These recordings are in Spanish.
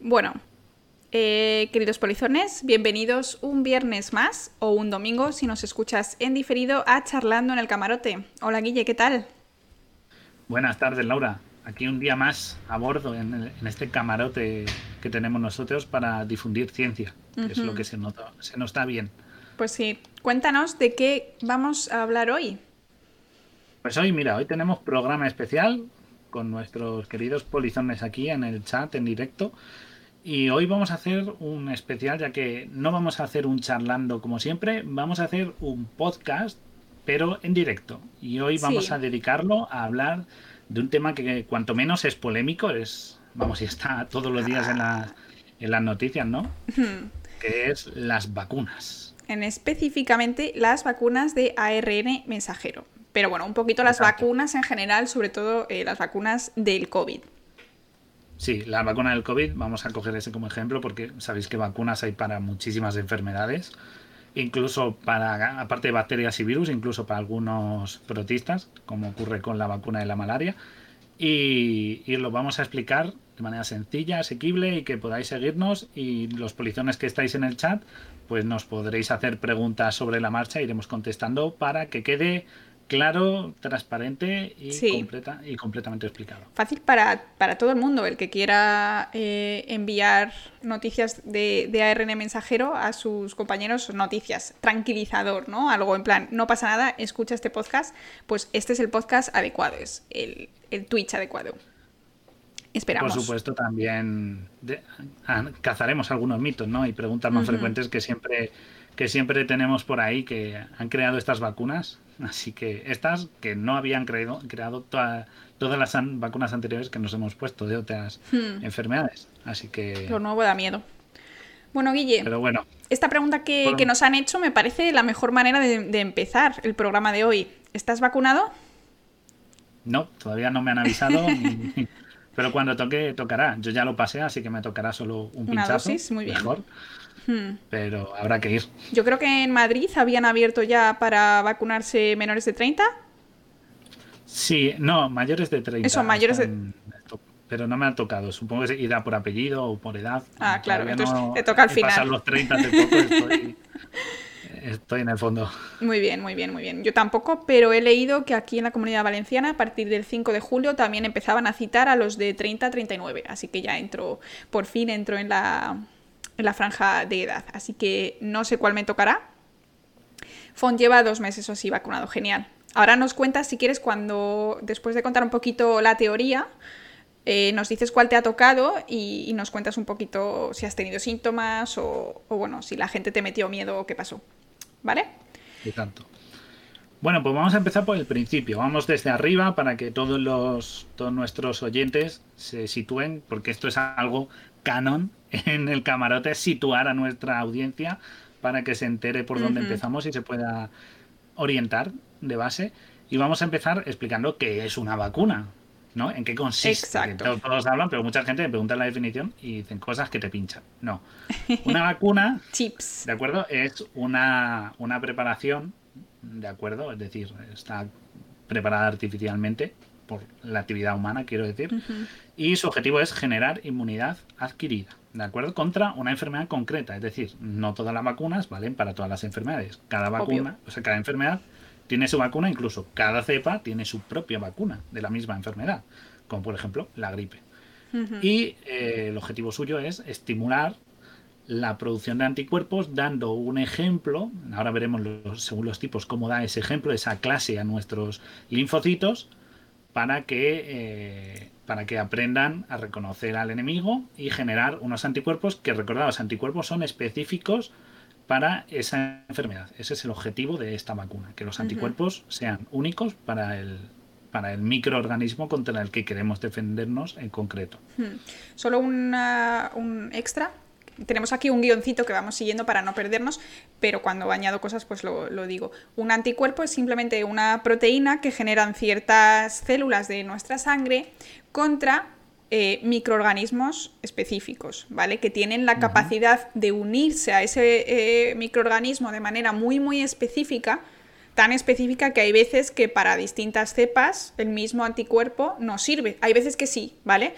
Bueno, eh, queridos polizones, bienvenidos un viernes más o un domingo si nos escuchas en diferido a Charlando en el Camarote. Hola Guille, ¿qué tal? Buenas tardes, Laura. Aquí un día más a bordo en, el- en este camarote que tenemos nosotros para difundir ciencia, que es lo que se, nota, se nos está bien. Pues sí, cuéntanos de qué vamos a hablar hoy. Pues hoy, mira, hoy tenemos programa especial con nuestros queridos polizones aquí en el chat en directo. Y hoy vamos a hacer un especial, ya que no vamos a hacer un charlando como siempre, vamos a hacer un podcast, pero en directo. Y hoy vamos Sí. a dedicarlo a hablar de un tema que cuanto menos es polémico, es, vamos, y está todos los días en, la- en las noticias, ¿no? que es las vacunas. En específicamente las vacunas de ARN mensajero. Pero bueno, un poquito las Exacto. vacunas en general, sobre todo eh, las vacunas del COVID. Sí, la vacuna del COVID, vamos a coger ese como ejemplo porque sabéis que vacunas hay para muchísimas enfermedades, incluso para, aparte de bacterias y virus, incluso para algunos protistas, como ocurre con la vacuna de la malaria. Y, y lo vamos a explicar de manera sencilla, asequible y que podáis seguirnos. Y los polizones que estáis en el chat, pues nos podréis hacer preguntas sobre la marcha, iremos contestando para que quede claro, transparente y, Sí. completa, y completamente explicado. Fácil para, para todo el mundo, el que quiera eh, enviar noticias de, de ARN mensajero a sus compañeros, noticias, tranquilizador, ¿no? Algo en plan, no pasa nada, escucha este podcast, pues este es el podcast adecuado, es el, el Twitch adecuado. Esperamos. Por supuesto, también de- ah, cazaremos algunos mitos, ¿no? Y preguntas más frecuentes que siempre, que siempre tenemos por ahí que han creado estas vacunas. Así que estas que no habían creado, creado toda- todas las an- vacunas anteriores que nos hemos puesto de otras Hmm. enfermedades. Así que. Lo nuevo da miedo. Bueno, Guille, Pero bueno, esta pregunta que, Bueno. que nos han hecho me parece la mejor manera de, de empezar el programa de hoy. ¿Estás vacunado? no, todavía no me han avisado. pero cuando toque, tocará. Yo ya lo pasé, así que me tocará solo un Una pinchazo. dosis, muy bien. Mejor. Hmm. Pero habrá que ir. Yo creo que en Madrid habían abierto ya para vacunarse menores de 30. Sí, no, mayores de 30. Eso, mayores de- Pero no me ha tocado. Supongo que se irá por apellido o por edad. Ah, claro, Todavía entonces te toca al final. pasado los 30 hace poco, estoy, estoy en el fondo. Muy bien, muy bien, muy bien. Yo tampoco, pero he leído que aquí en la Comunidad Valenciana, a partir del 5 de julio, también empezaban a citar a los de 30 a 39. Así que ya entro, por fin entro en la, en la franja de edad. Así que no sé cuál me tocará. Font lleva dos meses o así vacunado, genial. Ahora nos cuentas, si quieres, cuando, después de contar un poquito la teoría, eh, nos dices cuál te ha tocado y, y nos cuentas un poquito si has tenido síntomas o, o, bueno, si la gente te metió miedo o qué pasó. ¿Vale? Y tanto. Bueno, pues vamos a empezar por el principio. Vamos desde arriba para que todos los todos nuestros oyentes se sitúen, porque esto es algo canon en el camarote, situar a nuestra audiencia para que se entere por dónde empezamos y se pueda orientar de base. Y vamos a empezar explicando qué es una vacuna, ¿no? En qué consiste. Exacto. Todos hablan, pero mucha gente me pregunta la definición y dicen cosas que te pinchan. No. Una vacuna Chips. ¿De acuerdo? Es una, una preparación, ¿de acuerdo? Es decir, está preparada artificialmente por la actividad humana, quiero decir, y su objetivo es generar inmunidad adquirida, ¿de acuerdo? Contra una enfermedad concreta, es decir, no todas las vacunas valen para todas las enfermedades. Cada vacuna, o sea, cada enfermedad tiene su vacuna, incluso cada cepa tiene su propia vacuna de la misma enfermedad, como por ejemplo la gripe. Y eh, el objetivo suyo es estimular la producción de anticuerpos dando un ejemplo, ahora veremos los- según los tipos cómo da ese ejemplo, esa clase a nuestros linfocitos para que, eh, para que aprendan a reconocer al enemigo y generar unos anticuerpos que, recordad, los anticuerpos son específicos para esa enfermedad. Ese es el objetivo de esta vacuna, que los anticuerpos sean únicos para el, para el microorganismo contra el que queremos defendernos en concreto. Hmm. Solo una- un extra. Tenemos aquí un guioncito que vamos siguiendo para no perdernos, pero cuando añado cosas pues lo, lo digo. Un anticuerpo es simplemente una proteína que generan ciertas células de nuestra sangre contra eh, microorganismos específicos, ¿vale? Que tienen la capacidad de unirse a ese eh, microorganismo de manera muy, muy específica, tan específica que hay veces que para distintas cepas el mismo anticuerpo no sirve. Hay veces que sí, ¿vale?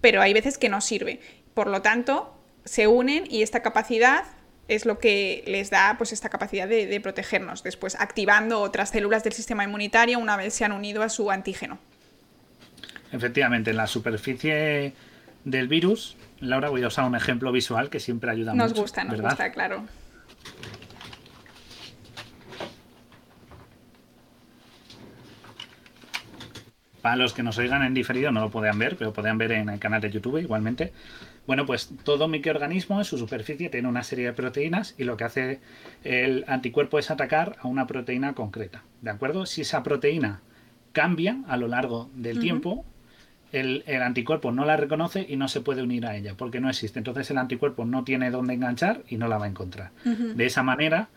Pero hay veces que no sirve. Por lo tanto, se unen y esta capacidad es lo que les da pues, esta capacidad de, protegernos, después activando otras células del sistema inmunitario una vez se han unido a su antígeno. Efectivamente, en la superficie del virus, Laura, voy a usar un ejemplo visual que siempre ayuda nos mucho. Nos gusta, nos gusta, claro. Para los que nos oigan en diferido no lo podían ver, pero podían ver en el canal de YouTube igualmente. Bueno, pues todo microorganismo en su superficie tiene una serie de proteínas y lo que hace el anticuerpo es atacar a una proteína concreta. ¿De acuerdo? Si esa proteína cambia a lo largo del tiempo, el, anticuerpo no la reconoce y no se puede unir a ella porque no existe. Entonces el anticuerpo no tiene dónde enganchar y no la va a encontrar. De esa manera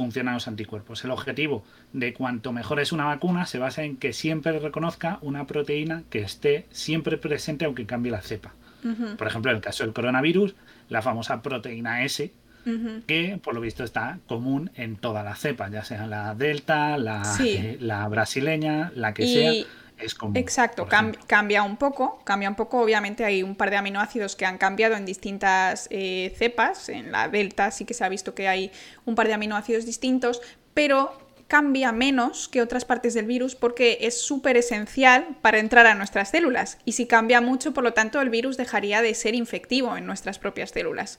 funcionan los anticuerpos. El objetivo de cuanto mejor es una vacuna se basa en que siempre reconozca una proteína que esté siempre presente aunque cambie la cepa. Por ejemplo, en el caso del coronavirus, la famosa proteína S, que por lo visto está común en todas las cepas, ya sea la delta, la, eh, la brasileña, la que sea. Es Exacto, cambia un poco, cambia un poco, obviamente hay un par de aminoácidos que han cambiado en distintas eh, cepas, en la delta sí que se ha visto que hay un par de aminoácidos distintos, pero cambia menos que otras partes del virus porque es súper esencial para entrar a nuestras células. Y si cambia mucho, por lo tanto, el virus dejaría de ser infectivo en nuestras propias células.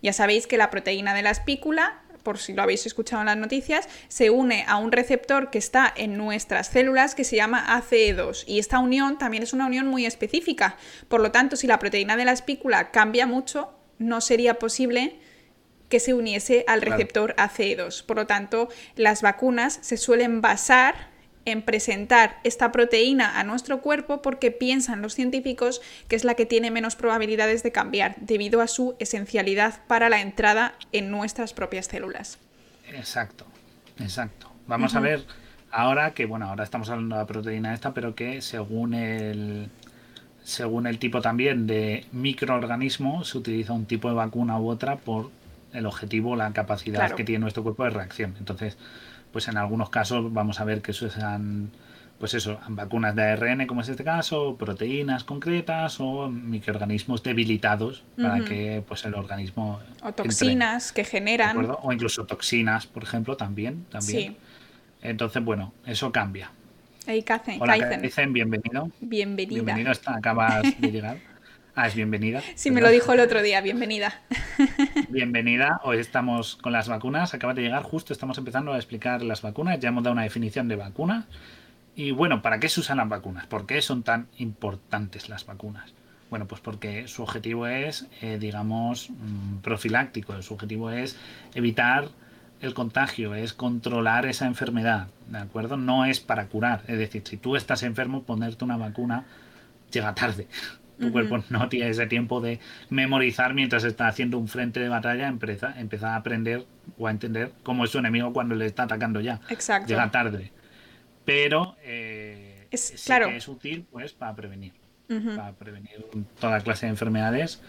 Ya sabéis que la proteína de la espícula, por si lo habéis escuchado en las noticias, se une a un receptor que está en nuestras células que se llama ACE2. Y esta unión también es una unión muy específica. Por lo tanto, si la proteína de la espícula cambia mucho, no sería posible que se uniese al receptor ACE2. Por lo tanto, las vacunas se suelen basar en presentar esta proteína a nuestro cuerpo porque piensan los científicos que es la que tiene menos probabilidades de cambiar debido a su esencialidad para la entrada en nuestras propias células. Exacto, exacto. Vamos a ver ahora que, bueno, ahora estamos hablando de la proteína esta, pero que según el, según el tipo también de microorganismo se utiliza un tipo de vacuna u otra por el objetivo, la capacidad que tiene nuestro cuerpo de reacción. Entonces, pues en algunos casos vamos a ver que eso sean, pues eso, vacunas de ARN, como es este caso, proteínas concretas o microorganismos debilitados para que pues el organismo... O toxinas que generan... O incluso toxinas, por ejemplo, también. también. Entonces, bueno, eso cambia. Hola, dicen bienvenido. Bienvenida. Bienvenido, acabas de llegar. Ah, es bienvenida. Sí, me lo dijo el otro día, bienvenida. Bienvenida, hoy estamos con las vacunas, acaba de llegar, justo estamos empezando a explicar las vacunas, ya hemos dado una definición de vacuna. Y bueno, ¿para qué se usan las vacunas? ¿Por qué son tan importantes las vacunas? Bueno, pues porque su objetivo es, eh, digamos, mm, profiláctico, su objetivo es evitar el contagio, es controlar esa enfermedad, ¿de acuerdo? No es para curar, es decir, si tú estás enfermo, ponerte una vacuna llega tarde, tu cuerpo no tiene ese tiempo de memorizar mientras está haciendo un frente de batalla, empieza, empieza a aprender o a entender cómo es su enemigo cuando le está atacando ya. Exacto. Llega tarde. Pero eh, es, claro. es útil pues para prevenir. Para prevenir toda clase de enfermedades.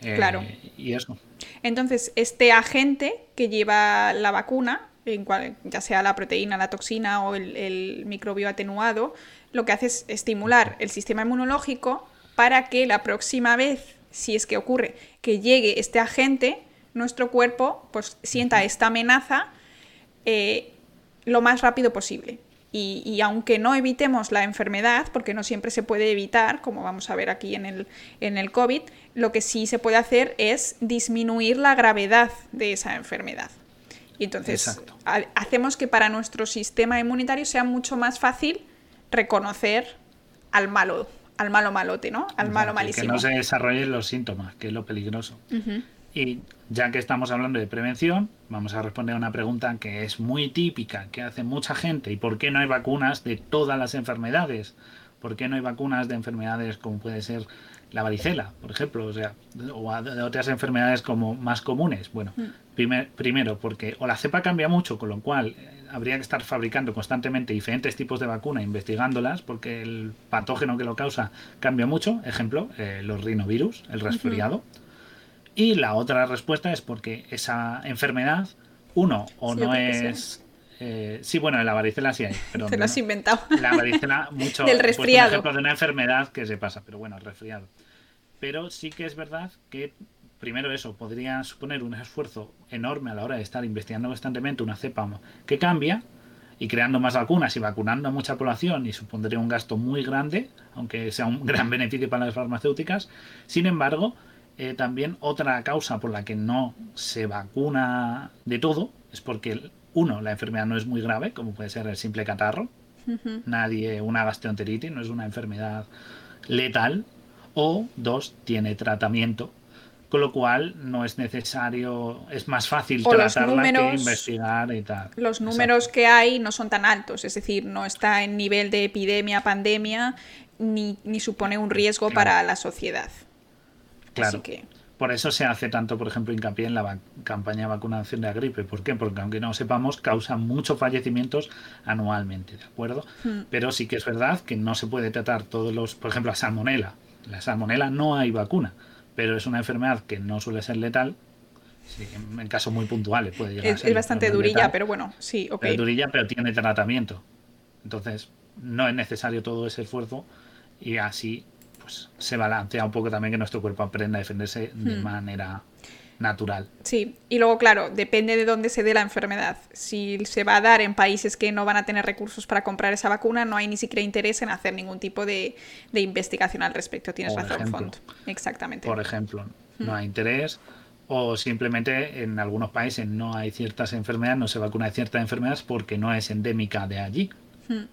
Eh, claro. Y eso. Entonces, este agente que lleva la vacuna, en cual, ya sea la proteína, la toxina o el, el microbio atenuado, lo que hace es estimular el sistema inmunológico para que la próxima vez, si es que ocurre, que llegue este agente, nuestro cuerpo pues sienta esta amenaza eh, lo más rápido posible. Y, aunque no evitemos la enfermedad, porque no siempre se puede evitar, como vamos a ver aquí en el, en el COVID, lo que sí se puede hacer es disminuir la gravedad de esa enfermedad. Y entonces hacemos que para nuestro sistema inmunitario sea mucho más fácil reconocer al malo al malo malote, ¿no? Al malo malísimo. Que no se desarrollen los síntomas, que es lo peligroso. Y ya que estamos hablando de prevención, vamos a responder a una pregunta que es muy típica, que hace mucha gente. ¿Y por qué no hay vacunas de todas las enfermedades? ¿Por qué no hay vacunas de enfermedades como puede ser la varicela, por ejemplo? O sea, o de otras enfermedades como más comunes. Bueno, primero, porque o la cepa cambia mucho, con lo cual habría que estar fabricando constantemente diferentes tipos de vacuna, investigándolas, porque el patógeno que lo causa cambia mucho. Ejemplo, eh, los rinovirus, el resfriado. Y la otra respuesta es porque esa enfermedad, uno, o no es... Eh, sí, bueno, la varicela sí hay. Pero Te lo has inventado. La varicela, mucho. Del resfriado. ejemplo de una enfermedad que se pasa, pero bueno, el resfriado. Pero sí que es verdad que primero eso podría suponer un esfuerzo enorme a la hora de estar investigando constantemente una cepa que cambia y creando más vacunas y vacunando a mucha población y supondría un gasto muy grande, aunque sea un gran beneficio para las farmacéuticas. Sin embargo, eh, también otra causa por la que no se vacuna de todo es porque, uno, la enfermedad no es muy grave, como puede ser el simple catarro. Nadie, una gastroenteritis no es una enfermedad letal. O dos, tiene tratamiento con lo cual no es necesario, es más fácil tratarla que investigar y tal. Los números que hay no son tan altos, es decir, no está en nivel de epidemia, pandemia, ni, supone un riesgo para la sociedad. Claro. Por eso se hace tanto, por ejemplo, hincapié en la campaña de vacunación de la gripe. ¿Por qué? Porque aunque no sepamos, causa muchos fallecimientos anualmente, ¿de acuerdo? Hmm. Pero sí que es verdad que no se puede tratar todos los, por ejemplo, la salmonela. La salmonela no hay vacuna pero es una enfermedad que no suele ser letal. en, casos muy puntuales puede llegar es, a ser. Es bastante durilla, pero bueno, sí, ok. Es durilla, pero tiene tratamiento. Entonces, no es necesario todo ese esfuerzo y así pues se balancea un poco también que nuestro cuerpo aprenda a defenderse de hmm. manera natural. Sí, y luego, claro, depende de dónde se dé la enfermedad. Si se va a dar en países que no van a tener recursos para comprar esa vacuna, no hay ni siquiera interés en hacer ningún tipo de, investigación al respecto. Tienes razón, Font. Exactamente. Por ejemplo, no hay interés o simplemente en algunos países no hay ciertas enfermedades, no se vacuna de ciertas enfermedades porque no es endémica de allí.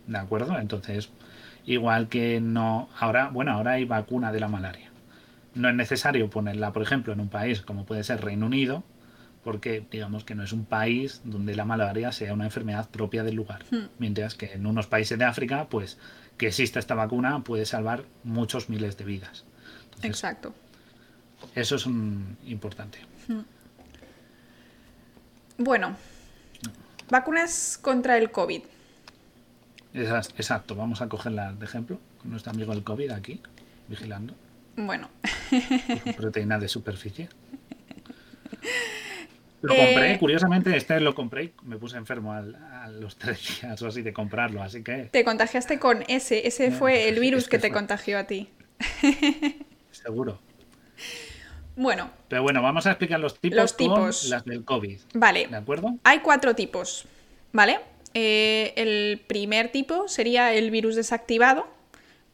¿De acuerdo? Entonces, igual que no, ahora, bueno, ahora hay vacuna de la malaria no es necesario ponerla, por ejemplo, en un país como puede ser Reino Unido, porque digamos que no es un país donde la malaria sea una enfermedad propia del lugar. Hmm. Mientras que en unos países de África, pues que exista esta vacuna puede salvar muchos miles de vidas. Exacto. Eso es importante. Hmm. Bueno, vacunas contra el COVID. Exacto, vamos a cogerla de ejemplo con nuestro amigo el COVID aquí, vigilando. Bueno. Proteína de superficie. Lo compré, eh, curiosamente, este lo compré y me puse enfermo a los tres días o así de comprarlo, así que... Te contagiaste con ese, ese fue el virus que te contagió a ti. Seguro. Bueno. Pero bueno, vamos a explicar los tipos, los tipos. las del COVID. Vale. ¿De acuerdo? Hay cuatro tipos, ¿vale? Eh, el primer tipo sería el virus desactivado,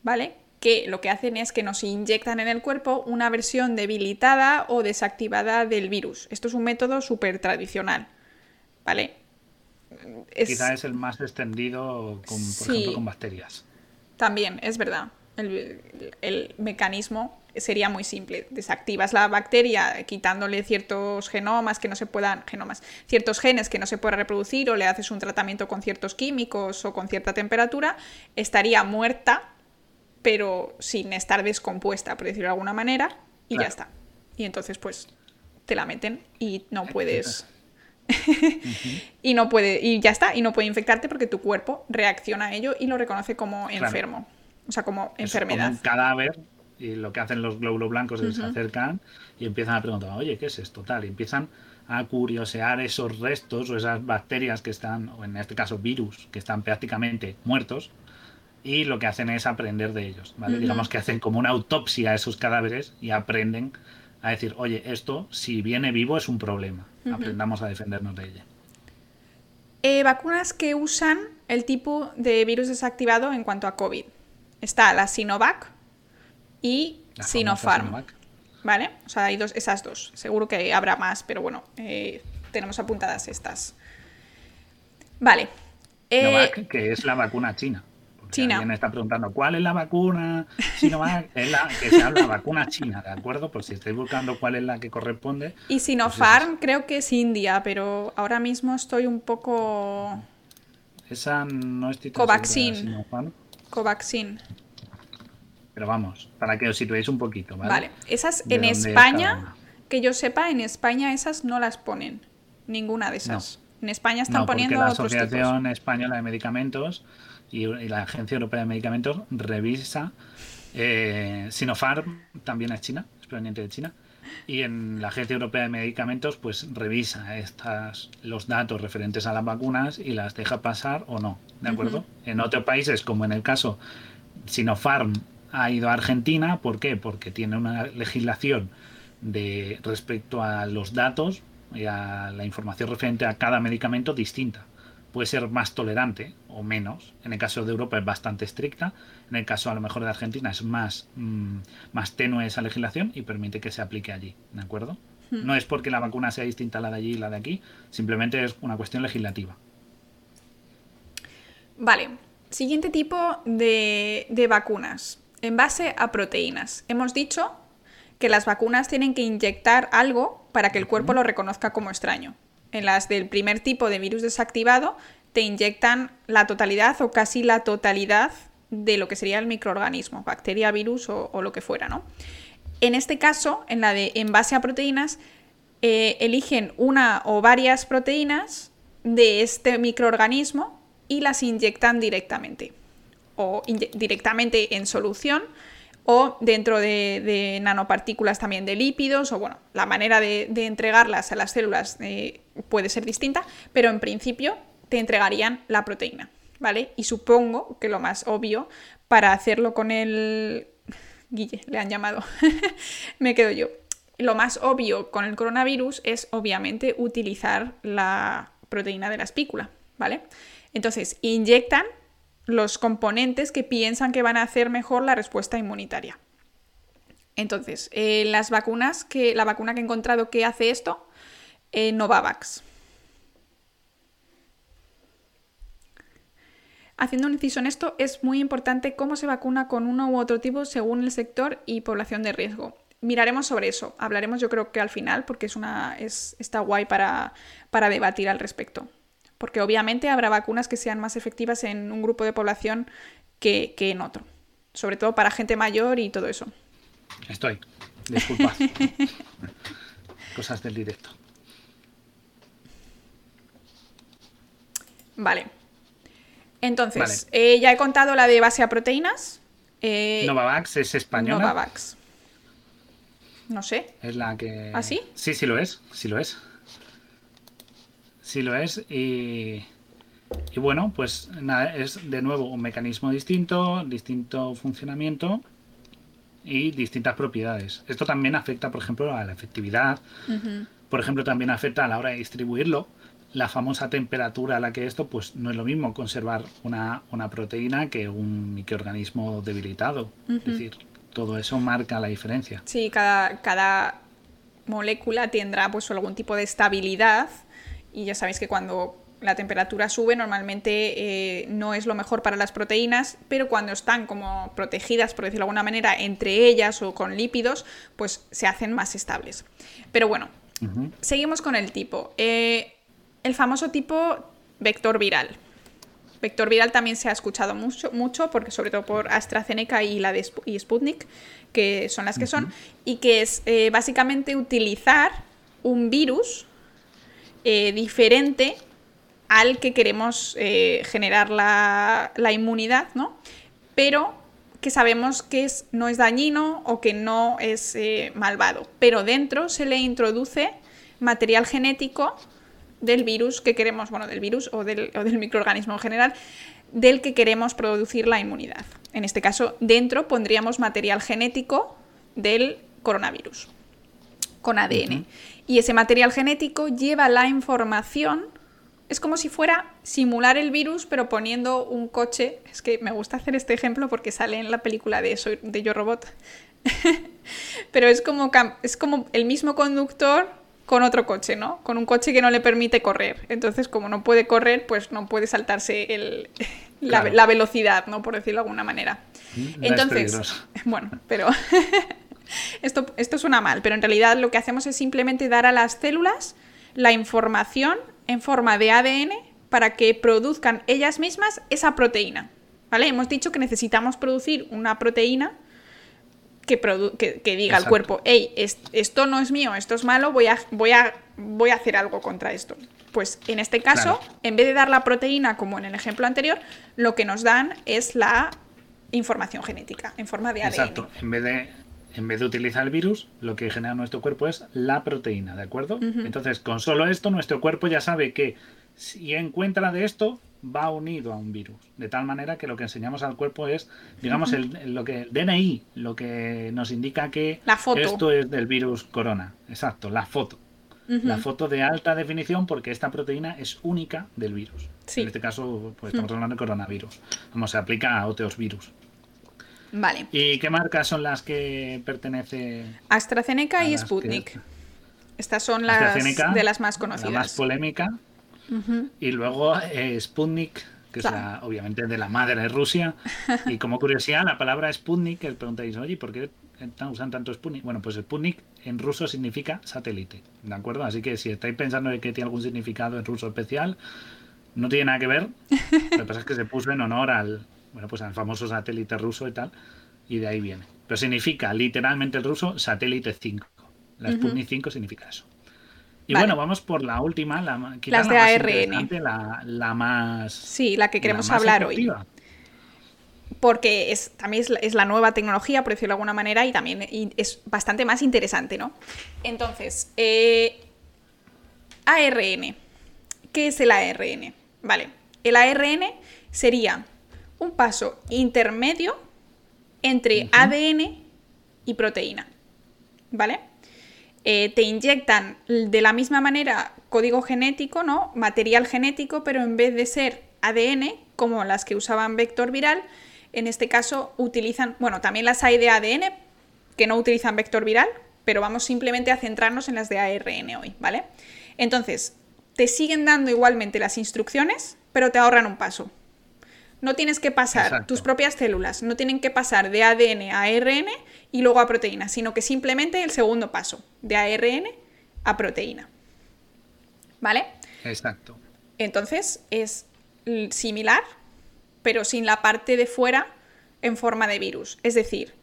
¿vale? Que lo que hacen es que nos inyectan en el cuerpo una versión debilitada o desactivada del virus. Esto es un método súper tradicional, ¿vale? Es... Quizá es el más extendido, con, por ejemplo, con bacterias. También, es verdad. El, mecanismo sería muy simple. Desactivas la bacteria quitándole ciertos genomas que no se puedan, genomas, ciertos genes que no se puedan reproducir o le haces un tratamiento con ciertos químicos o con cierta temperatura, estaría muerta pero sin estar descompuesta, por decirlo de alguna manera, y ya está. Y entonces, pues, te la meten y no puedes. y no puede, y ya está, y no puede infectarte porque tu cuerpo reacciona a ello y lo reconoce como enfermo. O sea, como enfermedad. Como un cadáver, y lo que hacen los glóbulos blancos es se acercan y empiezan a preguntar, oye, ¿qué es esto? Tal, y empiezan a curiosear esos restos o esas bacterias que están, o en este caso virus, que están prácticamente muertos, y lo que hacen es aprender de ellos, ¿vale? Digamos que hacen como una autopsia a esos cadáveres y aprenden a decir, oye, esto si viene vivo es un problema, aprendamos a defendernos de ella. Eh, vacunas que usan el tipo de virus desactivado en cuanto a COVID. Está la Sinovac y Sinopharm. ¿Vale? O sea, hay dos, esas dos. Seguro que habrá más, pero bueno, eh, tenemos apuntadas estas. Vale. Sinovac, eh, que es la vacuna china. China. Alguien está preguntando cuál es la vacuna Sinovac, es la que se habla vacuna china, ¿de acuerdo? Por si estáis buscando cuál es la que corresponde. Y Sinopharm pues creo que es India, pero ahora mismo estoy un poco. Esa no estoy Covaxin. Covaxin. Pero vamos, para que os situéis un poquito, ¿vale? Vale, esas en España, que yo sepa, en España esas no las ponen. Ninguna de esas. En España están poniendo la Asociación Española de Medicamentos y, la Agencia Europea de Medicamentos revisa. Eh, Sinopharm también es China, es proveniente de China. Y en la Agencia Europea de Medicamentos, pues revisa estas, los datos referentes a las vacunas y las deja pasar o no. ¿De acuerdo? En otros países, como en el caso Sinopharm, ha ido a Argentina. ¿Por qué? Porque tiene una legislación de respecto a los datos y a la información referente a cada medicamento distinta. Puede ser más tolerante o menos. En el caso de Europa es bastante estricta. En el caso a lo mejor de Argentina es más, mm, más tenue esa legislación y permite que se aplique allí. ¿De acuerdo? Hmm. No es porque la vacuna sea distinta la de allí y la de aquí, simplemente es una cuestión legislativa. Vale, siguiente tipo de, de vacunas. En base a proteínas. Hemos dicho que las vacunas tienen que inyectar algo para que el cuerpo lo reconozca como extraño. En las del primer tipo de virus desactivado te inyectan la totalidad o casi la totalidad de lo que sería el microorganismo, bacteria, virus o, lo que fuera, ¿no? En este caso, en la de en base a proteínas, eh, eligen una o varias proteínas de este microorganismo y las inyectan directamente. O directamente en solución o dentro de, nanopartículas también de lípidos, o bueno, la manera de, entregarlas a las células eh, puede ser distinta, pero en principio te entregarían la proteína, ¿vale? Y supongo que lo más obvio para hacerlo con el... Guille, le han llamado, me quedo yo. Lo más obvio con el coronavirus es obviamente utilizar la proteína de la espícula, ¿vale? Entonces, inyectan los componentes que piensan que van a hacer mejor la respuesta inmunitaria. Entonces, eh, las vacunas, que, la vacuna que he encontrado que hace esto, eh, Novavax. Haciendo un inciso en esto, es muy importante cómo se vacuna con uno u otro tipo según el sector y población de riesgo. Miraremos sobre eso, hablaremos yo creo que al final, porque es una, es, está guay para, para debatir al respecto porque obviamente habrá vacunas que sean más efectivas en un grupo de población que, en otro, sobre todo para gente mayor y todo eso. Estoy, disculpa. Cosas del directo. Vale. Entonces, eh, ya he contado la de base a proteínas. Eh, Novavax es española. Novavax. No sé. Es la que. ¿Ah, sí? Sí, sí lo es. Sí lo es. Sí lo es. Y, y bueno, pues nada, es de nuevo un mecanismo distinto, distinto funcionamiento y distintas propiedades. Esto también afecta, por ejemplo, a la efectividad. Por ejemplo, también afecta a la hora de distribuirlo. La famosa temperatura a la que esto, pues no es lo mismo conservar una, una proteína que un microorganismo debilitado. Es decir, todo eso marca la diferencia. Sí, cada, cada molécula tendrá pues algún tipo de estabilidad y ya sabéis que cuando la temperatura sube normalmente eh, no es lo mejor para las proteínas, pero cuando están como protegidas, por decirlo de alguna manera, entre ellas o con lípidos, pues se hacen más estables. Pero bueno, seguimos con el tipo. Eh, el famoso tipo vector viral. Vector viral también se ha escuchado mucho, mucho porque sobre todo por AstraZeneca y la de Sputnik, que son las que son, y que es eh, básicamente utilizar un virus eh, diferente al que queremos eh, generar la, inmunidad, ¿no? Pero que sabemos que es, no es dañino o que no es eh, malvado. Pero dentro se le introduce material genético del virus que queremos, bueno, del virus o del, o del microorganismo en general, del que queremos producir la inmunidad. En este caso, dentro pondríamos material genético del coronavirus con ADN. Y ese material genético lleva la información, es como si fuera simular el virus, pero poniendo un coche. Es que me gusta hacer este ejemplo porque sale en la película de, Soy, de Yo Robot. pero es como, es como el mismo conductor con otro coche, ¿no? Con un coche que no le permite correr. Entonces, como no puede correr, pues no puede saltarse el, la, velocidad, ¿no? Por decirlo de alguna manera. Mm, Entonces, bueno, pero esto, esto suena mal, pero en realidad lo que hacemos es simplemente dar a las células la información en forma de ADN para que produzcan ellas mismas esa proteína. ¿Vale? Hemos dicho que necesitamos producir una proteína que, que, diga al cuerpo, hey, esto no es mío, esto es malo, voy a, voy, a, voy a hacer algo contra esto. Pues en este caso, en vez de dar la proteína como en el ejemplo anterior, lo que nos dan es la información genética en forma de ADN. Exacto, en vez de en vez de utilizar el virus, lo que genera nuestro cuerpo es la proteína, ¿de acuerdo? Entonces, con solo esto, nuestro cuerpo ya sabe que si encuentra de esto, va unido a un virus. De tal manera que lo que enseñamos al cuerpo es, digamos, el, lo que DNI, lo que nos indica que esto es del virus corona. Exacto, la foto. La foto de alta definición porque esta proteína es única del virus. En este caso, pues estamos hablando de coronavirus. Vamos, se aplica a otros virus. Vale. ¿Y qué marcas son las que pertenece? AstraZeneca y Sputnik. Estas son las de las más conocidas. La más polémica. Y luego eh, Sputnik, que es obviamente de la madre de Rusia. Y como curiosidad, la palabra Sputnik, que preguntáis, oye, ¿por qué usan tanto Sputnik? Bueno, pues Sputnik en ruso significa satélite, ¿de acuerdo? Así que si estáis pensando de que tiene algún significado en ruso especial, no tiene nada que ver. Lo que pasa es que se puso en honor al, bueno, pues al famoso satélite ruso y tal, y de ahí viene. Pero significa literalmente el ruso satélite 5. La Sputnik 5 significa eso. Y bueno, vamos por la última, la, Las de ARN. La, más. Sí, la que queremos hablar hoy. Porque es, también es la, nueva tecnología, por decirlo de alguna manera, y también es bastante más interesante, ¿no? Entonces, eh, ARN. ¿Qué es el ARN? Vale, el ARN sería un paso intermedio entre ADN y proteína. ¿Vale? Eh, te inyectan de la misma manera código genético, ¿no? Material genético, pero en vez de ser ADN, como las que usaban vector viral, en este caso utilizan, bueno, también las hay de ADN que no utilizan vector viral, pero vamos simplemente a centrarnos en las de ARN hoy, ¿vale? Entonces, te siguen dando igualmente las instrucciones, pero te ahorran un paso. No tienes que pasar, tus propias células no tienen que pasar de ADN a ARN y luego a proteína, sino que simplemente el segundo paso, de ARN a proteína. ¿Vale? Exacto. Entonces es similar, pero sin la parte de fuera en forma de virus. Es decir,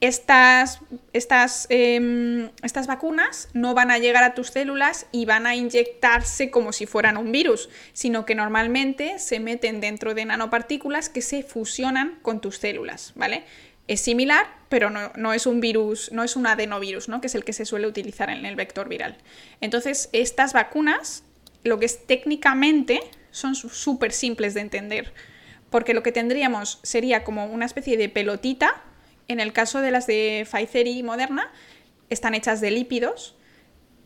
estas, estas, em, estas, vacunas no van a llegar a tus células y van a inyectarse como si fueran un virus, sino que normalmente se meten dentro de nanopartículas que se fusionan con tus células, ¿vale? Es similar, pero no, es un virus, no es un adenovirus, ¿no? Que es el que se suele utilizar en el vector viral. Entonces, estas vacunas, lo que es técnicamente, son súper simples de entender, porque lo que tendríamos sería como una especie de pelotita en el caso de las de Pfizer y Moderna, están hechas de lípidos.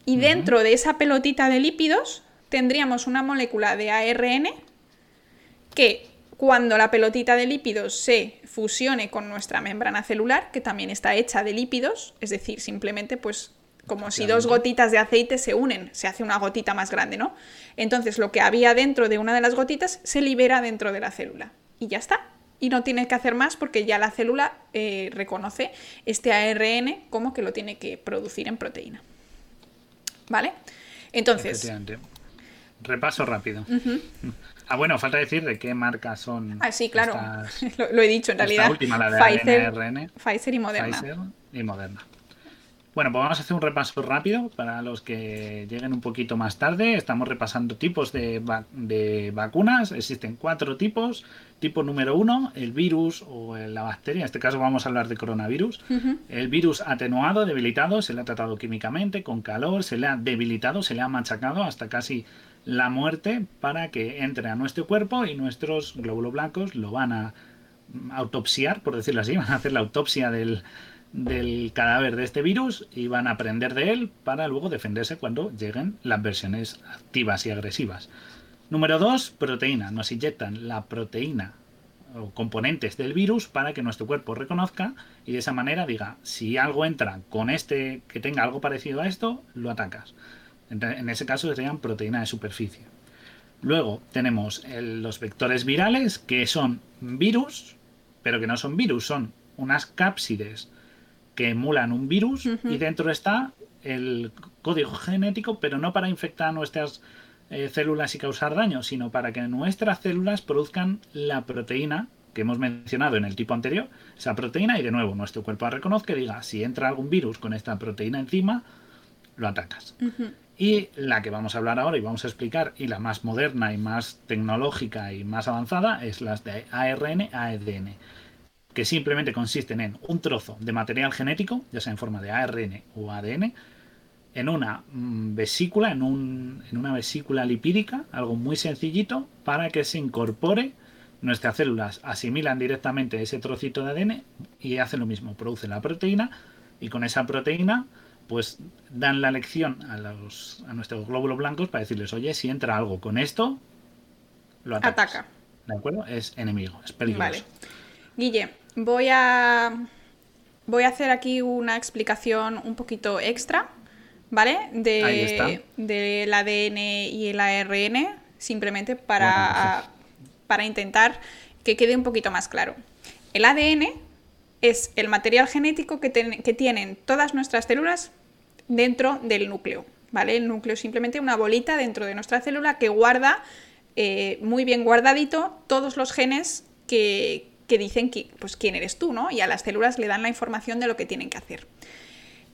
Y dentro de esa pelotita de lípidos tendríamos una molécula de ARN que cuando la pelotita de lípidos se fusione con nuestra membrana celular, que también está hecha de lípidos, es decir, simplemente pues como si dos gotitas de aceite se unen, se hace una gotita más grande, ¿no? Entonces lo que había dentro de una de las gotitas se libera dentro de la célula y ya está y no tiene que hacer más porque ya la célula eh, reconoce este ARN como que lo tiene que producir en proteína. ¿Vale? Entonces. Repaso rápido. Ah, bueno, falta decir de qué marcas son. Ah, sí, claro. lo, he dicho en realidad. Última, la de Pfizer, Pfizer y Moderna. Pfizer y Moderna. Bueno, pues vamos a hacer un repaso rápido para los que lleguen un poquito más tarde. Estamos repasando tipos de, vacunas. Existen cuatro tipos. Tipo número uno, el virus o la bacteria. En este caso vamos a hablar de coronavirus. El virus atenuado, debilitado, se le ha tratado químicamente, con calor, se le ha debilitado, se le ha machacado hasta casi la muerte para que entre a nuestro cuerpo y nuestros glóbulos blancos lo van a autopsiar, por decirlo así, van a hacer la autopsia del, del cadáver de este virus y van a aprender de él para luego defenderse cuando lleguen las versiones activas y agresivas. Número 2, proteína. Nos inyectan la proteína o componentes del virus para que nuestro cuerpo reconozca y de esa manera diga, si algo entra con este que tenga algo parecido a esto, lo atacas. En ese caso serían proteína de superficie. Luego tenemos los vectores virales, que son virus, pero que no son virus, son unas cápsides que emulan un virus y dentro está el código genético, pero no para infectar nuestras eh, células y causar daño, sino para que nuestras células produzcan la proteína que hemos mencionado en el tipo anterior, esa proteína, y de nuevo nuestro cuerpo la reconozca y diga, si entra algún virus con esta proteína encima, lo atacas. Y la que vamos a hablar ahora y vamos a explicar, y la más moderna y más tecnológica y más avanzada, es las de ARN, ADN que simplemente consisten en un trozo de material genético, ya sea en forma de ARN o ADN, en una mm, vesícula, en, un, en una vesícula lipídica, algo muy sencillito, para que se incorpore nuestras células asimilan directamente ese trocito de ADN y hacen lo mismo, producen la proteína y con esa proteína pues dan la lección a, los, a nuestros glóbulos blancos para decirles, oye, si entra algo con esto, lo ataca. ¿De acuerdo? Es enemigo, es peligroso. Vale. Guille, voy a, voy a hacer aquí una explicación un poquito extra, ¿vale? De, del ADN y el ARN, simplemente para, para intentar que quede un poquito más claro. El ADN es el material genético que, tienen todas nuestras células dentro del núcleo. ¿vale? El núcleo es simplemente una bolita dentro de nuestra célula que guarda eh, muy bien guardadito todos los genes que, dicen que, pues, quién eres tú, ¿no? Y a las células le dan la información de lo que tienen que hacer.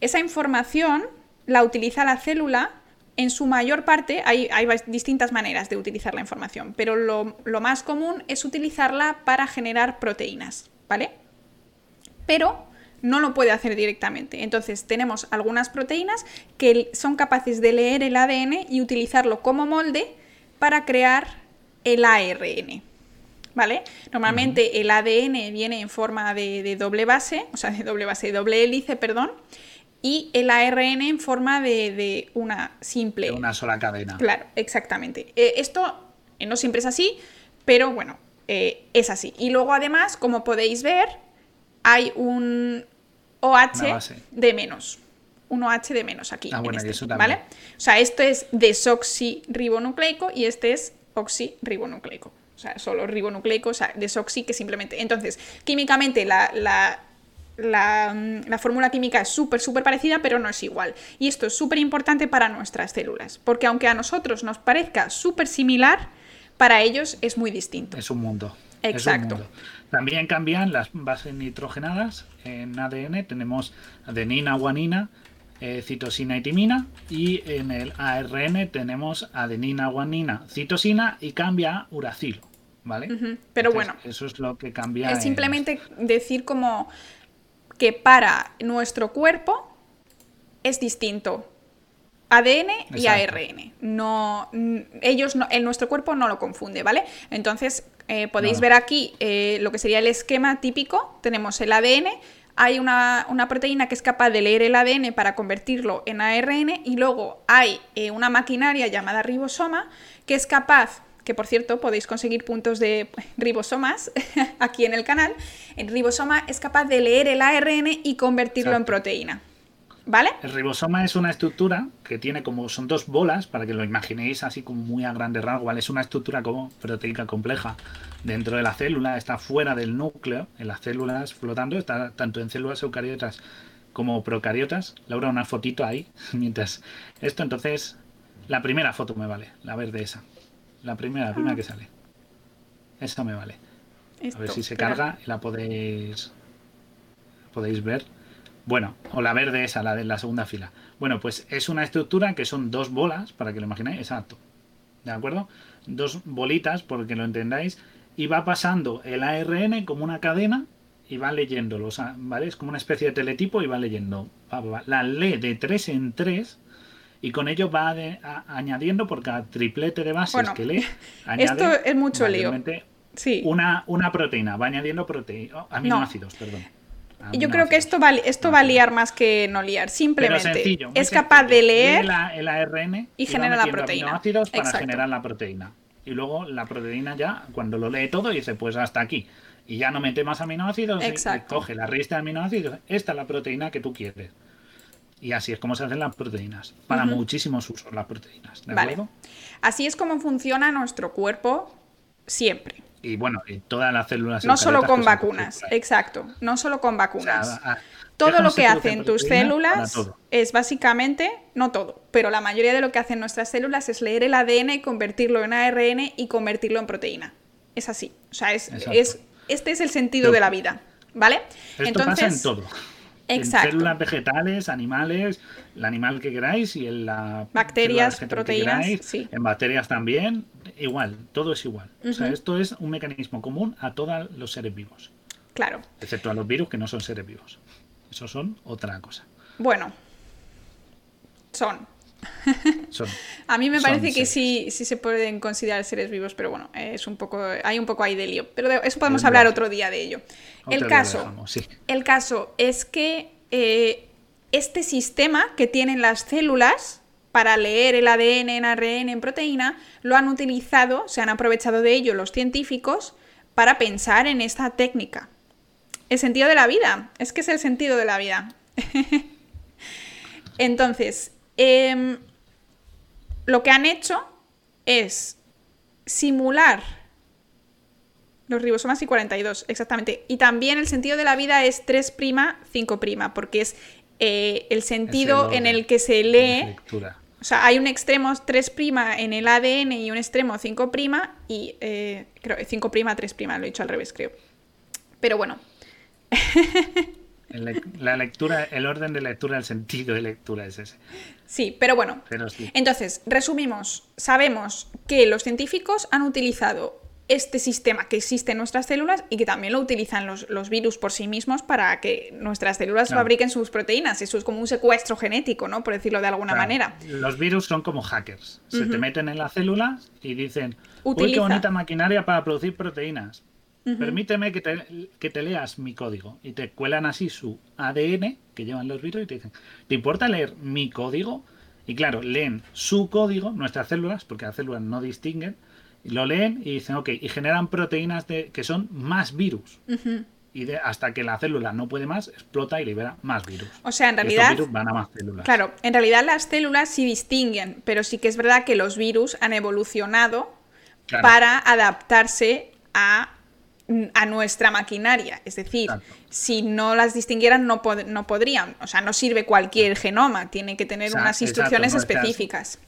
Esa información la utiliza la célula en su mayor parte hay, distintas maneras de utilizar la información, pero lo, más común es utilizarla para generar proteínas, ¿vale? Pero no lo puede hacer directamente. Entonces tenemos algunas proteínas que son capaces de leer el ADN y utilizarlo como molde para crear el ARN. ¿Vale? Normalmente el ADN viene en forma de, de, doble base, o sea, de doble base, doble hélice, perdón, y el ARN en forma de, una simple. De una sola cadena. Claro, exactamente. Eh, esto eh, no siempre es así, pero bueno, eh, es así. Y luego además, como podéis ver, hay un OH de menos. Un OH de menos aquí. Ah, bueno, este, eso ¿vale? O sea, esto es desoxirribonucleico y este es oxirribonucleico. O sea, solo ribonucleico, o sea, desoxi que simplemente. Entonces, químicamente la la, fórmula química es súper, súper parecida, pero no es igual. Y esto es súper importante para nuestras células, porque aunque a nosotros nos parezca súper similar, para ellos es muy distinto. Es un mundo. Exacto. También cambian las bases nitrogenadas. En ADN tenemos adenina, guanina, eh, citosina y timina. Y en el ARN tenemos adenina, guanina, citosina y cambia uracilo. ¿Vale? Pero bueno. Eso es lo que cambia. Es simplemente decir como que para nuestro cuerpo es distinto. ADN y ARN. No, ellos no, en nuestro cuerpo no lo confunde, ¿vale? Entonces, eh, podéis ver aquí eh, lo que sería el esquema típico. Tenemos el ADN, hay una, proteína que es capaz de leer el ADN para convertirlo en ARN y luego hay eh, una maquinaria llamada ribosoma que es capaz que por cierto podéis conseguir puntos de ribosomas aquí en el canal, el ribosoma es capaz de leer el ARN y convertirlo en proteína. ¿Vale? El ribosoma es una estructura que tiene como son dos bolas, para que lo imaginéis así como muy a grande rango, ¿vale? Es una estructura como proteica compleja dentro de la célula, está fuera del núcleo, en las células flotando, está tanto en células eucariotas como procariotas. Laura, una fotito ahí, mientras esto, entonces, la primera foto me vale, la verde esa. La primera, la primera que sale. Esa me vale. a ver si se carga y la podéis podéis ver. Bueno, o la verde esa, la de la segunda fila. Bueno, pues es una estructura que son dos bolas, para que lo imaginéis, exacto. ¿De acuerdo? Dos bolitas, porque lo entendáis, y va pasando el ARN como una cadena y va leyéndolo, ¿vale? Es como una especie de teletipo y va leyendo. La lee de tres en tres y con ello va añadiendo por cada triplete de bases que lee. esto es mucho lío. Sí. Una, una proteína, va añadiendo proteínas, oh, aminoácidos, perdón. Yo creo que esto va, esto va a liar más que no liar. Simplemente es capaz de leer el ARN y, genera la proteína. Aminoácidos para generar la proteína. Y luego la proteína ya, cuando lo lee todo, dice, pues hasta aquí. Y ya no mete más aminoácidos, coge la resta de aminoácidos. Esta es la proteína que tú quieres. Y así es como se hacen las proteínas. Para muchísimos usos las proteínas. ¿De acuerdo? Así es como funciona nuestro cuerpo siempre. Y bueno, y todas las células. No solo con vacunas, exacto. No solo con vacunas. todo lo que hacen tus células es básicamente, no todo, pero la mayoría de lo que hacen nuestras células es leer el ADN y convertirlo en ARN y convertirlo en proteína. Es así. O sea, es, este es el sentido de la vida. ¿Vale? Esto pasa en todo. En células vegetales, animales, el animal que queráis y en la bacterias, proteínas, en bacterias también, igual, todo es igual. O sea, esto es un mecanismo común a todos los seres vivos. Claro. Excepto a los virus que no son seres vivos. Esos son otra cosa. Bueno. Son. Son. A mí me parece que seres. sí, sí se pueden considerar seres vivos, pero bueno, es un poco, hay un poco ahí de lío. Pero de- eso podemos hablar otro día de ello. El caso, dejamos, sí. el caso es que eh, este sistema que tienen las células para leer el ADN en ARN en proteína, lo han utilizado, se han aprovechado de ello los científicos para pensar en esta técnica. El sentido de la vida, es que es el sentido de la vida. Entonces, em, lo que han hecho es simular los ribosomas y 42, exactamente. Y también el sentido de la vida es '5', porque es eh, el sentido el en el que se lee. O sea, hay un extremo 3' en el ADN y un extremo 5' y eh, creo 5', 3', lo he dicho al revés, creo. Pero bueno, La lectura, el orden de lectura, el sentido de lectura es ese. sí, pero bueno. Pero sí. Entonces, resumimos, sabemos que los científicos han utilizado este sistema que existe en nuestras células y que también lo utilizan los, los virus por sí mismos para que nuestras células Claro. fabriquen sus proteínas. Eso es como un secuestro genético, ¿no? Por decirlo de alguna Claro, manera. Los virus son como hackers. Se te meten en la célula y dicen, uy, Utiliza. qué bonita maquinaria para producir proteínas. Permíteme que te, que te leas mi código. Y te cuelan así su ADN que llevan los virus y te dicen, ¿te importa leer mi código? Y claro, leen su código, nuestras células, porque las células no distinguen, y lo leen y dicen, ok, y generan proteínas de, que son más virus. Y de- hasta que la célula no puede más, explota y libera más virus. O sea, en realidad... virus van a más células. Claro, en realidad las células sí distinguen, pero sí que es verdad que los virus han evolucionado Claro. para adaptarse a, a nuestra maquinaria. Es decir, Exacto. si no las distinguieran no, pod- no podrían. O sea, no sirve cualquier genoma, tiene que tener Exacto, unas instrucciones específicas.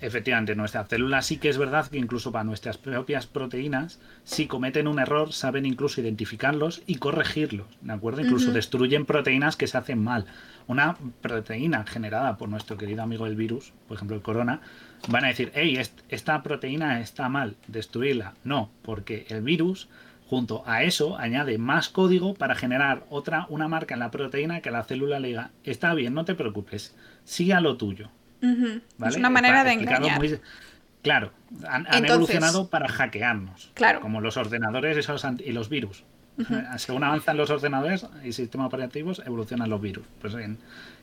Efectivamente, nuestras células sí que es verdad que incluso para nuestras propias proteínas, si cometen un error, saben incluso identificarlos y corregirlos, ¿de acuerdo? Incluso destruyen proteínas que se hacen mal. Una proteína generada por nuestro querido amigo el virus, por ejemplo el corona, van a decir, hey, est- esta proteína está mal, destruirla. No, porque el virus, junto a eso, añade más código para generar otra, una marca en la proteína que la célula le diga, está bien, no te preocupes, sigue a lo tuyo. Es una manera de engañar. muy- Claro, han, han Entonces- evolucionado para hackearnos. Claro. Como los ordenadores esos y los virus. Según avanzan los ordenadores y sistemas operativos, evolucionan los virus. Pues en,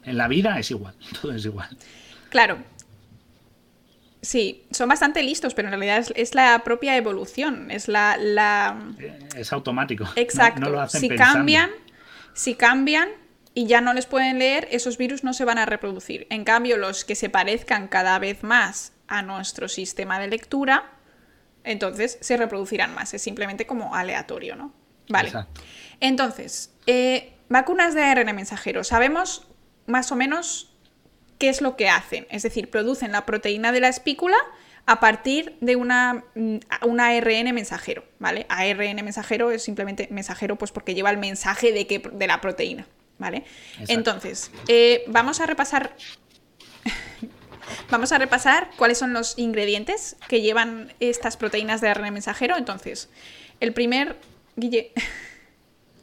en la vida es igual, todo es igual. Claro. Sí, son bastante listos, pero en realidad es, es la propia evolución, es la- la, Es automático. No- Exacto. No, lo hacen si pensando. cambian, si cambian y ya no les pueden leer, esos virus no se van a reproducir. En cambio, los que se parezcan cada vez más a nuestro sistema de lectura, entonces se reproducirán más. Es simplemente como aleatorio, ¿no? Vale. Exacto. Entonces, eh, vacunas de ARN mensajero. Sabemos más o menos qué es lo que hacen. Es decir, producen la proteína de la espícula a partir de una, mm, un ARN mensajero, ¿vale? ARN mensajero es simplemente mensajero pues porque lleva el mensaje de, que, de la proteína, ¿vale? Exacto. Entonces, eh, vamos a repasar... Vamos a repasar cuáles son los ingredientes que llevan estas proteínas de ARN mensajero. Entonces, el primer... Guille...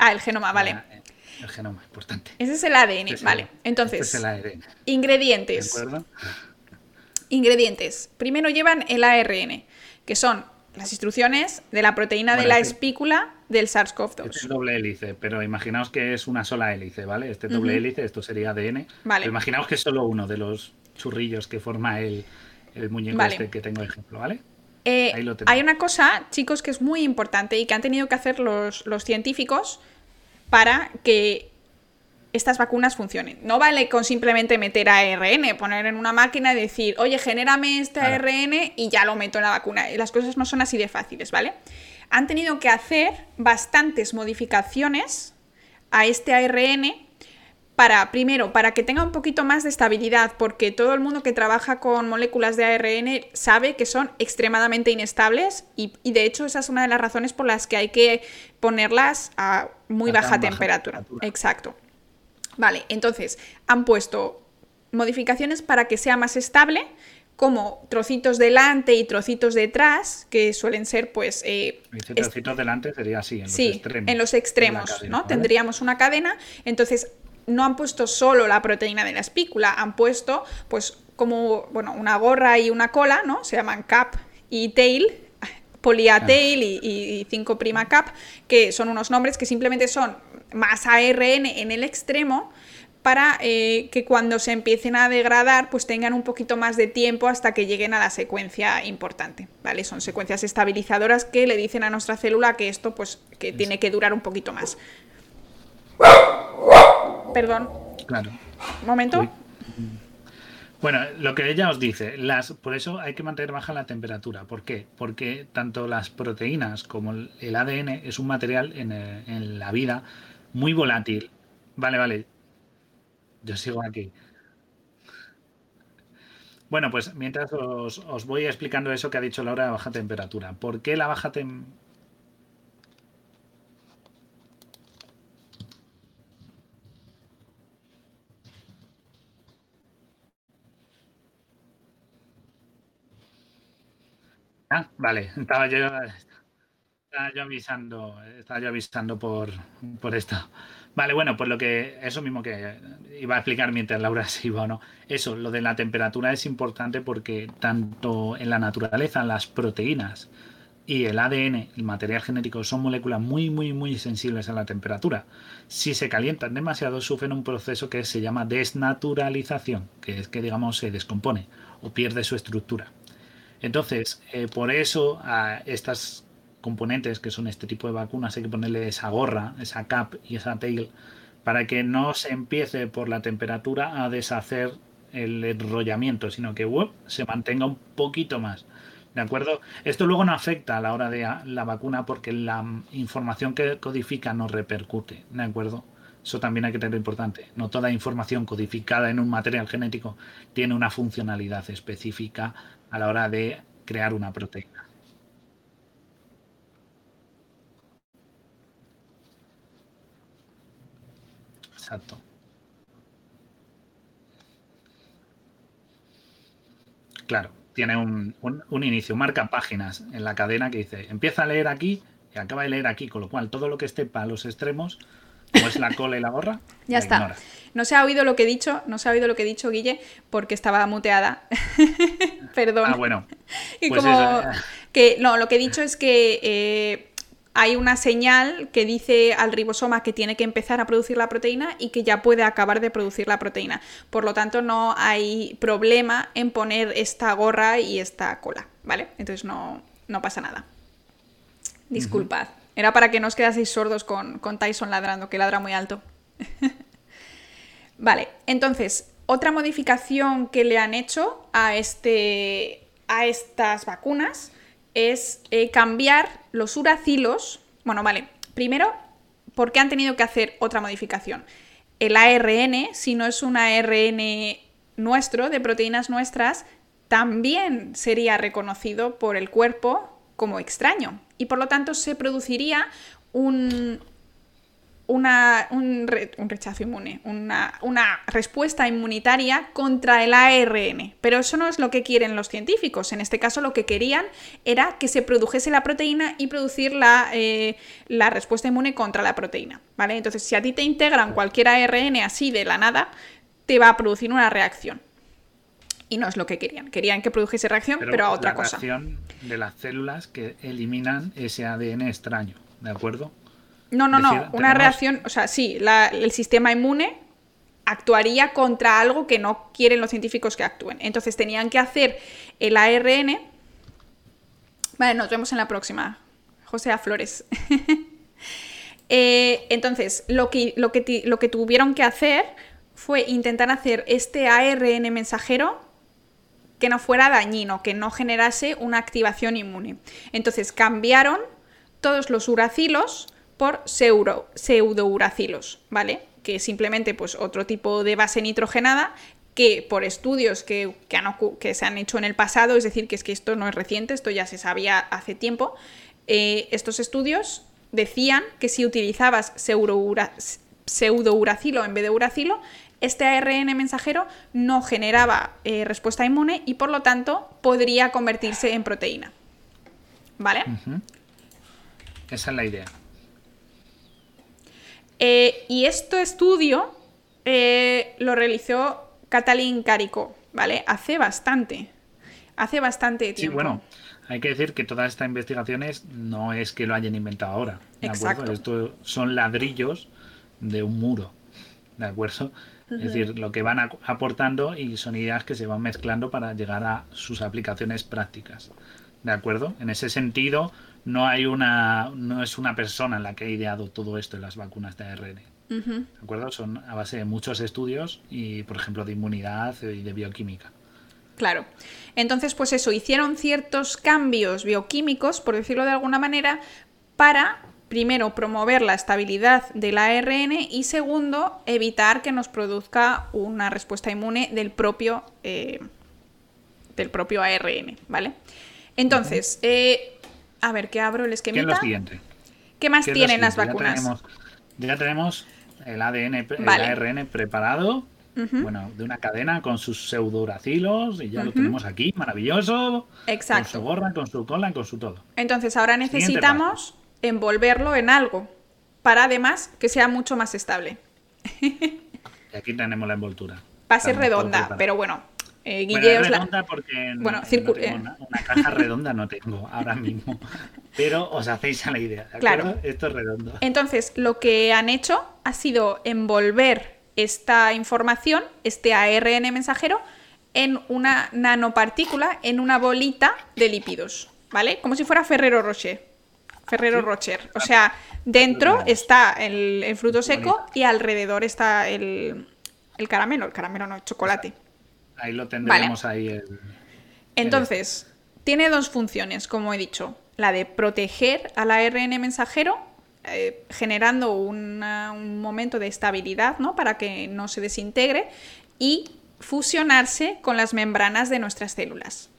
Ah, el genoma, vale. Ah, eh, El genoma, importante. Ese es el ADN, Este el- vale. Entonces, este es el ARN. ¿De ingredientes. acuerdo? Ingredientes. Primero llevan el ARN, que son las instrucciones de la proteína de la este- espícula del Este es SARS-CoV-2. doble hélice, pero imaginaos que es una sola hélice, ¿vale? Este doble hélice, esto sería ADN. Vale. Pero imaginaos que es solo uno de los churrillos que forma el, el muñeco Vale. este que tengo de ejemplo, ¿vale? Eh, ahí lo tenemos. hay una cosa, chicos, que es muy importante y que han tenido que hacer los, los científicos para que estas vacunas funcionen. No vale con simplemente meter ARN, poner en una máquina y decir, oye, genérame este Claro. ARN y ya lo meto en la vacuna. Y las cosas no son así de fáciles, ¿vale? Han tenido que hacer bastantes modificaciones a este ARN para, primero, para que tenga un poquito más de estabilidad, porque todo el mundo que trabaja con moléculas de ARN sabe que son extremadamente inestables y, y de hecho esa es una de las razones por las que hay que ponerlas a muy A baja baja temperatura. temperatura. Exacto. Vale, entonces han puesto modificaciones para que sea más estable, como trocitos delante y trocitos detrás, que suelen ser pues... eh, trocitos delante sería así, en los sí, extremos. en los extremos, cadena, ¿no? ¿vale? Tendríamos una cadena. Entonces, no han puesto solo la proteína de la espícula, han puesto pues como bueno, una gorra y una cola, ¿no? Se llaman cap y tail, poliatail y, y 5' cap, que son unos nombres que simplemente son más ARN en el extremo para eh, que cuando se empiecen a degradar pues tengan un poquito más de tiempo hasta que lleguen a la secuencia importante, ¿vale? Son secuencias estabilizadoras que le dicen a nuestra célula que esto pues que tiene que durar un poquito más. Perdón. Claro. Un momento. Bueno, lo que ella os dice, las, por eso hay que mantener baja la temperatura. ¿Por qué? Porque tanto las proteínas como el ADN es un material en, eh, en la vida muy volátil. Vale, vale, yo sigo aquí. Bueno, pues mientras os, voy explicando eso que ha dicho Laura de baja temperatura. ¿Por qué la baja temperatura? Ah, vale, estaba yo, avisando, estaba yo avisando por, por esto. Vale, bueno, pues lo que, eso mismo que iba a explicar mientras Laura se iba o no. Eso, lo de la temperatura es importante porque tanto en la naturaleza las proteínas y el ADN, el material genético, son moléculas muy, muy, muy sensibles a la temperatura. Si se calientan demasiado, sufren un proceso que se llama desnaturalización, que es que, digamos, se descompone o pierde su estructura. Entonces, eh, por eso a estas componentes que son este tipo de vacunas hay que ponerle esa gorra, esa cap y esa tail para que no se empiece por la temperatura a deshacer el enrollamiento, sino que se mantenga un poquito más. ¿De acuerdo? Esto luego no afecta a la hora de la vacuna porque la información que codifica no repercute. ¿De acuerdo? Eso también hay que tener importante. No toda información codificada en un material genético tiene una funcionalidad específica a la hora de crear una proteína. Exacto. Claro, tiene un, inicio, marca páginas en la cadena que dice, empieza a leer aquí y acaba de leer aquí, con lo cual todo lo que esté para los extremos, como es la cola y la gorra, ya está. No se ha oído lo que he dicho, no se ha oído lo que he dicho, Guille, porque estaba muteada. Perdón. Ah, bueno. y pues como que no, lo que he dicho es que eh, hay una señal que dice al ribosoma que tiene que empezar a producir la proteína y que ya puede acabar de producir la proteína. Por lo tanto, no hay problema en poner esta gorra y esta cola, ¿vale? Entonces no, pasa nada. Disculpad. Era para que no os quedaseis sordos con, con Tyson ladrando, que ladra muy alto. vale, entonces, otra modificación que le han hecho a, este, a estas vacunas es eh, cambiar los uracilos. Bueno, vale, primero, ¿por qué han tenido que hacer otra modificación? El ARN, si no es un ARN nuestro, de proteínas nuestras, también sería reconocido por el cuerpo como extraño y por lo tanto se produciría un, un, rechazo inmune, una, respuesta inmunitaria contra el ARN. Pero eso no es lo que quieren los científicos. En este caso lo que querían era que se produjese la proteína y producir la, eh, la respuesta inmune contra la proteína. ¿vale? Entonces, si a ti te integran cualquier ARN así de la nada, te va a producir una reacción. Y no es lo que querían. Querían que produjese reacción, pero, a otra la cosa. Reacción de las células que eliminan ese ADN extraño, ¿de acuerdo? No, no, no. Una reacción, o sea, sí, el sistema inmune actuaría contra algo que no quieren los científicos que actúen. Entonces tenían que hacer el ARN. Vale, nos vemos en la próxima. José Flores. Eh, entonces, lo que, lo, que, lo que tuvieron que hacer fue intentar hacer este ARN mensajero que no fuera dañino, que no generase una activación inmune. Entonces cambiaron todos los uracilos por pseudo, pseudouracilos, ¿vale? Que simplemente pues, otro tipo de base nitrogenada que por estudios que, que, se han hecho en el pasado, es decir, que es que esto no es reciente, esto ya se sabía hace tiempo, eh, estos estudios decían que si utilizabas pseudouracilo en vez de uracilo, este ARN mensajero no generaba eh, respuesta inmune y por lo tanto podría convertirse en proteína. ¿Vale? Esa es la idea. Eh, y este estudio eh, lo realizó Catalin Carico, ¿vale? Hace bastante. Hace bastante tiempo. Sí, bueno, hay que decir que todas estas investigaciones no es que lo hayan inventado ahora. ¿de Exacto. acuerdo? Esto son ladrillos de un muro. ¿De acuerdo? Es decir, lo que van aportando y son ideas que se van mezclando para llegar a sus aplicaciones prácticas. ¿De acuerdo? En ese sentido, no hay una. no es una persona la que ha ideado todo esto en las vacunas de ARN. ¿De acuerdo? Son a base de muchos estudios y, por ejemplo, de inmunidad y de bioquímica. Claro. Entonces, pues eso, hicieron ciertos cambios bioquímicos, por decirlo de alguna manera, para, primero, promover la estabilidad del ARN y, segundo, evitar que nos produzca una respuesta inmune del propio, eh, del propio ARN, ¿vale? Entonces, eh, a ver, que abro el ¿Qué es lo siguiente? ¿Qué más ¿Qué es lo tienen las vacunas? Ya tenemos, ya tenemos el ADN, Vale. el ARN preparado, bueno, de una cadena con sus pseudouracilos y ya lo tenemos aquí, maravilloso. Exacto. Con su gorra, con su cola, con su todo. Entonces ahora necesitamos envolverlo en algo para además que sea mucho más estable. Aquí tenemos la envoltura. Va a ser redonda, pero bueno, eh, Bueno, es os la- redonda porque Bueno, no tengo eh. una, una caja redonda no tengo ahora mismo. Pero os hacéis a la idea, ¿de Claro. acuerdo? Esto es redondo. Entonces, lo que han hecho ha sido envolver esta información, este ARN mensajero, en una nanopartícula, en una bolita de lípidos, ¿vale? Como si fuera Ferrero Rocher. Ferrero Sí. Rocher. O sea, dentro está el, el fruto seco Bonito. y alrededor está el, el caramelo. El caramelo no, el chocolate. Ahí lo tendremos ahí. El... Entonces, tiene dos funciones, como he dicho. La de proteger al ARN mensajero, eh, generando una- un momento de estabilidad, ¿no? Para que no se desintegre. Y fusionarse con las membranas de nuestras células.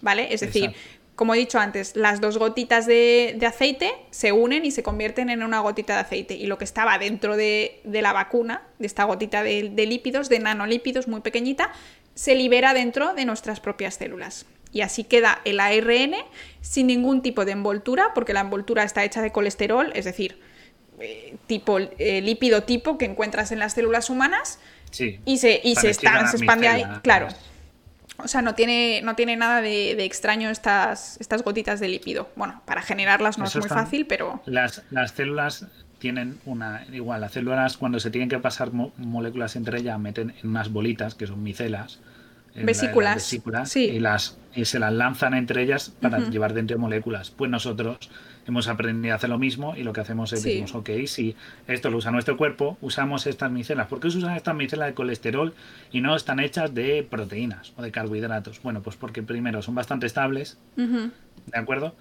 ¿Vale? Es decir. Como he dicho antes, las dos gotitas de, de aceite se unen y se convierten en una gotita de aceite. Y lo que estaba dentro de, de la vacuna, de esta gotita de, de lípidos, de nanolípidos muy pequeñita, se libera dentro de nuestras propias células. Y así queda el ARN sin ningún tipo de envoltura, porque la envoltura está hecha de colesterol, es decir, eh, tipo eh, lípido tipo que encuentras en las células humanas Sí. y se, y se, expande ahí. Claro. pues. O sea, no tiene, no tiene nada de, de extraño estas, estas gotitas de lípido. Bueno, para generarlas no Eso es muy están- fácil, pero Las, las células tienen una. Igual, las células cuando se tienen que pasar mo- moléculas entre ellas, meten en unas bolitas que son micelas. Vesículas, las vesículas, sí. y, las, y se las lanzan entre ellas para llevar dentro moléculas. Pues nosotros hemos aprendido a hacer lo mismo y lo que hacemos es Sí. decimos, ok, si esto lo usa nuestro cuerpo, usamos estas micelas. ¿Por qué se usan estas micelas de colesterol y no están hechas de proteínas o de carbohidratos? Bueno, pues porque primero son bastante estables, ¿de acuerdo?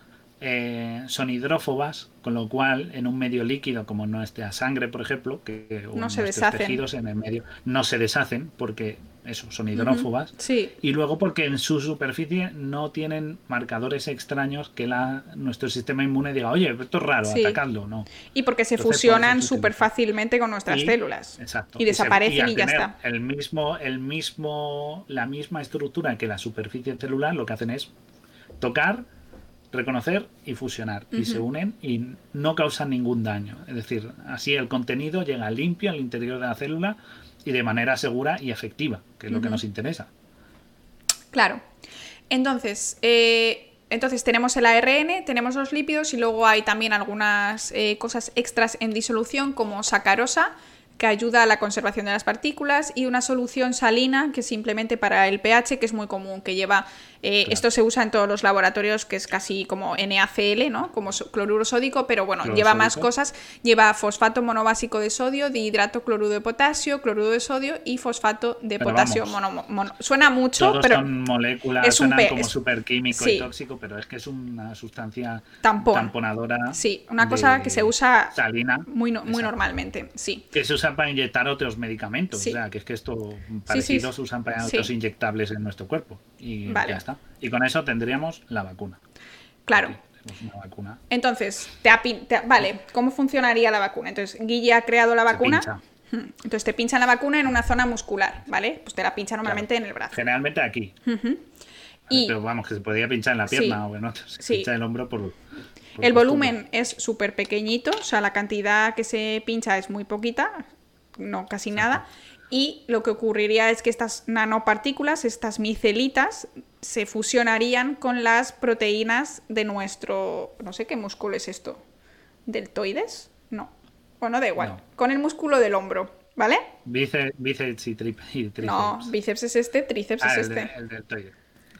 Eh, son hidrófobas, con lo cual en un medio líquido como nuestra sangre, por ejemplo, que o No se nuestros deshacen. tejidos en el medio no se deshacen porque eso son hidrófobas. sí, Y luego porque en su superficie no tienen marcadores extraños que la, nuestro sistema inmune diga, oye, esto es raro, Sí. atacadlo, no. y porque se Entonces, fusionan súper fácilmente con nuestras Y- células. Exacto. Y desaparecen y, ya está. El mismo, el mismo, la misma estructura que la superficie celular, lo que hacen es tocar, reconocer y fusionar. Y se unen y no causan ningún daño. Es decir, así el contenido llega limpio al interior de la célula y de manera segura y efectiva, que es lo que nos interesa. Claro. Entonces, eh, entonces tenemos el ARN, tenemos los lípidos y luego hay también algunas eh, cosas extras en disolución como sacarosa que ayuda a la conservación de las partículas y una solución salina que simplemente para el pH que es muy común que lleva eh, Claro. esto se usa en todos los laboratorios que es casi como NaCl no como so- cloruro sódico pero bueno Cloruro lleva más cosas lleva fosfato monobásico de sodio dihidrato cloruro de potasio cloruro de sodio y fosfato de Pero potasio mono- mono- suena mucho Todos pero son moléculas, es un suenan como súper químico sí. y tóxico, pero es que es una sustancia tamponadora. Sí, una cosa que se usa salina. muy, no- muy normalmente, sí. que se usan para inyectar otros medicamentos. Sí. O sea, que es que esto parecidos sí. se usan para otros inyectables en nuestro cuerpo. Y Vale. ya está. Y con eso tendríamos la vacuna. Claro. Aquí una vacuna. Entonces, te vale, ¿cómo funcionaría la vacuna? Entonces, Guille ha creado la vacuna. Entonces te pinchan la vacuna en una zona muscular, ¿vale? Pues te la pinchan normalmente en el brazo. Generalmente aquí. Y Pero vamos, que se podría pinchar en la pierna Sí. o en otro. Se Sí. pincha el hombro por. por el costumbre. volumen es súper pequeñito, o sea, la cantidad que se pincha es muy poquita, no casi nada. Y lo que ocurriría es que estas nanopartículas, estas micelitas, se fusionarían con las proteínas de nuestro... no sé qué músculo es esto. ¿Deltoides? No. Bueno, da igual. No. Con el músculo del hombro, ¿vale? Bíceps, bíceps y, tri- y tríceps. No, bíceps es este, tríceps Ah, es el, este. de- el deltoide.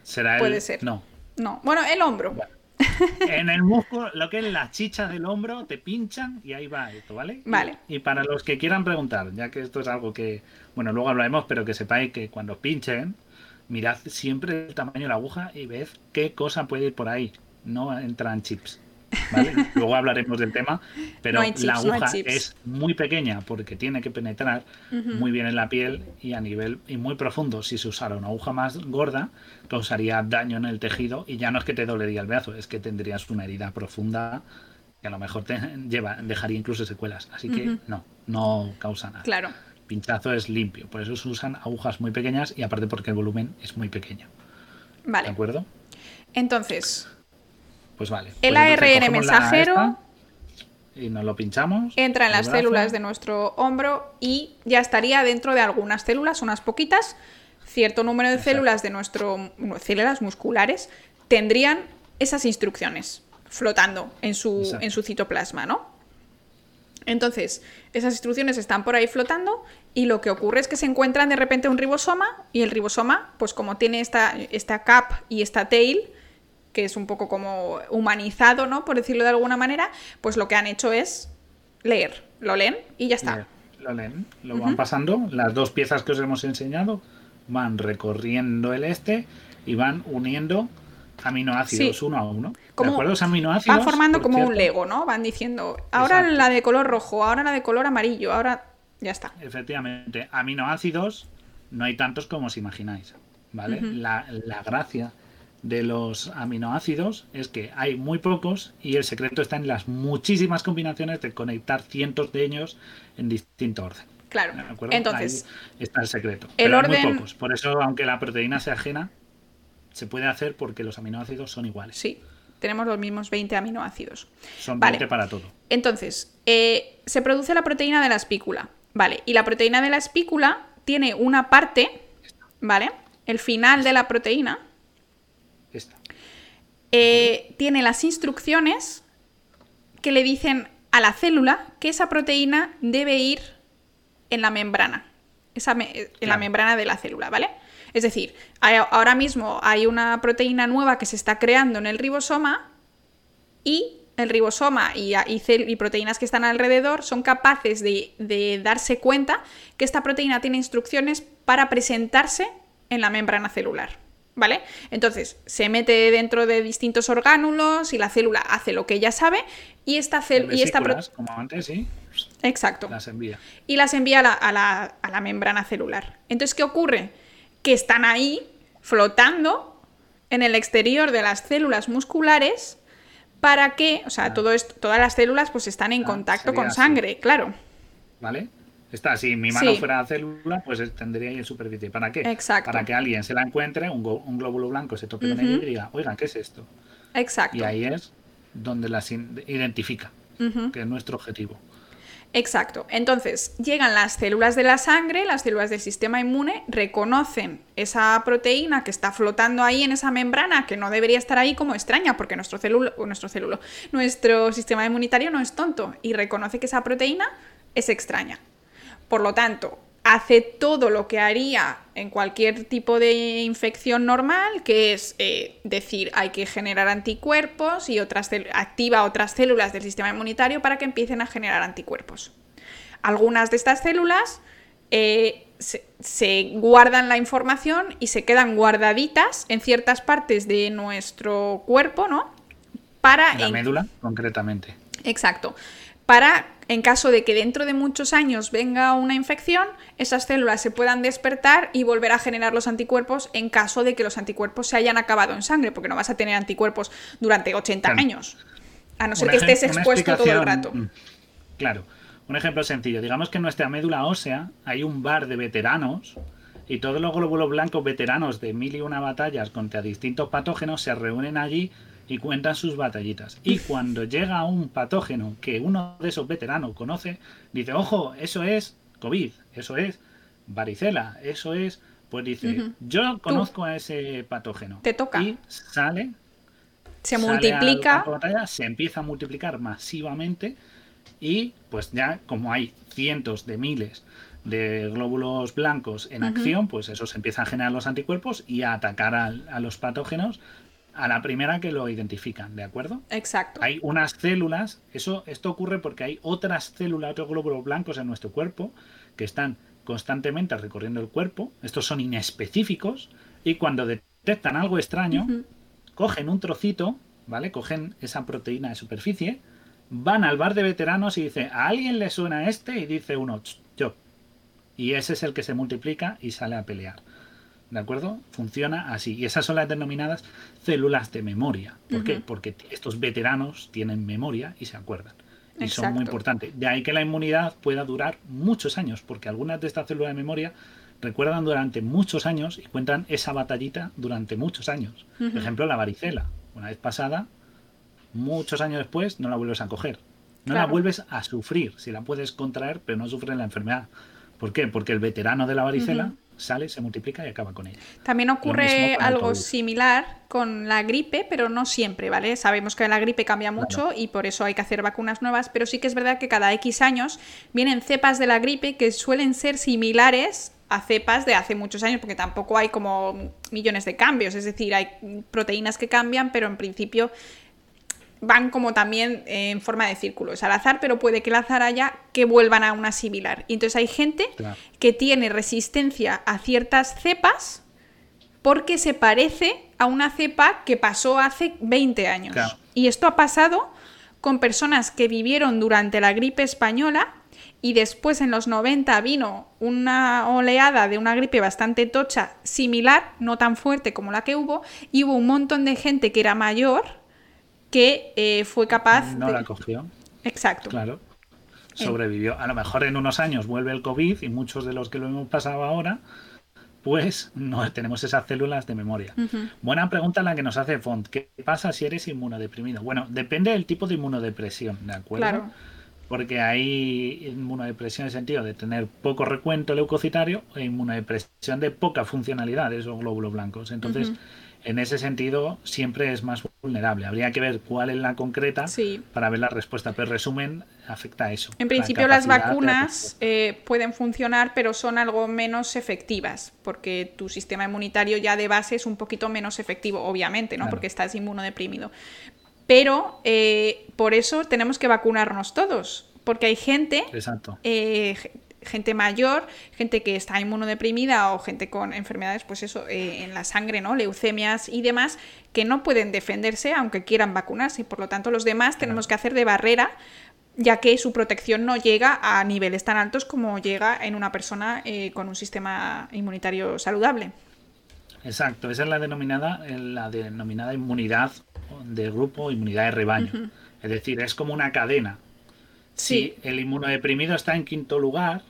Será Puede el... ser. No. No, bueno, el hombro. En el músculo, lo que es la chicha del hombro, te pinchan y ahí va esto, ¿vale? Vale. Y para los que quieran preguntar, ya que esto es algo que, bueno, luego hablaremos, pero que sepáis que cuando pinchen, mirad siempre el tamaño de la aguja y ved qué cosa puede ir por ahí. No entran chips. ¿Vale? Luego hablaremos del tema, pero No hay chips, la aguja es muy pequeña porque tiene que penetrar muy bien en la piel y a nivel y muy profundo. Si se usara una aguja más gorda, causaría daño en el tejido y ya no es que te dolería el brazo, es que tendrías una herida profunda que a lo mejor te lleva, dejaría incluso secuelas. Así que no, no causa nada. Claro. Pinchazo es limpio, por eso se usan agujas muy pequeñas y aparte porque el volumen es muy pequeño. ¿De Vale. acuerdo? Entonces, Pues vale. El Pues ARN mensajero y nos lo pinchamos. entra en las brazo. células de nuestro hombro y ya estaría dentro de algunas células, unas poquitas. Cierto número de Exacto. células de nuestro células musculares tendrían esas instrucciones flotando en su, Exacto. en su citoplasma, ¿no? Entonces, esas instrucciones están por ahí flotando y lo que ocurre es que se encuentran de repente un ribosoma y el ribosoma, pues como tiene esta, esta cap y esta tail, que es un poco como humanizado, ¿no? Por decirlo de alguna manera, pues lo que han hecho es leer. Lo leen y ya está. Lo leen, lo van pasando. Las dos piezas que os hemos enseñado van recorriendo el este y van uniendo aminoácidos Sí. uno a uno. Como- ¿De acuerdo? Los aminoácidos. Van formando como un Lego, ¿no? Van diciendo, ahora Exacto. la de color rojo, ahora la de color amarillo, ahora ya está. Efectivamente, aminoácidos no hay tantos como os imagináis. ¿Vale? la, la gracia de los aminoácidos es que hay muy pocos y el secreto está en las muchísimas combinaciones de conectar cientos de ellos en distinto orden. Claro. Entonces, Ahí está el secreto. el Pero hay muy orden- pocos. Por eso, aunque la proteína sea ajena, se puede hacer porque los aminoácidos son iguales. sí, tenemos los mismos 20 aminoácidos. Son Vale. 20 para todo. Entonces, eh, se produce la proteína de la espícula, ¿vale? Y la proteína de la espícula tiene una parte, ¿vale? El final de la proteína Esta. eh, tiene las instrucciones que le dicen a la célula que esa proteína debe ir en la membrana, esa me- en la membrana de la célula, ¿vale? Es decir, hay- ahora mismo hay una proteína nueva que se está creando en el ribosoma y el ribosoma y, y cel- y proteínas que están alrededor son capaces de, de darse cuenta que esta proteína tiene instrucciones para presentarse en la membrana celular. ¿Vale? Entonces, se mete dentro de distintos orgánulos y la célula hace lo que ella sabe y esta célula... Como antes, sí, Exacto las envía. y las envía a la, a la- a la membrana celular. Entonces, ¿qué ocurre? Que están ahí flotando en el exterior de las células musculares para que, o sea, todo esto, todas las células pues están en Ah, contacto con así. sangre, claro. ¿Vale? Está, si mi mano Sí. fuera célula, pues tendría ahí en superficie. ¿Para qué? Exacto. Para que alguien se la encuentre, un, glóbulo blanco se tope con ella y diga, oigan, ¿qué es esto? Exacto. Y ahí es donde las identifica, que es nuestro objetivo. Exacto. Entonces, llegan las células de la sangre, las células del sistema inmune, reconocen esa proteína que está flotando ahí en esa membrana, que no debería estar ahí como extraña, porque nuestro célulo, nuestro nuestro sistema inmunitario no es tonto y reconoce que esa proteína es extraña. Por lo tanto, hace todo lo que haría en cualquier tipo de infección normal, que es eh, decir, hay que generar anticuerpos y otras activa otras células del sistema inmunitario para que empiecen a generar anticuerpos. Algunas de estas células eh, se, se guardan la información y se quedan guardaditas en ciertas partes de nuestro cuerpo, ¿no? Para la en- médula, concretamente. Exacto. Para, en caso de que dentro de muchos años venga una infección, esas células se puedan despertar y volver a generar los anticuerpos en caso de que los anticuerpos se hayan acabado en sangre, porque no vas a tener anticuerpos durante 80 Claro. años. A no ser que estés expuesto todo el rato. mm, Claro. Un ejemplo sencillo. Digamos que en nuestra médula ósea hay un bar de veteranos y todos los glóbulos blancos veteranos de mil y una batallas contra distintos patógenos se reúnen allí y cuentan sus batallitas. Y cuando llega un patógeno que uno de esos veteranos conoce, dice, ojo, eso es COVID, eso es varicela, eso es, pues dice, yo conozco a ese patógeno. Te toca. Y sale. Se multiplica. se empieza a multiplicar masivamente y pues ya como hay cientos de miles de glóbulos blancos en acción, pues eso se empieza a generar los anticuerpos y a atacar a, los patógenos a la primera que lo identifican, ¿de acuerdo? Exacto. Hay unas células, eso, esto ocurre porque hay otras células, otros glóbulos blancos en nuestro cuerpo que están constantemente recorriendo el cuerpo, estos son inespecíficos y cuando detectan algo extraño, cogen un trocito, ¿vale? Cogen esa proteína de superficie, van al bar de veteranos y dicen, ¿a alguien le suena este? Y dice uno, yo. Y ese es el que se multiplica y sale a pelear. ¿De acuerdo? Funciona así. Y esas son las denominadas células de memoria. ¿Por qué? Porque estos veteranos tienen memoria y se acuerdan. Y son muy importantes. De ahí que la inmunidad pueda durar muchos años, porque algunas de estas células de memoria recuerdan durante muchos años y cuentan esa batallita durante muchos años. Por ejemplo, la varicela. Una vez pasada, muchos años después no la vuelves a coger. No la vuelves a sufrir. Si la puedes contraer, pero no sufres la enfermedad. ¿Por qué? Porque el veterano de la varicela sale, se multiplica y acaba con ella. También ocurre algo similar con la gripe, pero no siempre, ¿vale? Sabemos que la gripe cambia mucho y por eso hay que hacer vacunas nuevas, pero sí que es verdad que cada X años vienen cepas de la gripe que suelen ser similares a cepas de hace muchos años, porque tampoco hay como millones de cambios, es decir, hay proteínas que cambian, pero en principio van como también en forma de círculos al azar, pero puede que el azar haya que vuelvan a una similar. Y entonces hay gente que tiene resistencia a ciertas cepas porque se parece a una cepa que pasó hace 20 años. Y esto ha pasado con personas que vivieron durante la gripe española y después en los 90 vino una oleada de una gripe bastante tocha, similar, no tan fuerte como la que hubo, y hubo un montón de gente que era mayor que eh, fue capaz. No la cogió. Exacto. Claro. Sobrevivió. A lo mejor en unos años vuelve el COVID y muchos de los que lo hemos pasado ahora, pues no tenemos esas células de memoria. Buena pregunta la que nos hace Font. ¿Qué pasa si eres inmunodeprimido? Bueno, depende del tipo de inmunodepresión, ¿de acuerdo? Claro. Porque hay inmunodepresión en el sentido de tener poco recuento leucocitario e inmunodepresión de poca funcionalidad de esos glóbulos blancos. Entonces, en ese sentido siempre es más vulnerable. Habría que ver cuál es la concreta para ver la respuesta, pero resumen afecta a eso. En principio las vacunas eh, pueden funcionar, pero son algo menos efectivas, porque tu sistema inmunitario ya de base es un poquito menos efectivo, obviamente, ¿no? Porque estás inmunodeprimido. Pero eh, por eso tenemos que vacunarnos todos, porque hay gente, Exacto. Eh, gente mayor, gente que está inmunodeprimida o gente con enfermedades, pues eso, eh, en la sangre, ¿no? Leucemias y demás, que no pueden defenderse aunque quieran vacunarse. Y por lo tanto, los demás tenemos que hacer de barrera, ya que su protección no llega a niveles tan altos como llega en una persona eh, con un sistema inmunitario saludable. Exacto, esa es la denominada, la denominada inmunidad de grupo, inmunidad de rebaño. Es decir, es como una cadena. Si el inmunodeprimido está en quinto lugar,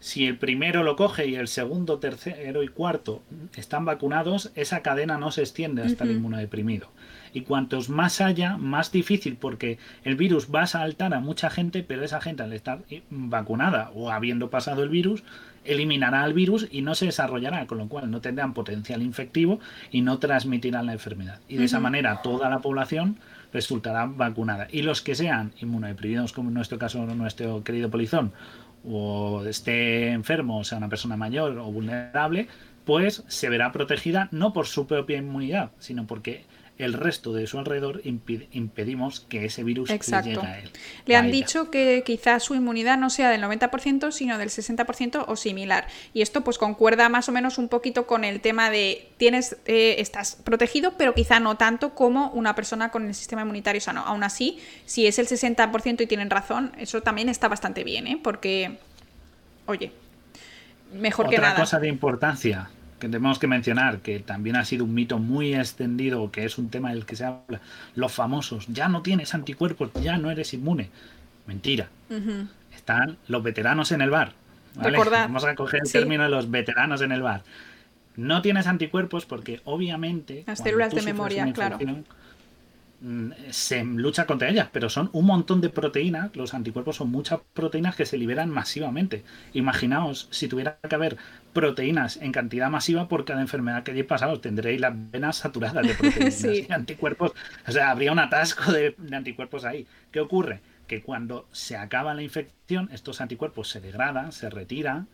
si el primero lo coge y el segundo, tercero y cuarto están vacunados, esa cadena no se extiende hasta el inmunodeprimido. Y cuantos más haya, más difícil, porque el virus va a saltar a mucha gente, pero esa gente al estar vacunada o habiendo pasado el virus, eliminará al virus y no se desarrollará, con lo cual no tendrán potencial infectivo y no transmitirán la enfermedad. Y de esa manera toda la población resultará vacunada. Y los que sean inmunodeprimidos, como en nuestro caso nuestro querido Polizón, o esté enfermo, o sea, una persona mayor o vulnerable, pues se verá protegida no por su propia inmunidad, sino porque el resto de su alrededor impedimos que ese virus llegue a él. Le han dicho que quizás su inmunidad no sea del 90%, sino del 60% o similar. Y esto pues concuerda más o menos un poquito con el tema de tienes, eh, estás protegido, pero quizá no tanto como una persona con el sistema inmunitario sano. Aún así, si es el 60% y tienen razón, eso también está bastante bien, ¿eh? porque, oye, mejor que nada. Otra cosa de importancia, que tenemos que mencionar, que también ha sido un mito muy extendido, que es un tema del que se habla, los famosos, ya no tienes anticuerpos, ya no eres inmune. Mentira. Están los veteranos en el bar. Vamos a coger el término de los veteranos en el bar. No tienes anticuerpos porque obviamente... Las células de memoria, claro. Mm, se lucha contra ellas, pero son un montón de proteínas, los anticuerpos son muchas proteínas que se liberan masivamente. Imaginaos si tuviera que haber proteínas en cantidad masiva por cada enfermedad que hayáis pasado, tendréis las venas saturadas de proteínas y anticuerpos, o sea, habría un atasco de, de anticuerpos ahí. ¿Qué ocurre? Que cuando se acaba la infección, estos anticuerpos se degradan, se retiran,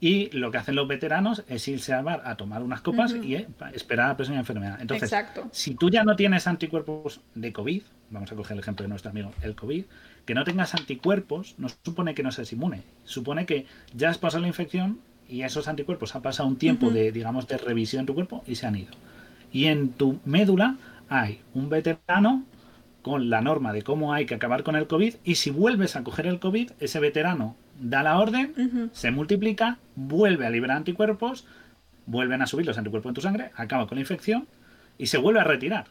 y lo que hacen los veteranos es irse al bar a tomar unas copas y eh, esperar a la próxima enfermedad. Entonces, si tú ya no tienes anticuerpos de COVID, vamos a coger el ejemplo de nuestro amigo el COVID, que no tengas anticuerpos no supone que no seas inmune. Supone que ya has pasado la infección y esos anticuerpos han pasado un tiempo de, digamos, de revisión en tu cuerpo y se han ido. Y en tu médula hay un veterano con la norma de cómo hay que acabar con el COVID y si vuelves a coger el COVID, ese veterano da la orden, se multiplica, vuelve a liberar anticuerpos, vuelven a subir los anticuerpos en tu sangre, acaba con la infección y se vuelve a retirar.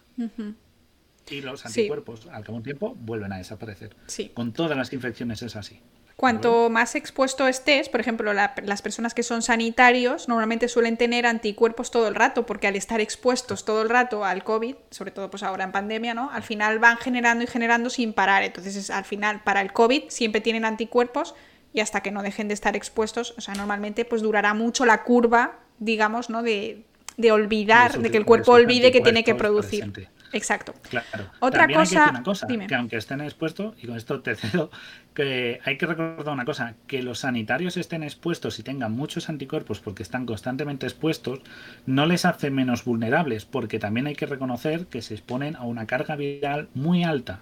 Y los anticuerpos, al cabo de un tiempo, vuelven a desaparecer. Con todas las infecciones es así. Cuanto más expuesto estés, por ejemplo, las personas que son sanitarios normalmente suelen tener anticuerpos todo el rato, porque al estar expuestos todo el rato al COVID, sobre todo pues ahora en pandemia, ¿no? Al final van generando y generando sin parar. Entonces, al final, para el COVID siempre tienen anticuerpos y hasta que no dejen de estar expuestos, o sea, normalmente pues durará mucho la curva, digamos, ¿no? De, de olvidar, de, que el cuerpo olvide que tiene que producir. Exacto. Claro. Otra cosa, una cosa que aunque estén expuestos, y con esto te cedo, que hay que recordar una cosa, que los sanitarios estén expuestos y tengan muchos anticuerpos porque están constantemente expuestos, no les hace menos vulnerables, porque también hay que reconocer que se exponen a una carga viral muy alta,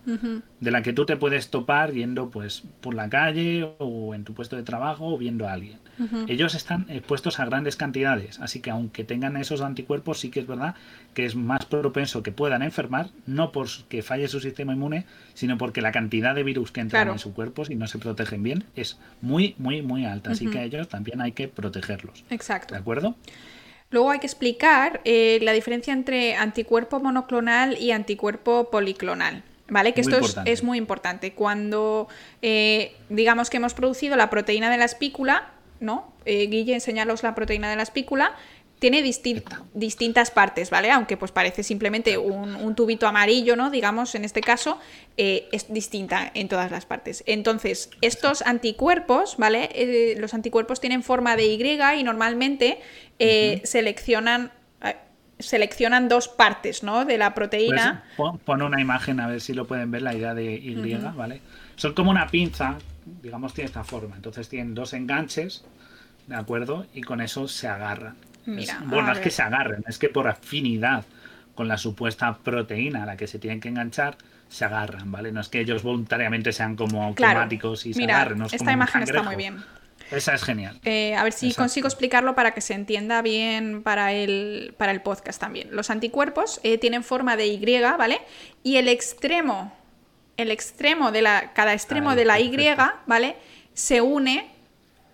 de la que tú te puedes topar yendo pues por la calle o en tu puesto de trabajo o viendo a alguien. Ellos están expuestos a grandes cantidades, así que aunque tengan esos anticuerpos, sí que es verdad que es más propenso que puedan enfermar, no porque falle su sistema inmune, sino porque la cantidad de virus que entran en su cuerpo y no se protegen bien es muy, muy, muy alta. Así que a ellos también hay que protegerlos. Exacto. ¿De acuerdo? Luego hay que explicar eh, la diferencia entre anticuerpo monoclonal y anticuerpo policlonal. ¿Vale? Que esto es, muy importante. Cuando eh, digamos que hemos producido la proteína de la espícula, ¿no? Eh, Guille, enseñaros la proteína de la espícula. Tiene distintas partes, ¿vale? Aunque pues parece simplemente un, tubito amarillo, ¿no? Digamos, en este caso, eh, es distinta en todas las partes. Entonces, estos anticuerpos, ¿vale? Eh, los anticuerpos tienen forma de Y y normalmente seleccionan seleccionan dos partes ¿no? de la proteína. Pues, pon, una imagen a ver si lo pueden ver, la idea de Y, ¿vale? Son como una pinza digamos, tiene esta forma. Entonces tienen dos enganches, ¿de acuerdo? Y con eso se agarran. Bueno, es que se agarren, es que por afinidad con la supuesta proteína a la que se tienen que enganchar, se agarran, ¿vale? No es que ellos voluntariamente sean como automáticos y se agarren. esta imagen está muy bien. Esa es genial. Eh, a ver si consigo explicarlo para que se entienda bien para el, para el podcast también. Los anticuerpos eh, tienen forma de Y, ¿vale? Y el extremo el extremo de la, cada extremo de la Y, ¿vale? Se une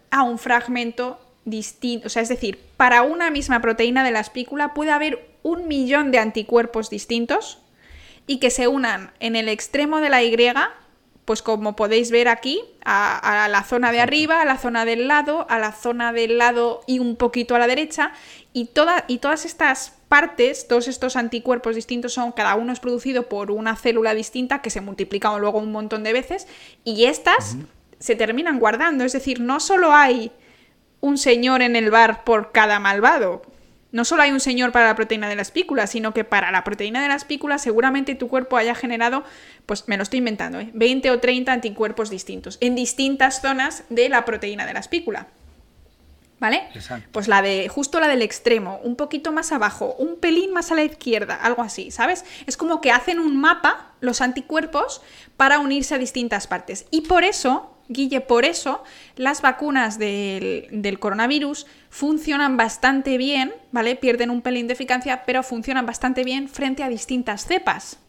a un fragmento distinto. O sea, es decir, para una misma proteína de la espícula puede haber un millón de anticuerpos distintos y que se unan en el extremo de la Y, pues como podéis ver aquí, a, a, la zona de arriba, a la zona del lado, a la zona del lado y un poquito a la derecha, y, toda, y todas estas partes, todos estos anticuerpos distintos son, cada uno es producido por una célula distinta que se multiplica luego un montón de veces y estas se terminan guardando. Es decir, no solo hay un señor en el bar por cada malvado. No solo hay un señor para la proteína de la espícula, sino que para la proteína de la espícula seguramente tu cuerpo haya generado, pues me lo estoy inventando, 20 ¿eh? o 30 anticuerpos distintos en distintas zonas de la proteína de la espícula. ¿Vale? Pues la de, justo la del extremo, un poquito más abajo, un pelín más a la izquierda, algo así, ¿sabes? Es como que hacen un mapa, los anticuerpos, para unirse a distintas partes. Y por eso, Guille, por eso las vacunas del, del coronavirus funcionan bastante bien, ¿vale? Pierden un pelín de eficacia, pero funcionan bastante bien frente a distintas cepas.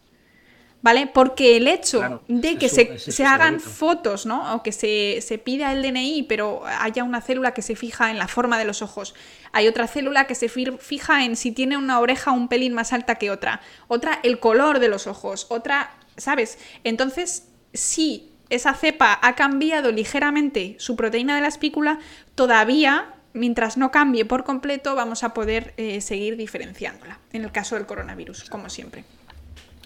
¿vale? Porque el hecho de que se, hagan fotos, ¿no? O que se, se pida el DNI, pero haya una célula que se fija en la forma de los ojos. Hay otra célula que se fija en si tiene una oreja un pelín más alta que otra. Otra, el color de los ojos. Otra, ¿sabes? Entonces, si esa cepa ha cambiado ligeramente su proteína de la espícula, todavía mientras no cambie por completo, vamos a poder eh, seguir diferenciándola, en el caso del coronavirus, como siempre.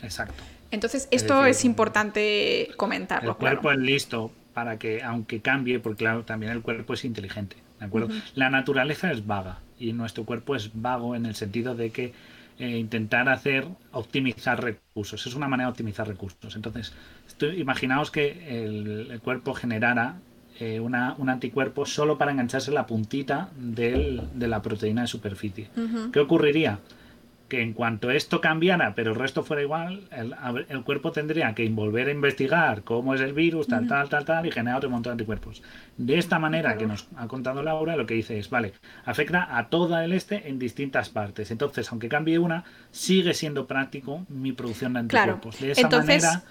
Exacto. Entonces, esto es, importante comentarlo. El cuerpo es listo para que, aunque cambie, porque claro, también el cuerpo es inteligente. ¿De acuerdo? La naturaleza es vaga y nuestro cuerpo es vago en el sentido de que eh, intentar hacer optimizar recursos. Es una manera de optimizar recursos. Entonces, imaginaos que el, cuerpo generara eh, una, un anticuerpo solo para engancharse la puntita de la proteína de superficie. ¿Qué ocurriría? que en cuanto esto cambiara, pero el resto fuera igual, el, cuerpo tendría que volver a investigar cómo es el virus, tal, tal, tal, tal, y generar otro montón de anticuerpos. De esta manera que nos ha contado Laura, lo que dice es, vale, afecta a toda el este en distintas partes. Entonces, aunque cambie una, sigue siendo práctico mi producción de anticuerpos. De esa manera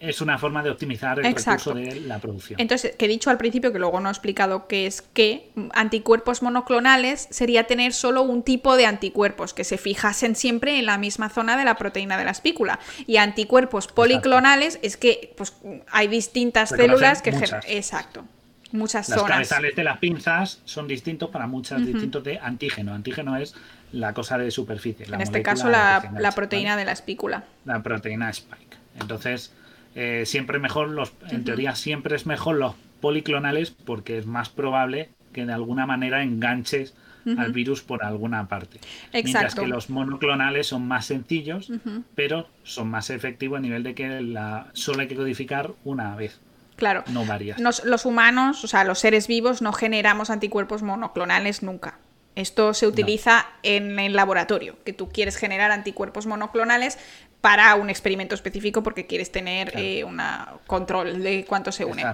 es una forma de optimizar el recurso de la producción. Entonces, que he dicho al principio, que luego no he explicado qué es que anticuerpos monoclonales sería tener solo un tipo de anticuerpos que se fijasen siempre en la misma zona de la proteína de la espícula. Y anticuerpos policlonales es que pues, hay distintas células que... Exacto. Muchas Las zonas. cabezales de las pinzas son distintos para muchas, distintos de antígeno. Antígeno es la cosa de superficie. en este caso, la, la proteína de la espícula. La proteína spike. Entonces, eh, siempre mejor los, en teoría siempre es mejor los policlonales porque es más probable que de alguna manera enganches al virus por alguna parte. Exacto. Mientras que los monoclonales son más sencillos, pero son más efectivos a nivel de que la, solo hay que codificar una vez. Claro. No varias. los humanos, o sea, los seres vivos, no generamos anticuerpos monoclonales nunca. Esto se utiliza en el laboratorio, que tú quieres generar anticuerpos monoclonales para un experimento específico porque quieres tener eh, un control de cuánto se une.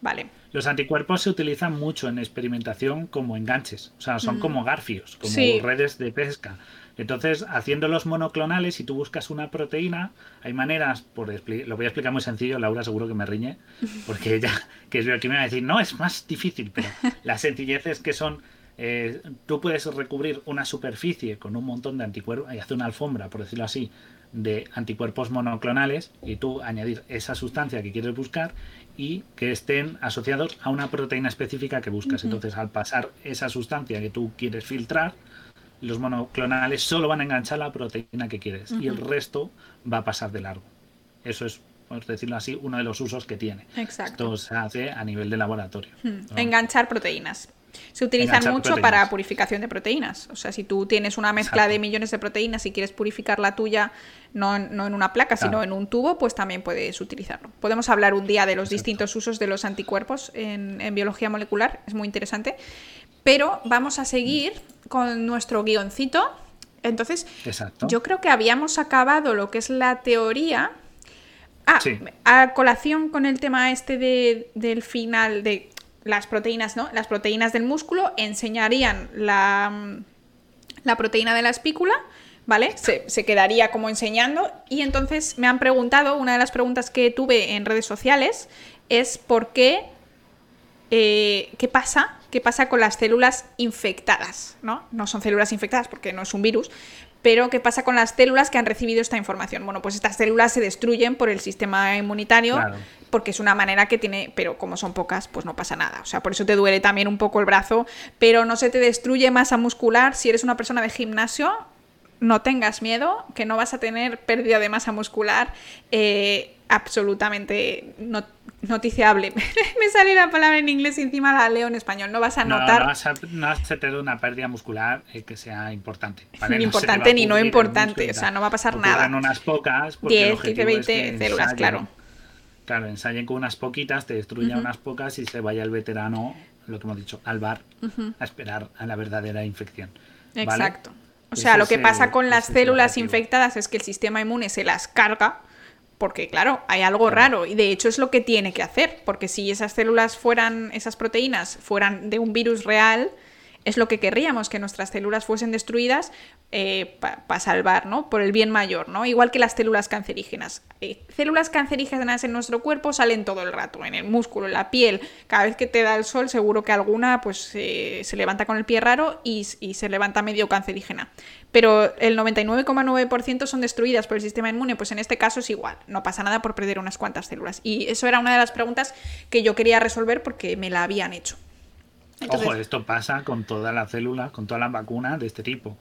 Vale. Los anticuerpos se utilizan mucho en experimentación como enganches, o sea, son mm. como garfios, como redes de pesca. Entonces, haciendo los monoclonales, si tú buscas una proteína, hay maneras, por lo voy a explicar muy sencillo, Laura seguro que me riñe, porque ella, que es me va a decir, no, es más difícil, pero la sencillez es que son eh, tú puedes recubrir una superficie con un montón de anticuerpos y hacer una alfombra, por decirlo así, de anticuerpos monoclonales y tú añadir esa sustancia que quieres buscar y que estén asociados a una proteína específica que buscas. Entonces, al pasar esa sustancia que tú quieres filtrar, los monoclonales solo van a enganchar la proteína que quieres y el resto va a pasar de largo. Eso es, por decirlo así, uno de los usos que tiene. Exacto. Esto se hace a nivel de laboratorio. Enganchar proteínas. Se utilizan mucho para purificación de proteínas. O sea, si tú tienes una mezcla de millones de proteínas y quieres purificar la tuya, no, en una placa, sino en un tubo, pues también puedes utilizarlo. Podemos hablar un día de los distintos usos de los anticuerpos en, biología molecular, es muy interesante. Pero vamos a seguir con nuestro guioncito. Entonces, yo creo que habíamos acabado lo que es la teoría. Ah, a colación con el tema este de, del final, de las proteínas, ¿no? Las proteínas del músculo enseñarían la, la proteína de la espícula, ¿vale? Se, quedaría como enseñando. Y entonces me han preguntado, una de las preguntas que tuve en redes sociales es por qué, eh, qué pasa, qué pasa con las células infectadas, ¿no? No son células infectadas porque no es un virus, pero ¿qué pasa con las células que han recibido esta información? Bueno, pues estas células se destruyen por el sistema inmunitario porque es una manera que tiene, pero como son pocas, pues no pasa nada. O sea, por eso te duele también un poco el brazo, pero no se te destruye masa muscular si eres una persona de gimnasio. No tengas miedo, que no vas a tener pérdida de masa muscular eh, absolutamente no noticiable. Me sale la palabra en inglés y encima la leo en español. No vas a notar. No, se te da una pérdida muscular eh, que sea importante. Ni importante ni no importante. O sea, no va a pasar nada. unas pocas. 10, 15, 20 células, claro. Claro, ensayen con unas poquitas, te destruyan unas pocas y se vaya el veterano, lo que hemos dicho, al bar a esperar a la verdadera infección. Exacto. O sea, lo que pasa con las células infectadas es que el sistema inmune se las carga porque claro, hay algo raro y de hecho es lo que tiene que hacer, porque si esas células fueran, esas proteínas fueran de un virus real, es lo que querríamos, que nuestras células fuesen destruidas eh, para salvar, ¿no? Por el bien mayor, ¿no? Igual que las células cancerígenas. Eh, células cancerígenas en nuestro cuerpo salen todo el rato, en el músculo, en la piel. Cada vez que te da el sol, seguro que alguna pues eh, se levanta con el pie raro y, y se levanta medio cancerígena. Pero el 99,9% son destruidas por el sistema inmune, pues en este caso es igual. No pasa nada por perder unas cuantas células. Y eso era una de las preguntas que yo quería resolver porque me la habían hecho. Ojo, esto pasa con todas las células, con todas las vacunas de este tipo.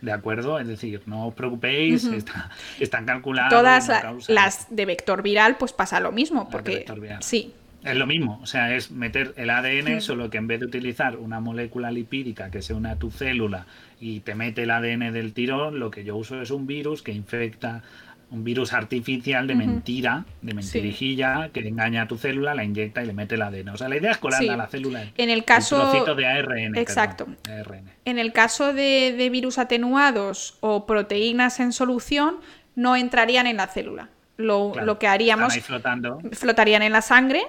¿De acuerdo? Es decir, no os preocupéis, están calculadas. Todas las de vector viral, pues pasa lo mismo, porque sí. Es lo mismo, o sea, es meter el ADN, solo que en vez de utilizar una molécula lipídica que se une a tu célula y te mete el ADN del tirón, lo que yo uso es un virus que infecta un virus artificial de mentira, de mentirijilla, que engaña a tu célula, la inyecta y le mete el ADN. O sea, la idea es colarla a la célula en el caso... de ARN. Exacto. En el caso de, virus atenuados o proteínas en solución, no entrarían en la célula. Lo, lo que haríamos... flotando. Flotarían en la sangre,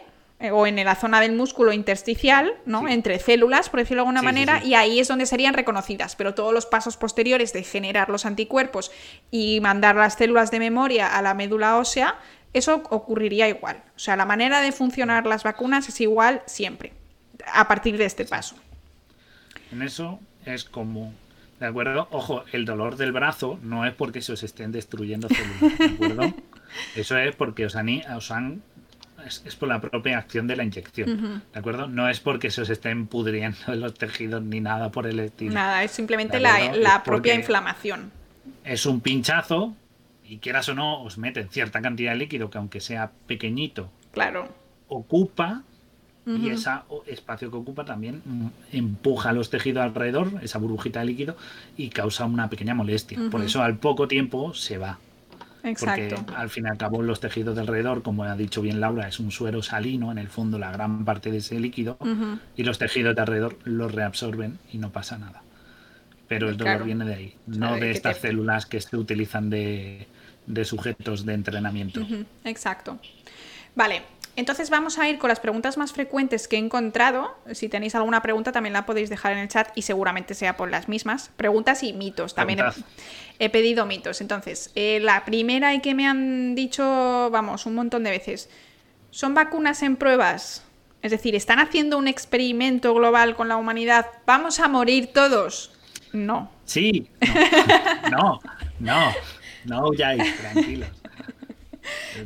o en la zona del músculo intersticial, ¿no? Entre células, por decirlo de alguna manera, y ahí es donde serían reconocidas. Pero todos los pasos posteriores de generar los anticuerpos y mandar las células de memoria a la médula ósea, eso ocurriría igual. O sea, la manera de funcionar las vacunas es igual siempre, a partir de este paso. En eso es como ¿De acuerdo? Ojo, el dolor del brazo no es porque se os estén destruyendo células, ¿de acuerdo? Eso es porque os han, os han es, por la propia acción de la inyección, ¿de acuerdo? No es porque se os estén pudriendo los tejidos ni nada por el estilo. Nada, es simplemente la, propia inflamación. Es un pinchazo y quieras o no, os meten cierta cantidad de líquido que aunque sea pequeñito, claro. ocupa y ese espacio que ocupa también empuja los tejidos alrededor, esa burbujita de líquido, y causa una pequeña molestia. Por eso al poco tiempo se va. Exacto. Porque al fin y al cabo los tejidos de alrededor, como ha dicho bien Laura, es un suero salino, en el fondo la gran parte de ese líquido, y los tejidos de alrededor los reabsorben y no pasa nada. Pero el dolor viene de ahí, no de estas células que se utilizan de, de sujetos de entrenamiento. Exacto. Vale, entonces vamos a ir con las preguntas más frecuentes que he encontrado. Si tenéis alguna pregunta también la podéis dejar en el chat y seguramente sea por las mismas. Preguntas y mitos. También he, pedido mitos. Entonces, eh, la primera y que me han dicho, vamos, un montón de veces. ¿Son vacunas en pruebas? Es decir, ¿están haciendo un experimento global con la humanidad? ¿Vamos a morir todos? No. Sí. No, no, no, no, ya, tranquilos.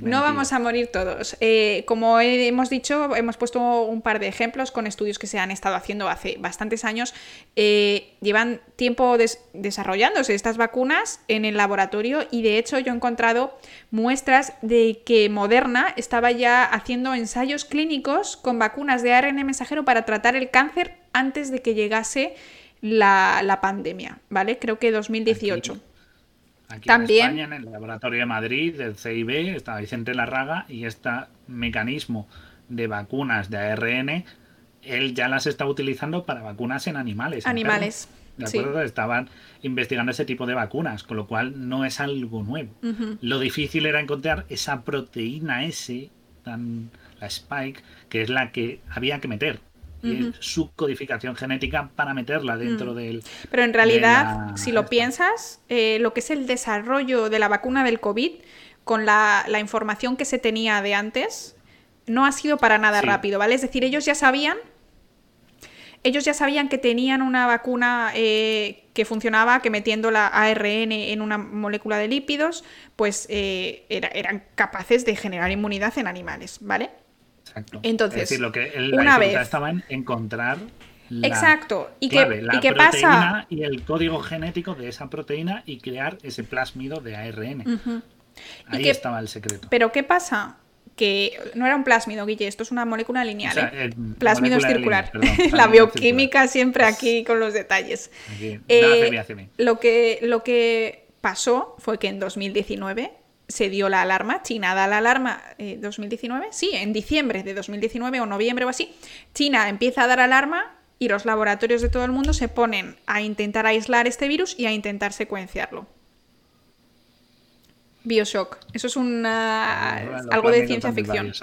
No vamos a morir todos. Eh, como hemos dicho, hemos puesto un par de ejemplos con estudios que se han estado haciendo hace bastantes años. Eh, llevan tiempo desarrollándose estas vacunas en el laboratorio y de hecho yo he encontrado muestras de que Moderna estaba ya haciendo ensayos clínicos con vacunas de ARN mensajero para tratar el cáncer antes de que llegase la, la pandemia, ¿vale? Creo que 2018. Aquí También. en España, en el laboratorio de Madrid, del CIB, está Vicente Larraga y este mecanismo de vacunas de ARN, él ya las está utilizando para vacunas en animales. Animales. ¿De acuerdo? Estaban investigando ese tipo de vacunas, con lo cual no es algo nuevo. Lo difícil era encontrar esa proteína S, tan, la spike, que es la que había que meter y su codificación genética para meterla dentro mm. del... Pero en realidad, si lo piensas, eh, lo que es el desarrollo de la vacuna del COVID, con la, información que se tenía de antes, no ha sido para nada rápido, ¿vale? Es decir, ellos ya sabían... Ellos ya sabían que tenían una vacuna eh, que funcionaba, que metiendo la ARN en una molécula de lípidos, pues eh, eran capaces de generar inmunidad en animales, ¿vale? Entonces, es decir, lo que una vez estaba en encontrar la Exacto. ¿Y qué, ¿y pasa? Y el código genético de esa proteína y crear ese plásmido de ARN. Ahí estaba el secreto. Pero ¿qué pasa? Que no era un plásmido, Guille, esto es una molécula lineal. ¿eh? Plásmido circular. la bioquímica siempre aquí con los detalles. Eh, lo, que, lo que pasó fue que en 2019 se dio la alarma, China da la alarma eh, 2019, sí, en diciembre de 2019 o noviembre o así, China empieza a dar alarma y los laboratorios de todo el mundo se ponen a intentar aislar este virus y a intentar secuenciarlo. Bioshock, eso es una, algo de ciencia ficción.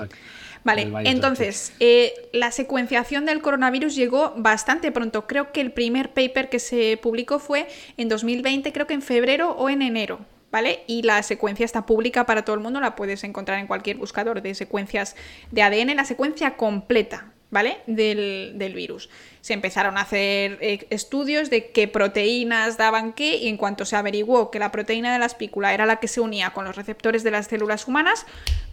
Vale, entonces, eh, la secuenciación del coronavirus llegó bastante pronto. Creo que el primer paper que se publicó fue en 2020, creo que en febrero o en enero. ¿Vale? Y la secuencia está pública para todo el mundo, la puedes encontrar en cualquier buscador de secuencias de ADN, la secuencia completa, ¿vale? Del, virus. Se empezaron a hacer eh, estudios de qué proteínas daban qué y en cuanto se averiguó que la proteína de la espícula era la que se unía con los receptores de las células humanas,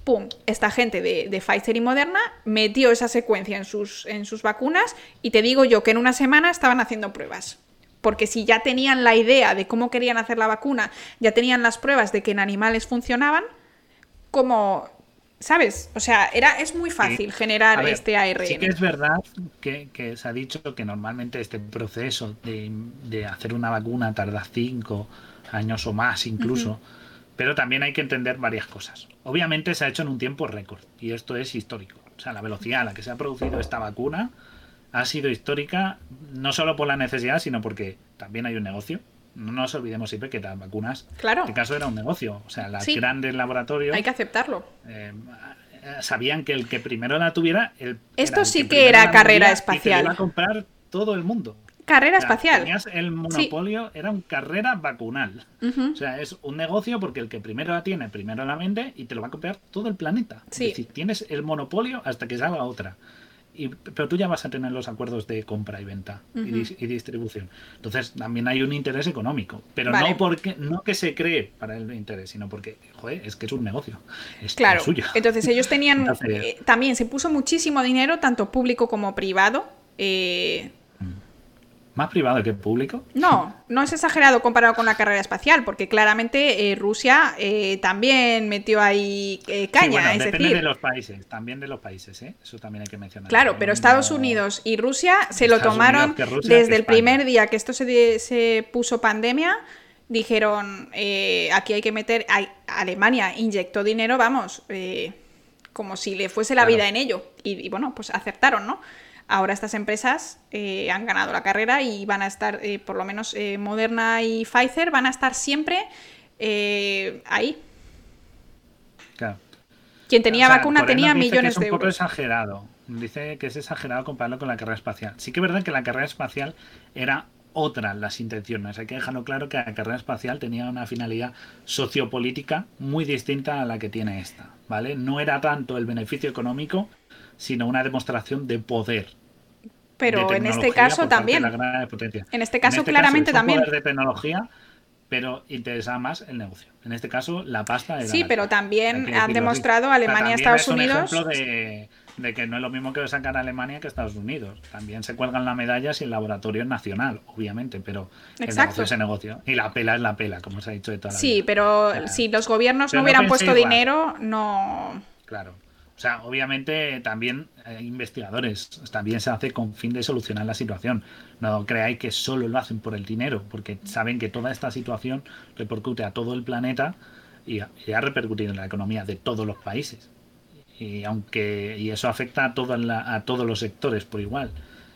¡pum! Esta gente de, de Pfizer y Moderna metió esa secuencia en sus, en sus vacunas y te digo yo que en una semana estaban haciendo pruebas. Porque si ya tenían la idea de cómo querían hacer la vacuna, ya tenían las pruebas de que en animales funcionaban, como ¿Sabes? O sea, era, es muy fácil generar este ARN. Sí que es verdad que, se ha dicho que normalmente este proceso de, hacer una vacuna tarda cinco años o más incluso, pero también hay que entender varias cosas. Obviamente se ha hecho en un tiempo récord y esto es histórico. O sea, la velocidad a la que se ha producido esta vacuna ha sido histórica no solo por la necesidad, sino porque también hay un negocio no nos olvidemos siempre que las vacunas, claro. en este caso era un negocio. O sea, las grandes laboratorios. Hay que aceptarlo. Eh, sabían que el que primero la tuviera. El, Esto sí que, era carrera espacial. iba a comprar todo el mundo. Carrera espacial. Tenías el monopolio, era un carrera vacunal. O sea, es un negocio porque el que primero la tiene, primero la vende y te lo va a comprar todo el planeta. Es decir, tienes el monopolio hasta que salga otra pero tú ya vas a tener los acuerdos de compra y venta y, distribución. Entonces también hay un interés económico, pero no porque no que se cree para el interés, sino porque joder, es que es un negocio. Es claro. Suyo. Entonces ellos tenían eh, también se puso muchísimo dinero, tanto público como privado. Eh, ¿Más privado que público? No, no es exagerado comparado con la carrera espacial, porque claramente eh, Rusia eh, también metió ahí eh, caña. es depende de los países, también de los países, Eso también hay que mencionar. Claro, pero Estados Unidos y Rusia se lo tomaron desde el primer día que esto se, se puso pandemia. Dijeron, aquí hay que meter. Alemania inyectó dinero, vamos, como si le fuese la vida en ello. y bueno, pues aceptaron, ¿no? Ahora estas empresas eh, han ganado la carrera y van a estar, eh, por lo menos eh, Moderna y Pfizer, van a estar siempre ahí. Claro. Quien tenía vacuna tenía millones de euros. Es un poco exagerado. Dice que es exagerado compararlo con la carrera espacial. Sí que es verdad que la carrera espacial era otra las intenciones. Hay que dejarlo claro que la carrera espacial tenía una finalidad sociopolítica muy distinta a la que tiene esta, ¿vale? No era tanto el beneficio económico, sino una demostración de poder pero en este caso también. En este caso, claramente también. Poder de tecnología, pero interesa más el negocio. En este caso, la pasta. Era sí, pero también han demostrado Alemania y Estados Unidos. de, de, que no es lo mismo que sacar Alemania que Estados Unidos. También se cuelgan la medalla si el laboratorio es nacional, obviamente, pero el negocio es el negocio. Y la pela es la pela, como se ha dicho de toda la Sí, pero si los gobiernos no hubieran puesto dinero, no. Claro. O sea, obviamente también eh, investigadores, también se hace con fin de solucionar la situación. No creáis que solo lo hacen por el dinero, porque saben que toda esta situación repercute a todo el planeta y, ha repercutido en la economía de todos los países. Y aunque y eso afecta a, a todos los sectores por igual.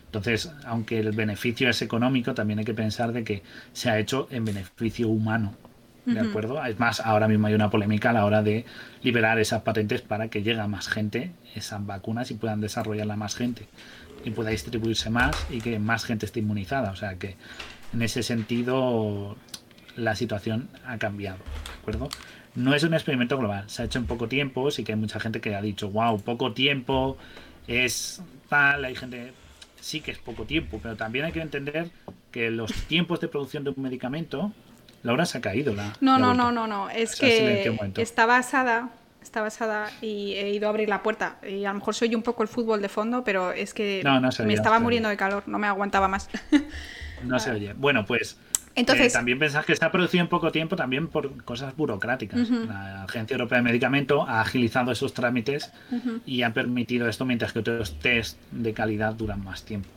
Entonces, aunque el beneficio es económico, también hay que pensar de que se ha hecho en beneficio humano ¿De acuerdo? Es más, ahora mismo hay una polémica a la hora de liberar esas patentes para que llegue a más gente esas vacunas y puedan desarrollarla más gente y pueda distribuirse más y que más gente esté inmunizada. O sea que en ese sentido la situación ha cambiado. ¿De acuerdo? No es un experimento global, se ha hecho en poco tiempo, sí que hay mucha gente que ha dicho, wow, poco tiempo, es tal, hay gente, sí que es poco tiempo, pero también hay que entender que los tiempos de producción de un medicamento Laura se ha caído la. No, no, no, no, no. Es que está basada. Está basada y he ido a abrir la puerta. Y a lo mejor soy un poco el fútbol de fondo, pero es que me estaba muriendo de calor, no me aguantaba más. no se oye. Bueno, pues entonces, eh, también pensás que está producido en poco tiempo también por cosas burocráticas. La Agencia Europea de Medicamento ha agilizado esos trámites y ha permitido esto mientras que otros test de calidad duran más tiempo.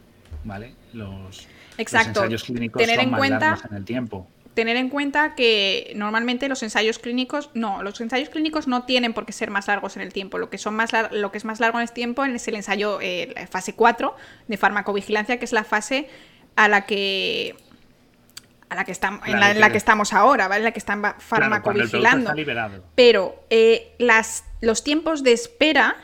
¿Vale? Los, Exacto. ensayos clínicos Tener en cuenta en el tiempo tener en cuenta que normalmente los ensayos clínicos, no, los ensayos clínicos no tienen por qué ser más largos en el tiempo. Lo que, son más lo que es más largo en el tiempo es el ensayo, eh, la fase 4 de farmacovigilancia, que es la fase a la que a la que estamos, en, la, que estamos ahora, ¿vale? En la que están farmacovigilando. Pero eh, las, los tiempos de espera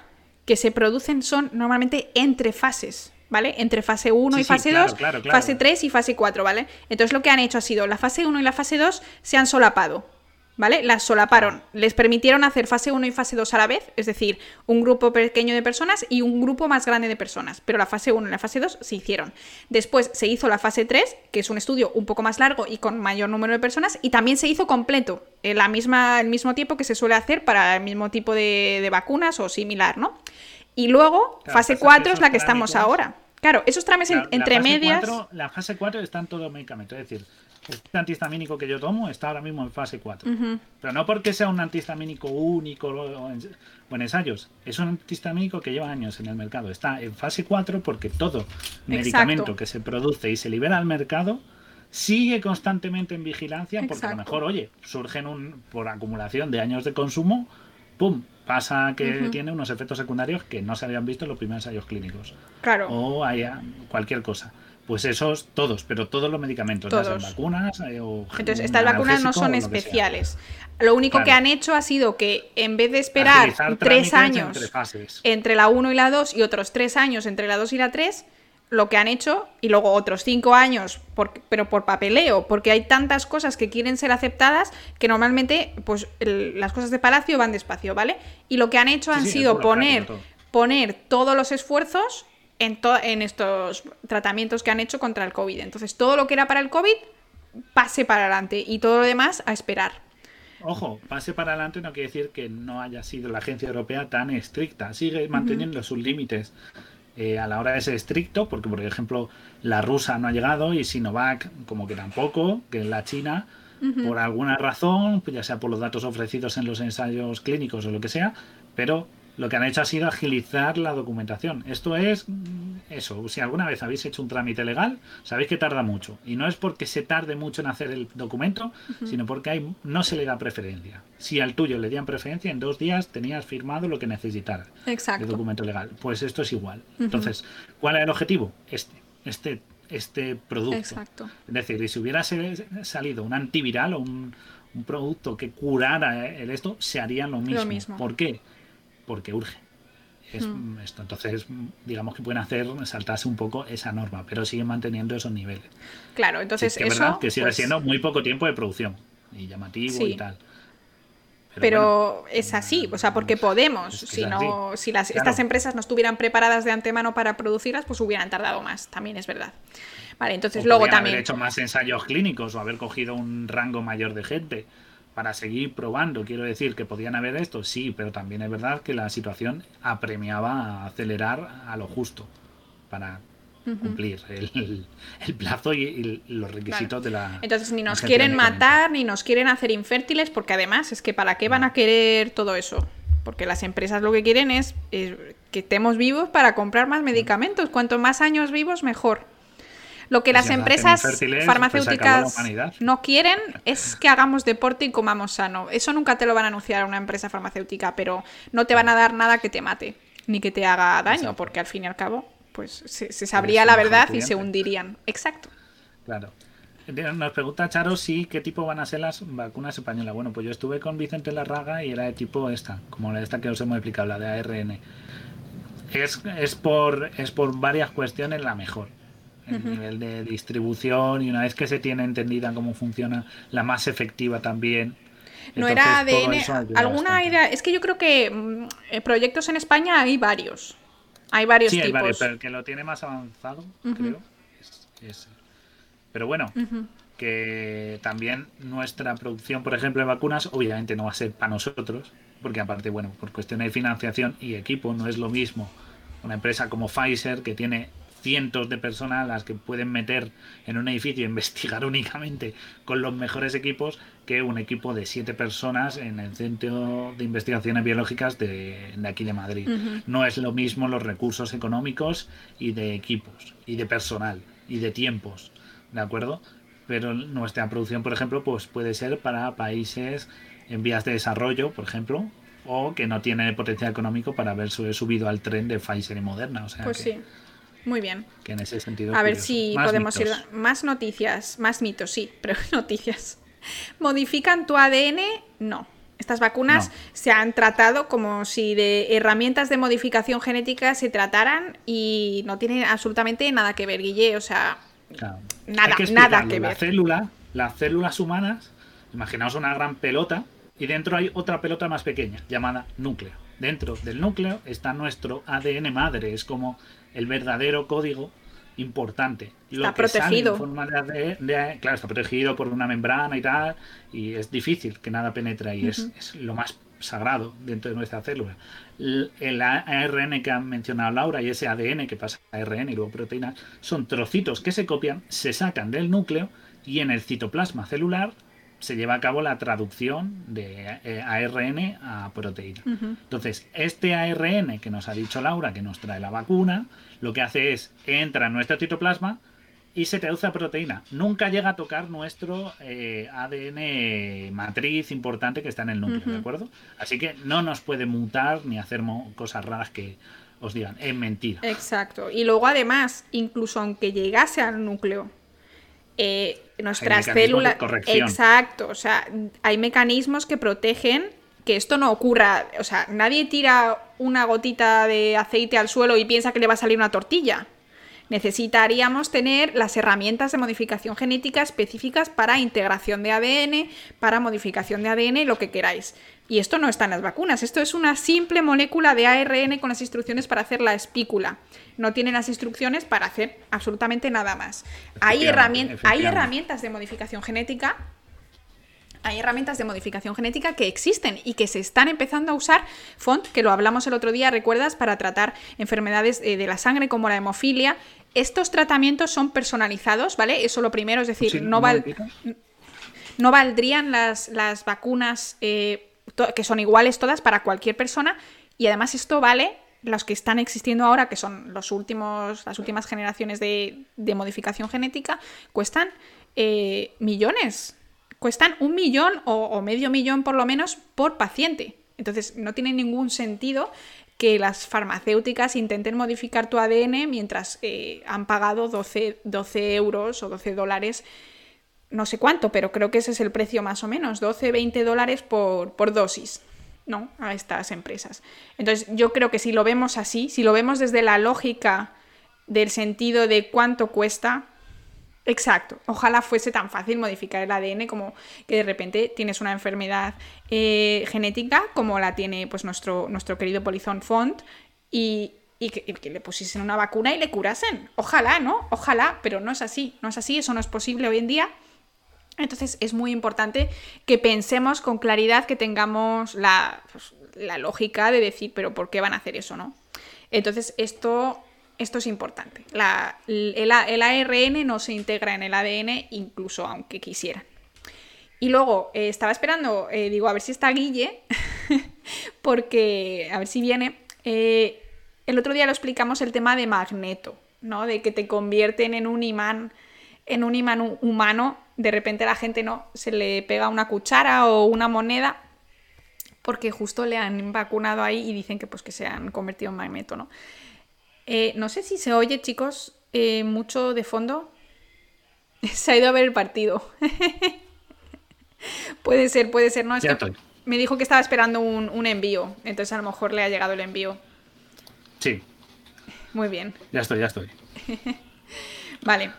que se producen son normalmente entre fases. ¿Vale? Entre fase 1 y fase 2, fase 3 y fase 4, ¿vale? Entonces lo que han hecho ha sido la fase 1 y la fase 2 se han solapado, ¿vale? Las solaparon, les permitieron hacer fase 1 y fase 2 a la vez, es decir, un grupo pequeño de personas y un grupo más grande de personas, pero la fase 1 y la fase 2 se hicieron. Después se hizo la fase 3, que es un estudio un poco más largo y con mayor número de personas, y también se hizo completo, en la misma, el mismo tiempo que se suele hacer para el mismo tipo de, vacunas o similar, ¿no? Y luego, fase 4 es la que estamos ahora. Claro, esos trámites La- entre la medias. 4 la fase 4 está en todo medicamento. Es decir, este antihistamínico que yo tomo está ahora mismo en fase 4. Ujú. Pero no porque sea un antihistamínico único o en, o en ensayos. Es un antihistamínico que lleva años en el mercado. Está en fase 4 porque todo medicamento que se produce y se libera al mercado sigue constantemente en vigilancia porque a lo mejor, oye, surgen un, por acumulación de años de consumo, ¡pum! Pasa que tiene unos efectos secundarios que no se habían visto en los primeros ensayos clínicos Claro. o haya cualquier cosa. Pues esos, todos, pero todos los medicamentos, Todos. vacunas eh, o Entonces, estas vacunas no son lo especiales. Lo único que han hecho ha sido que en vez de esperar tres años entre entre la 1 y la 2 y otros tres años entre la 2 y la 3, lo que han hecho, y luego otros cinco años, por- pero por papeleo, porque hay tantas cosas que quieren ser aceptadas que normalmente pues el- las cosas de Palacio van despacio, ¿vale? Y lo que han hecho Sí, han sí, sido poner, todo. poner todos los esfuerzos en, to- en estos tratamientos que han hecho contra el COVID. Entonces, todo lo que era para el COVID, pase para adelante y todo lo demás a esperar. Ojo, pase para adelante no quiere decir que no haya sido la agencia europea tan estricta. Sigue manteniendo sus límites eh, a la hora de ser estricto, porque por ejemplo la rusa no ha llegado y Sinovac como que tampoco, que la China, por alguna razón, pues ya sea por los datos ofrecidos en los ensayos clínicos o lo que sea, pero lo que han hecho ha sido agilizar la documentación. Esto es mm, eso, si alguna vez habéis hecho un trámite legal, sabéis que tarda mucho. Y no es porque se tarde mucho en hacer el documento, sino porque hay, no se le da preferencia. Si al tuyo le dieran preferencia, en dos días tenías firmado lo que necesitaras de Exacto. documento legal. Pues esto es igual. Entonces, ¿cuál era el objetivo? Este, este, este producto. Exacto. Es decir, y si hubiera salido un antiviral o un, un producto que curara el esto, se haría lo mismo. mismo. ¿Por qué? Porque urge. Es esto. Entonces, digamos que pueden hacer saltarse un poco esa norma, pero siguen manteniendo esos niveles. Claro, Sí, entonces que es eso. verdad que sigue pues, siendo muy poco tiempo de producción y llamativo Sí. y tal. Pero, bueno, es así, o sea, porque podemos. es que si es no, así. si las, Claro. estas empresas no estuvieran preparadas de antemano para producirlas, pues hubieran tardado más. También es verdad. Vale, entonces o luego también. haber hecho más ensayos clínicos o haber cogido un rango mayor de gente para seguir probando. Quiero decir que podían haber esto, sí, pero también es verdad que la situación apremiaba a acelerar a lo justo para cumplir el, el plazo y, los requisitos de la. Entonces ni nos quieren matar, ni nos quieren hacer infértiles, porque además es que ¿para qué van a querer todo eso? Porque las empresas lo que quieren es, eh, que estemos vivos para comprar más medicamentos. Cuanto más años vivos, mejor. Lo que las empresas pues la farmacéuticas no quieren es que hagamos deporte y comamos sano. Eso nunca te lo van a anunciar a una empresa farmacéutica, pero no te van a dar nada que te mate, ni que te haga daño, Exacto. porque al fin y al cabo, pues se, se sabría la verdad y se hundirían. Exacto. Claro. Nos pregunta Charo si qué tipo van a ser las vacunas españolas. Bueno, pues yo estuve con Vicente Larraga y era de tipo esta, como la esta que os hemos explicado, la de ARN. Es, es, por, es por varias cuestiones la mejor. El nivel de distribución y una vez que se tiene entendida cómo funciona, la más efectiva también. No Entonces, era ADN. Alguna era. Es que yo creo que mm, eh, proyectos en España hay varios. Hay varios Sí, hay tipos. varios, pero el que lo tiene más avanzado, creo, es. Pero bueno, que también nuestra producción, por ejemplo, de vacunas, obviamente no va a ser para nosotros, porque aparte, bueno, por cuestiones de financiación y equipo, no es lo mismo una empresa como Pfizer, que tiene cientos de personas las que pueden meter en un edificio e investigar únicamente con los mejores equipos que un equipo de siete personas en el Centro de Investigaciones Biológicas de, de aquí de Madrid. No es lo mismo los recursos económicos y de equipos y de personal y de tiempos, ¿de acuerdo? Pero nuestra producción, por ejemplo, pues puede ser para países en vías de desarrollo, por ejemplo, o que no tienen potencial económico para haberse subido al tren de Pfizer y Moderna. O sea Pues que, sí. Muy bien. que en ese sentido. A ver curioso. si Más podemos mitos. ir. Más noticias. Más mitos, sí, pero noticias. ¿Modifican tu ADN? No. Estas vacunas No. se han tratado como si de herramientas de modificación genética se trataran y no tienen absolutamente nada que ver, Guille. O sea, Claro. Nada, que nada que La ver. célula, las células humanas, imaginaos una gran pelota y dentro hay otra pelota más pequeña llamada núcleo. Dentro del núcleo está nuestro ADN madre, es como el verdadero código importante. Lo Está que protegido. en forma de ADN, claro, está protegido por una membrana y tal, y es difícil que nada penetre ahí. es, es lo más sagrado dentro de nuestra célula. El ARN que ha mencionado Laura y ese ADN que pasa a ARN y luego proteínas son trocitos que se copian, se sacan del núcleo y en el citoplasma celular se lleva a cabo la traducción de eh, ARN a proteína. Entonces, este ARN que nos ha dicho Laura, que nos trae la vacuna, lo que hace es entra en nuestro citoplasma y se traduce a proteína. Nunca llega a tocar nuestro eh, ADN matriz importante que está en el núcleo, ¿de acuerdo? Así que no nos puede mutar ni hacer cosas raras que os digan. Es mentira. Exacto. Y luego, además, incluso aunque llegase al núcleo, eh, nuestras células. Exacto, o sea, hay mecanismos que protegen que esto no ocurra. O sea, nadie tira una gotita de aceite al suelo y piensa que le va a salir una tortilla. Necesitaríamos tener las herramientas de modificación genética específicas para integración de ADN, para modificación de ADN, lo que queráis. Y esto no está en las vacunas, esto es una simple molécula de ARN con las instrucciones para hacer la espícula. No tiene las instrucciones para hacer absolutamente nada más. Hay, hay herramientas de modificación genética hay herramientas de modificación genética que existen y que se están empezando a usar, Font, que lo hablamos el otro día, recuerdas, para tratar enfermedades eh, de la sangre como la hemofilia. Estos tratamientos son personalizados, ¿vale? Eso lo primero, es decir, no, no, valdrían las, las vacunas eh, que son iguales todas para cualquier persona y además esto vale los que están existiendo ahora, que son los últimos, las últimas generaciones de, modificación genética, cuestan eh, millones. Cuestan un millón o, medio millón por lo menos por paciente. Entonces no tiene ningún sentido que las farmacéuticas intenten modificar tu ADN mientras eh, han pagado 12, 12 euros o 12 dólares no sé cuánto, pero creo que ese es el precio más o menos, 12, 20 dólares por, por dosis, ¿no? A estas empresas. Entonces, yo creo que si lo vemos así, si lo vemos desde la lógica del sentido de cuánto cuesta, exacto, ojalá fuese tan fácil modificar el ADN como que de repente tienes una enfermedad eh, genética como la tiene pues nuestro, nuestro querido Polizón Font y, y que, le pusiesen una vacuna y le curasen. Ojalá, ¿no? Ojalá, pero no es así, no es así, eso no es posible hoy en día. Entonces es muy importante que pensemos con claridad, que tengamos la, pues, lógica de decir, pero ¿por qué van a hacer eso, no? Entonces esto, esto es importante. el, ARN no se integra en el ADN incluso aunque quisieran. Y luego eh, estaba esperando, eh, digo, a ver si está Guille, porque a ver si viene. Eh, el otro día lo explicamos el tema de magneto, ¿no? De que te convierten en un imán, en un imán humano de repente la gente no se le pega una cuchara o una moneda porque justo le han vacunado ahí y dicen que pues que se han convertido en magneto, ¿no? Eh, no sé si se oye, chicos, eh, mucho de fondo. se ha ido a ver el partido. puede ser, puede ser, ¿no? Es que me dijo que estaba esperando un, un envío, entonces a lo mejor le ha llegado el envío. Sí. Muy bien. Ya estoy, ya estoy. vale.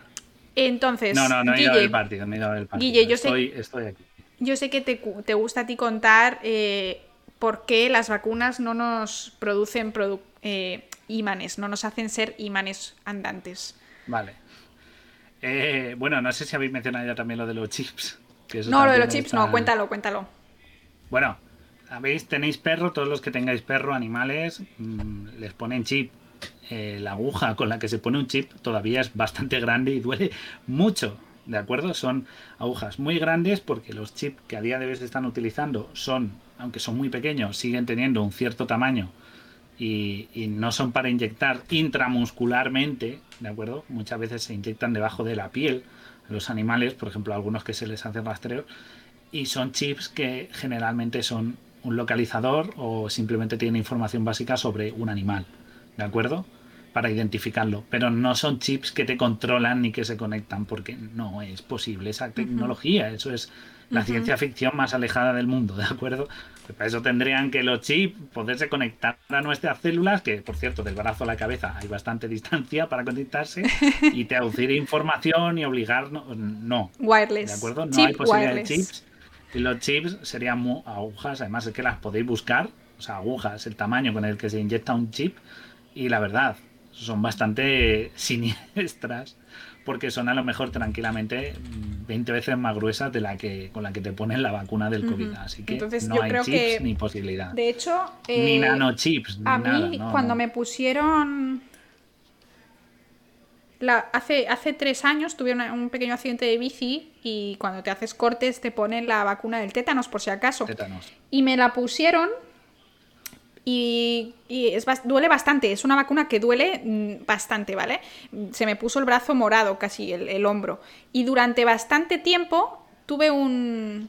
Entonces. No, no, no he ido a partido, no he ido a el partido. Guille, yo estoy, sé, estoy aquí. Yo sé que te, te gusta a ti contar eh, por qué las vacunas no nos producen eh, imanes, no nos hacen ser imanes andantes. Vale. Eh, bueno, no sé si habéis mencionado ya también lo de los chips. no, lo de los chips, no, cuéntalo, cuéntalo. Bueno, ¿habéis, tenéis perro, todos los que tengáis perro, animales, mm, les ponen chip eh, la aguja con la que se pone un chip todavía es bastante grande y duele mucho. ¿De acuerdo? Son agujas muy grandes porque los chips que a día de hoy se están utilizando son, aunque son muy pequeños, siguen teniendo un cierto tamaño y, no son para inyectar intramuscularmente, ¿de acuerdo? Muchas veces se inyectan debajo de la piel los animales, por ejemplo, algunos que se les hace rastreo, y son chips que generalmente son un localizador o simplemente tienen información básica sobre un animal. ¿de acuerdo? Para identificarlo, pero no son chips que te controlan ni que se conectan, porque no es posible esa tecnología, eso es la ciencia ficción más alejada del mundo, ¿de acuerdo? Para eso tendrían que los chips poderse conectar a nuestras células, que por cierto, del brazo a la cabeza hay bastante distancia para conectarse, y traducir información y obligarnos. No. Wireless. ¿De acuerdo? No hay posibilidad de chips. Y los chips serían agujas, además es que las podéis buscar, o sea, agujas, el tamaño con el que se inyecta un chip, y la verdad, son bastante siniestras porque son a lo mejor tranquilamente 20 veces más gruesas de la que con la que te ponen la vacuna del COVID. Así que no hay chips ni posibilidad. De hecho, ni eh, nanochips. a mí, cuando me pusieron. La, hace, hace tres años tuve un pequeño accidente de bici y cuando te haces cortes te ponen la vacuna del tétanos por si acaso. Tétanos. Y me la pusieron y, es, duele bastante, es una vacuna que duele mm, bastante, ¿vale? Se me puso el brazo morado, casi el, hombro. Y durante bastante tiempo tuve un,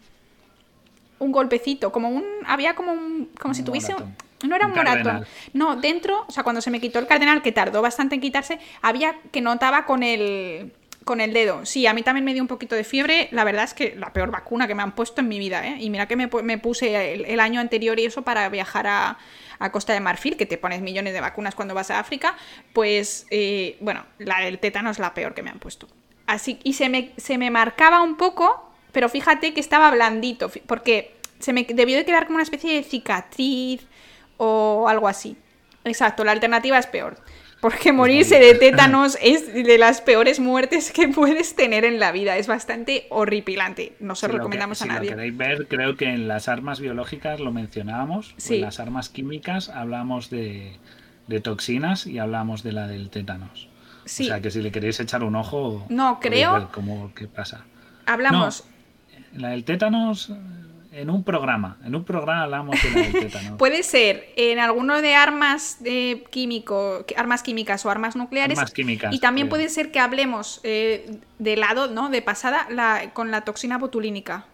un golpecito, como un... Había como un... como si tuviese... no era un, moratón. No, dentro, o sea, cuando se me quitó el cardenal, que tardó bastante en quitarse, había que notaba con el con el dedo. Sí, a mí también me dio un poquito de fiebre. La verdad es que la peor vacuna que me han puesto en mi vida, ¿eh? Y mira que me, puse el, año anterior y eso para viajar a, a Costa de Marfil, que te pones millones de vacunas cuando vas a África, pues eh, bueno, la del tétano es la peor que me han puesto. Así, y se me, se me marcaba un poco, pero fíjate que estaba blandito, porque se me debió de quedar como una especie de cicatriz o algo así. Exacto, la alternativa es peor. Porque morirse de tétanos es de las peores muertes que puedes tener en la vida. Es bastante horripilante. No se lo recomendamos a nadie. Si lo queréis ver, creo que en las armas biológicas lo mencionábamos. En las armas químicas hablamos de, toxinas y hablamos de la del tétanos. O sea que si le queréis echar un ojo, no creo. Ver cómo, qué pasa. Hablamos. la del tétanos en un programa, en un programa hablamos de la tétano. Puede ser en alguno de armas de químico, armas químicas o armas nucleares. Armas químicas. Y también puede ser que hablemos eh, de lado, ¿no? De pasada, la, con la toxina botulínica.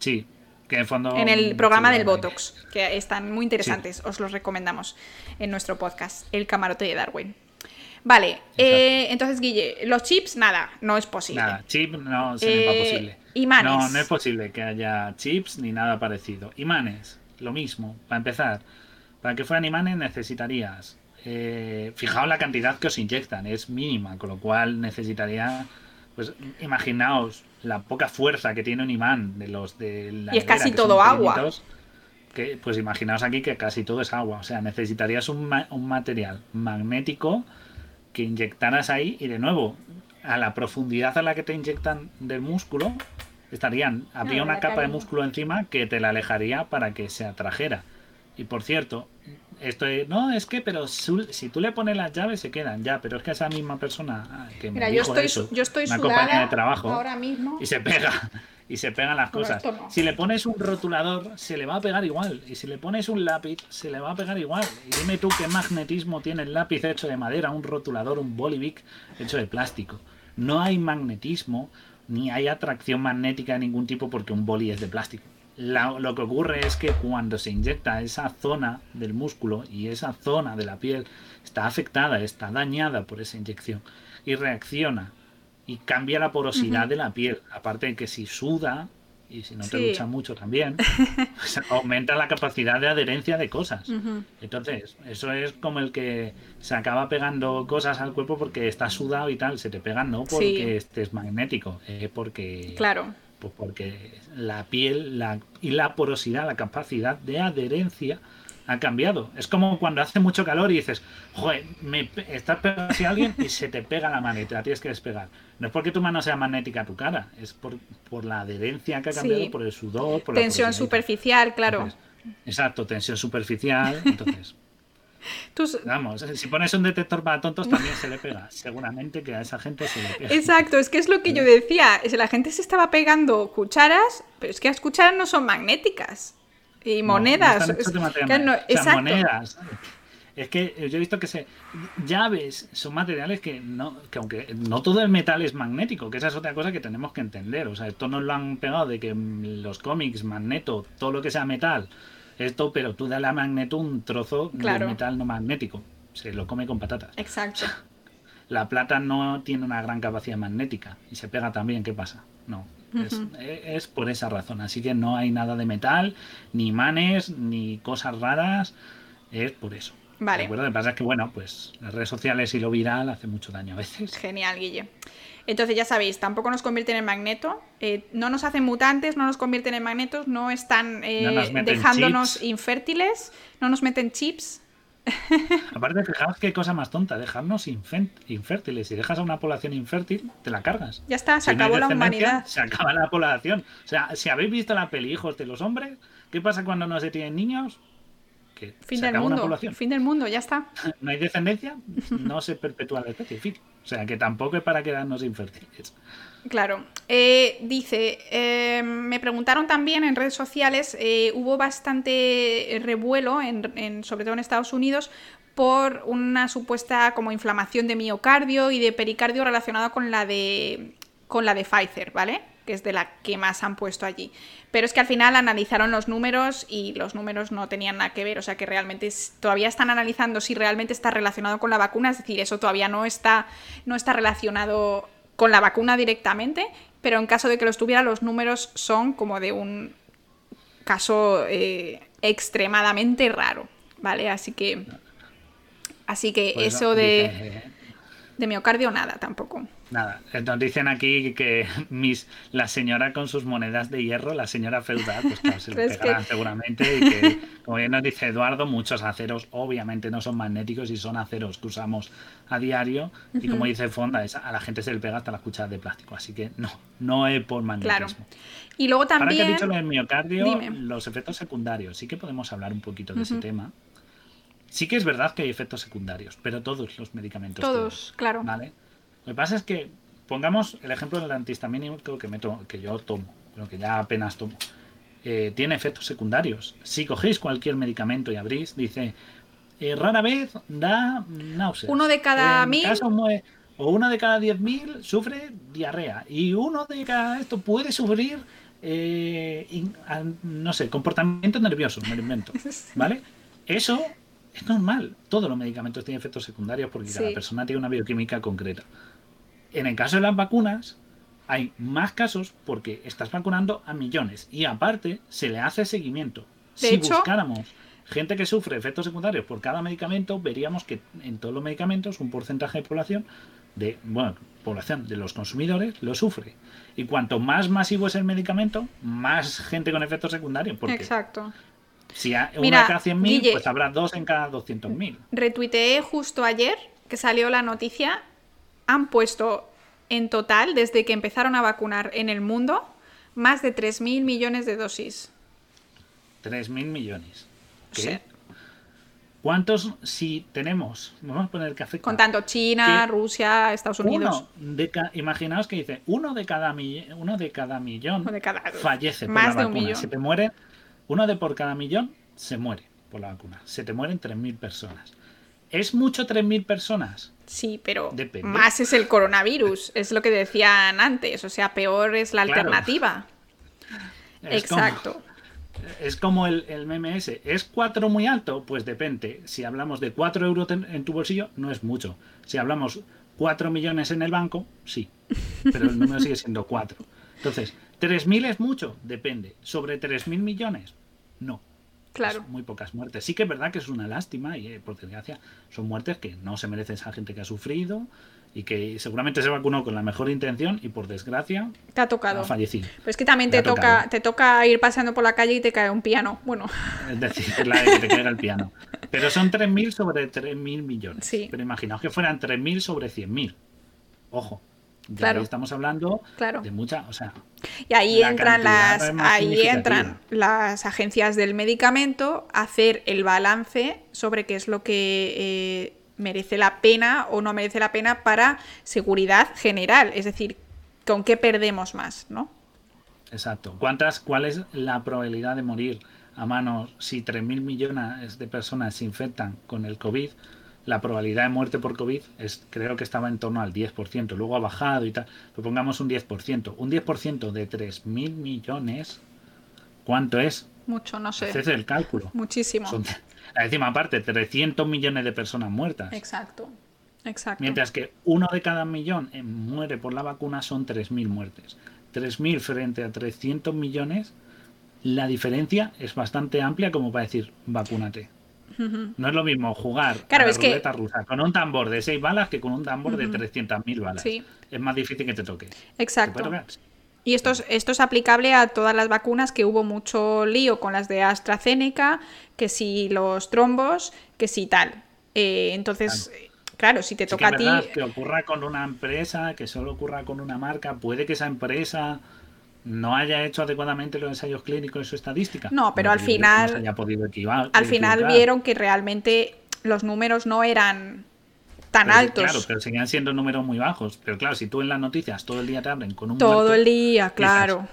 Sí, que en fondo. En el programa del Botox, que están muy interesantes, os los recomendamos en nuestro podcast, El Camarote de Darwin. Vale, eh, entonces Guille, los chips, nada, no es posible. Nada, chip no se eh, posible. Imanes. No, no es posible que haya chips ni nada parecido. Imanes, lo mismo. Para empezar, para que fueran imanes necesitarías. Eh, fijaos la cantidad que os inyectan, es mínima, con lo cual necesitaría. Pues imaginaos la poca fuerza que tiene un imán de los de la. Y es casi todo agua. Que, pues imaginaos aquí que casi todo es agua. O sea, necesitarías un, un material magnético que inyectaras ahí y de nuevo a la profundidad a la que te inyectan del músculo, estarían, habría una capa de músculo encima que te la alejaría para que se atrajera. Y por cierto, esto no, es que, pero si tú le pones las llaves se quedan ya, pero es que esa misma persona ah, que me dijo yo estoy, eso, yo estoy una compañía de trabajo, ahora mismo. y se pega y se pegan las cosas. Si le pones un rotulador, se le va a pegar igual. Y si le pones un lápiz, se le va a pegar igual. Y dime tú qué magnetismo tiene el lápiz hecho de madera, un rotulador, un bolivic hecho de plástico no hay magnetismo ni hay atracción magnética de ningún tipo porque un boli es de plástico. lo que ocurre es que cuando se inyecta esa zona del músculo y esa zona de la piel está afectada, está dañada por esa inyección y reacciona y cambia la porosidad de la piel. Aparte de que si suda, y si no te lucha mucho también, pues aumenta la capacidad de adherencia de cosas. Entonces, eso es como el que se acaba pegando cosas al cuerpo porque está sudado y tal, se te pega no porque estés magnético, es porque... Claro. Pues porque la piel la, y la porosidad, la capacidad de adherencia ha cambiado. Es como cuando hace mucho calor y dices, joder, me estás pegando a alguien y se te pega la mano y te la tienes que despegar. No es porque tu mano sea magnética a tu cara, es por, por la adherencia que ha cambiado, por el sudor, por tensión superficial, claro. exacto, tensión superficial. Entonces, Vamos, si pones un detector para tontos también se le pega. Seguramente que a esa gente se le pega. Exacto, es que es lo que yo decía. La gente se estaba pegando cucharas, pero es que las cucharas no son magnéticas. Y monedas. monedas. Es que yo he visto que se llaves son materiales que no, que aunque no todo el metal es magnético, que esa es otra cosa que tenemos que entender. O sea, esto nos lo han pegado de que los cómics, magneto, todo lo que sea metal, esto, pero tú dale a magneto un trozo de metal no magnético. Se lo come con patatas. Exacto. La plata no tiene una gran capacidad magnética y se pega también, ¿qué pasa? No, es, por esa razón. Así que no hay nada de metal, ni imanes, ni cosas raras. Es por eso. Vale. Lo que pasa es que, bueno, pues las redes sociales y lo viral hace mucho daño a veces. Genial, Guille. Entonces, ya sabéis, tampoco nos convierten en magneto, eh, no nos hacen mutantes, no nos convierten en magnetos, no están eh, dejándonos infértiles, no nos meten chips, Aparte, fijaos qué cosa más tonta, dejarnos infértiles. Si dejas a una población infértil, te la cargas. Ya está, se acabó la humanidad. Se acaba la población. O sea, si habéis visto la peli Hijos de los Hombres, ¿qué pasa cuando no se tienen niños? Que fin del mundo, fin del mundo, ya está. no hay descendencia, no se perpetúa la especie, fin. O sea, que tampoco es para quedarnos infértiles. Claro. Eh, dice, eh, me preguntaron también en redes sociales, eh, hubo bastante revuelo, en, sobre todo en Estados Unidos, por una supuesta como inflamación de miocardio y de pericardio relacionada con la de, con la de Pfizer, ¿vale? que es de la que más han puesto allí. Pero es que al final analizaron los números y los números no tenían nada que ver, o sea que realmente todavía están analizando si realmente está relacionado con la vacuna, es decir, eso todavía no está, no está relacionado con la vacuna directamente, pero en caso de que lo estuviera, los números son como de un caso eh, extremadamente raro, ¿vale? Así que, así que pues eso de, de miocardio nada tampoco. Nada, nos dicen aquí que mis, la señora con sus monedas de hierro, la señora feudal, pues claro, se lo pegarán seguramente. Y que, como bien nos dice Eduardo, muchos aceros obviamente no son magnéticos y son aceros que usamos a diario. Y como dice Fonda, a la gente se le pega hasta las cucharas de plástico. Así que no, no es por magnetismo. Y luego también. Ahora que he dicho lo del miocardio, los efectos secundarios, sí que podemos hablar un poquito de ese tema. Sí que es verdad que hay efectos secundarios, pero todos los medicamentos. Todos, claro. ¿Vale? Lo que pasa es que, pongamos el ejemplo del antihistamínico que, que yo tomo, lo que ya apenas tomo. Eh, tiene efectos secundarios. Si cogéis cualquier medicamento y abrís, dice, eh, rara vez da náuseas. Uno de cada mil. o uno de cada diez mil sufre diarrea. Y uno de cada esto puede sufrir, eh, no sé, comportamiento nervioso, me lo invento. ¿Vale? Eso es normal. Todos los medicamentos tienen efectos secundarios porque cada persona tiene una bioquímica concreta. En el caso de las vacunas, hay más casos porque estás vacunando a millones y aparte se le hace seguimiento. si buscáramos gente que sufre efectos secundarios por cada medicamento, veríamos que en todos los medicamentos un porcentaje de población de bueno, población de los consumidores lo sufre. Y cuanto más masivo es el medicamento, más gente con efectos secundarios. Porque Exacto. Si hay una cada 100.000, pues habrá dos en cada 200.000. Retuiteé justo ayer que salió la noticia han puesto en total, desde que empezaron a vacunar en el mundo, más de 3.000 millones de dosis. 3.000 millones. ¿Qué? ¿Cuántos si tenemos? Vamos a poner el café. Contando China, Rusia, Estados Unidos. imaginaos que dice, uno de cada, uno de cada millón de cada... fallece por más la de vacuna. Un millón. Se te muere, uno de por cada millón se muere por la vacuna. Se te mueren 3.000 personas. ¿Es mucho 3.000 personas? Sí, pero más es el coronavirus, es lo que decían antes, o sea, peor es la alternativa. Exacto. es como el, el meme ese. ¿Es 4 muy alto? Pues depende. Si hablamos de 4 euros en, tu bolsillo, no es mucho. Si hablamos 4 millones en el banco, sí. Pero el número sigue siendo 4. Entonces, ¿3.000 es mucho? Depende. ¿Sobre 3.000 millones? No. Claro. muy pocas muertes. Sí que es verdad que es una lástima y, eh, por desgracia, son muertes que no se merece esa gente que ha sufrido y que seguramente se vacunó con la mejor intención y por desgracia te ha tocado ha fallecido. Pero es que también te, toca te toca ir paseando por la calle y te cae un piano. Bueno. Es decir, es la de que te caiga el piano. Pero son 3.000 sobre 3.000 millones. Sí. Pero imaginaos que fueran 3.000 sobre 100.000. Ojo claro. estamos hablando de mucha, o sea. Y ahí entran las, ahí entran las agencias del medicamento a hacer el balance sobre qué es lo que eh, merece la pena o no merece la pena para seguridad general, es decir, con qué perdemos más, ¿no? Exacto. ¿Cuántas, cuál es la probabilidad de morir a manos si 3.000 millones de personas se infectan con el COVID? La probabilidad de muerte por COVID es, creo que estaba en torno al 10%, luego ha bajado y tal, pero pongamos un 10%. Un 10% de 3.000 millones, ¿cuánto es? Mucho, no sé. Ese es el cálculo. Muchísimo. Son, encima, aparte, 300 millones de personas muertas. Exacto. Exacto. Mientras que uno de cada millón muere por la vacuna son 3.000 muertes. 3.000 frente a 300 millones, la diferencia es bastante amplia como para decir, vacúnate. No es lo mismo jugar claro, a la ruleta rusa con un tambor de 6 balas que con un tambor de 300.000 balas. Es más difícil que te toque. Exacto. Y esto es, esto es aplicable a todas las vacunas que hubo mucho lío con las de AstraZeneca, que si los trombos, que si tal. Eh, entonces, claro. si te toca a ti... Que ocurra con una empresa, que solo ocurra con una marca, puede que esa empresa no haya hecho adecuadamente los ensayos clínicos en su estadística. No, pero al final... al final vieron que realmente los números no eran tan altos. Claro, pero seguían siendo números muy bajos. Pero claro, si tú en las noticias todo el día te abren con un Todo el día, claro.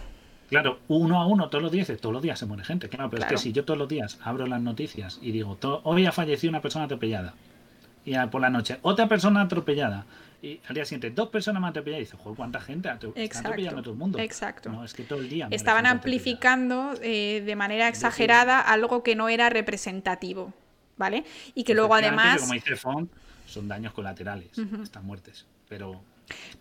claro, uno a uno, todos los días, todos los días se muere gente. Claro, pero es que si yo todos los días abro las noticias y digo, hoy ha fallecido una persona atropellada. Y por la noche, otra persona atropellada. Y al día siguiente, dos personas más atropelladas. Y dices, joder, ¿cuánta gente está atropellando a todo el mundo? Exacto. No, es que todo el día. Estaban amplificando eh, de manera exagerada algo que no era representativo. ¿Vale? Y que luego además. Como dice Font, son daños colaterales, estas muertes. Pero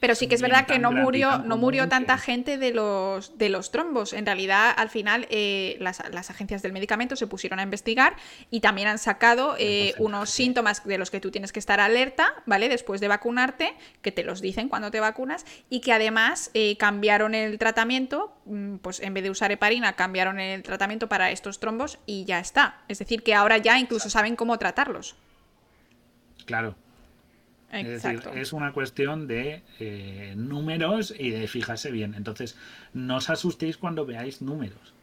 pero sí que es verdad que no murió, no murió tanta gente de los, de los trombos. En realidad, al final, eh, las, agencias del medicamento se pusieron a investigar y también han sacado eh, unos síntomas de los que tú tienes que estar alerta, ¿vale? Después de vacunarte, que te los dicen cuando te vacunas, y que además eh, cambiaron el tratamiento, mm, pues en vez de usar heparina, cambiaron el tratamiento para estos trombos y ya está. Es decir, que ahora ya incluso saben cómo tratarlos. Claro, es decir, es una cuestión de eh, números y de fijarse bien. Entonces, no os asustéis cuando veáis números.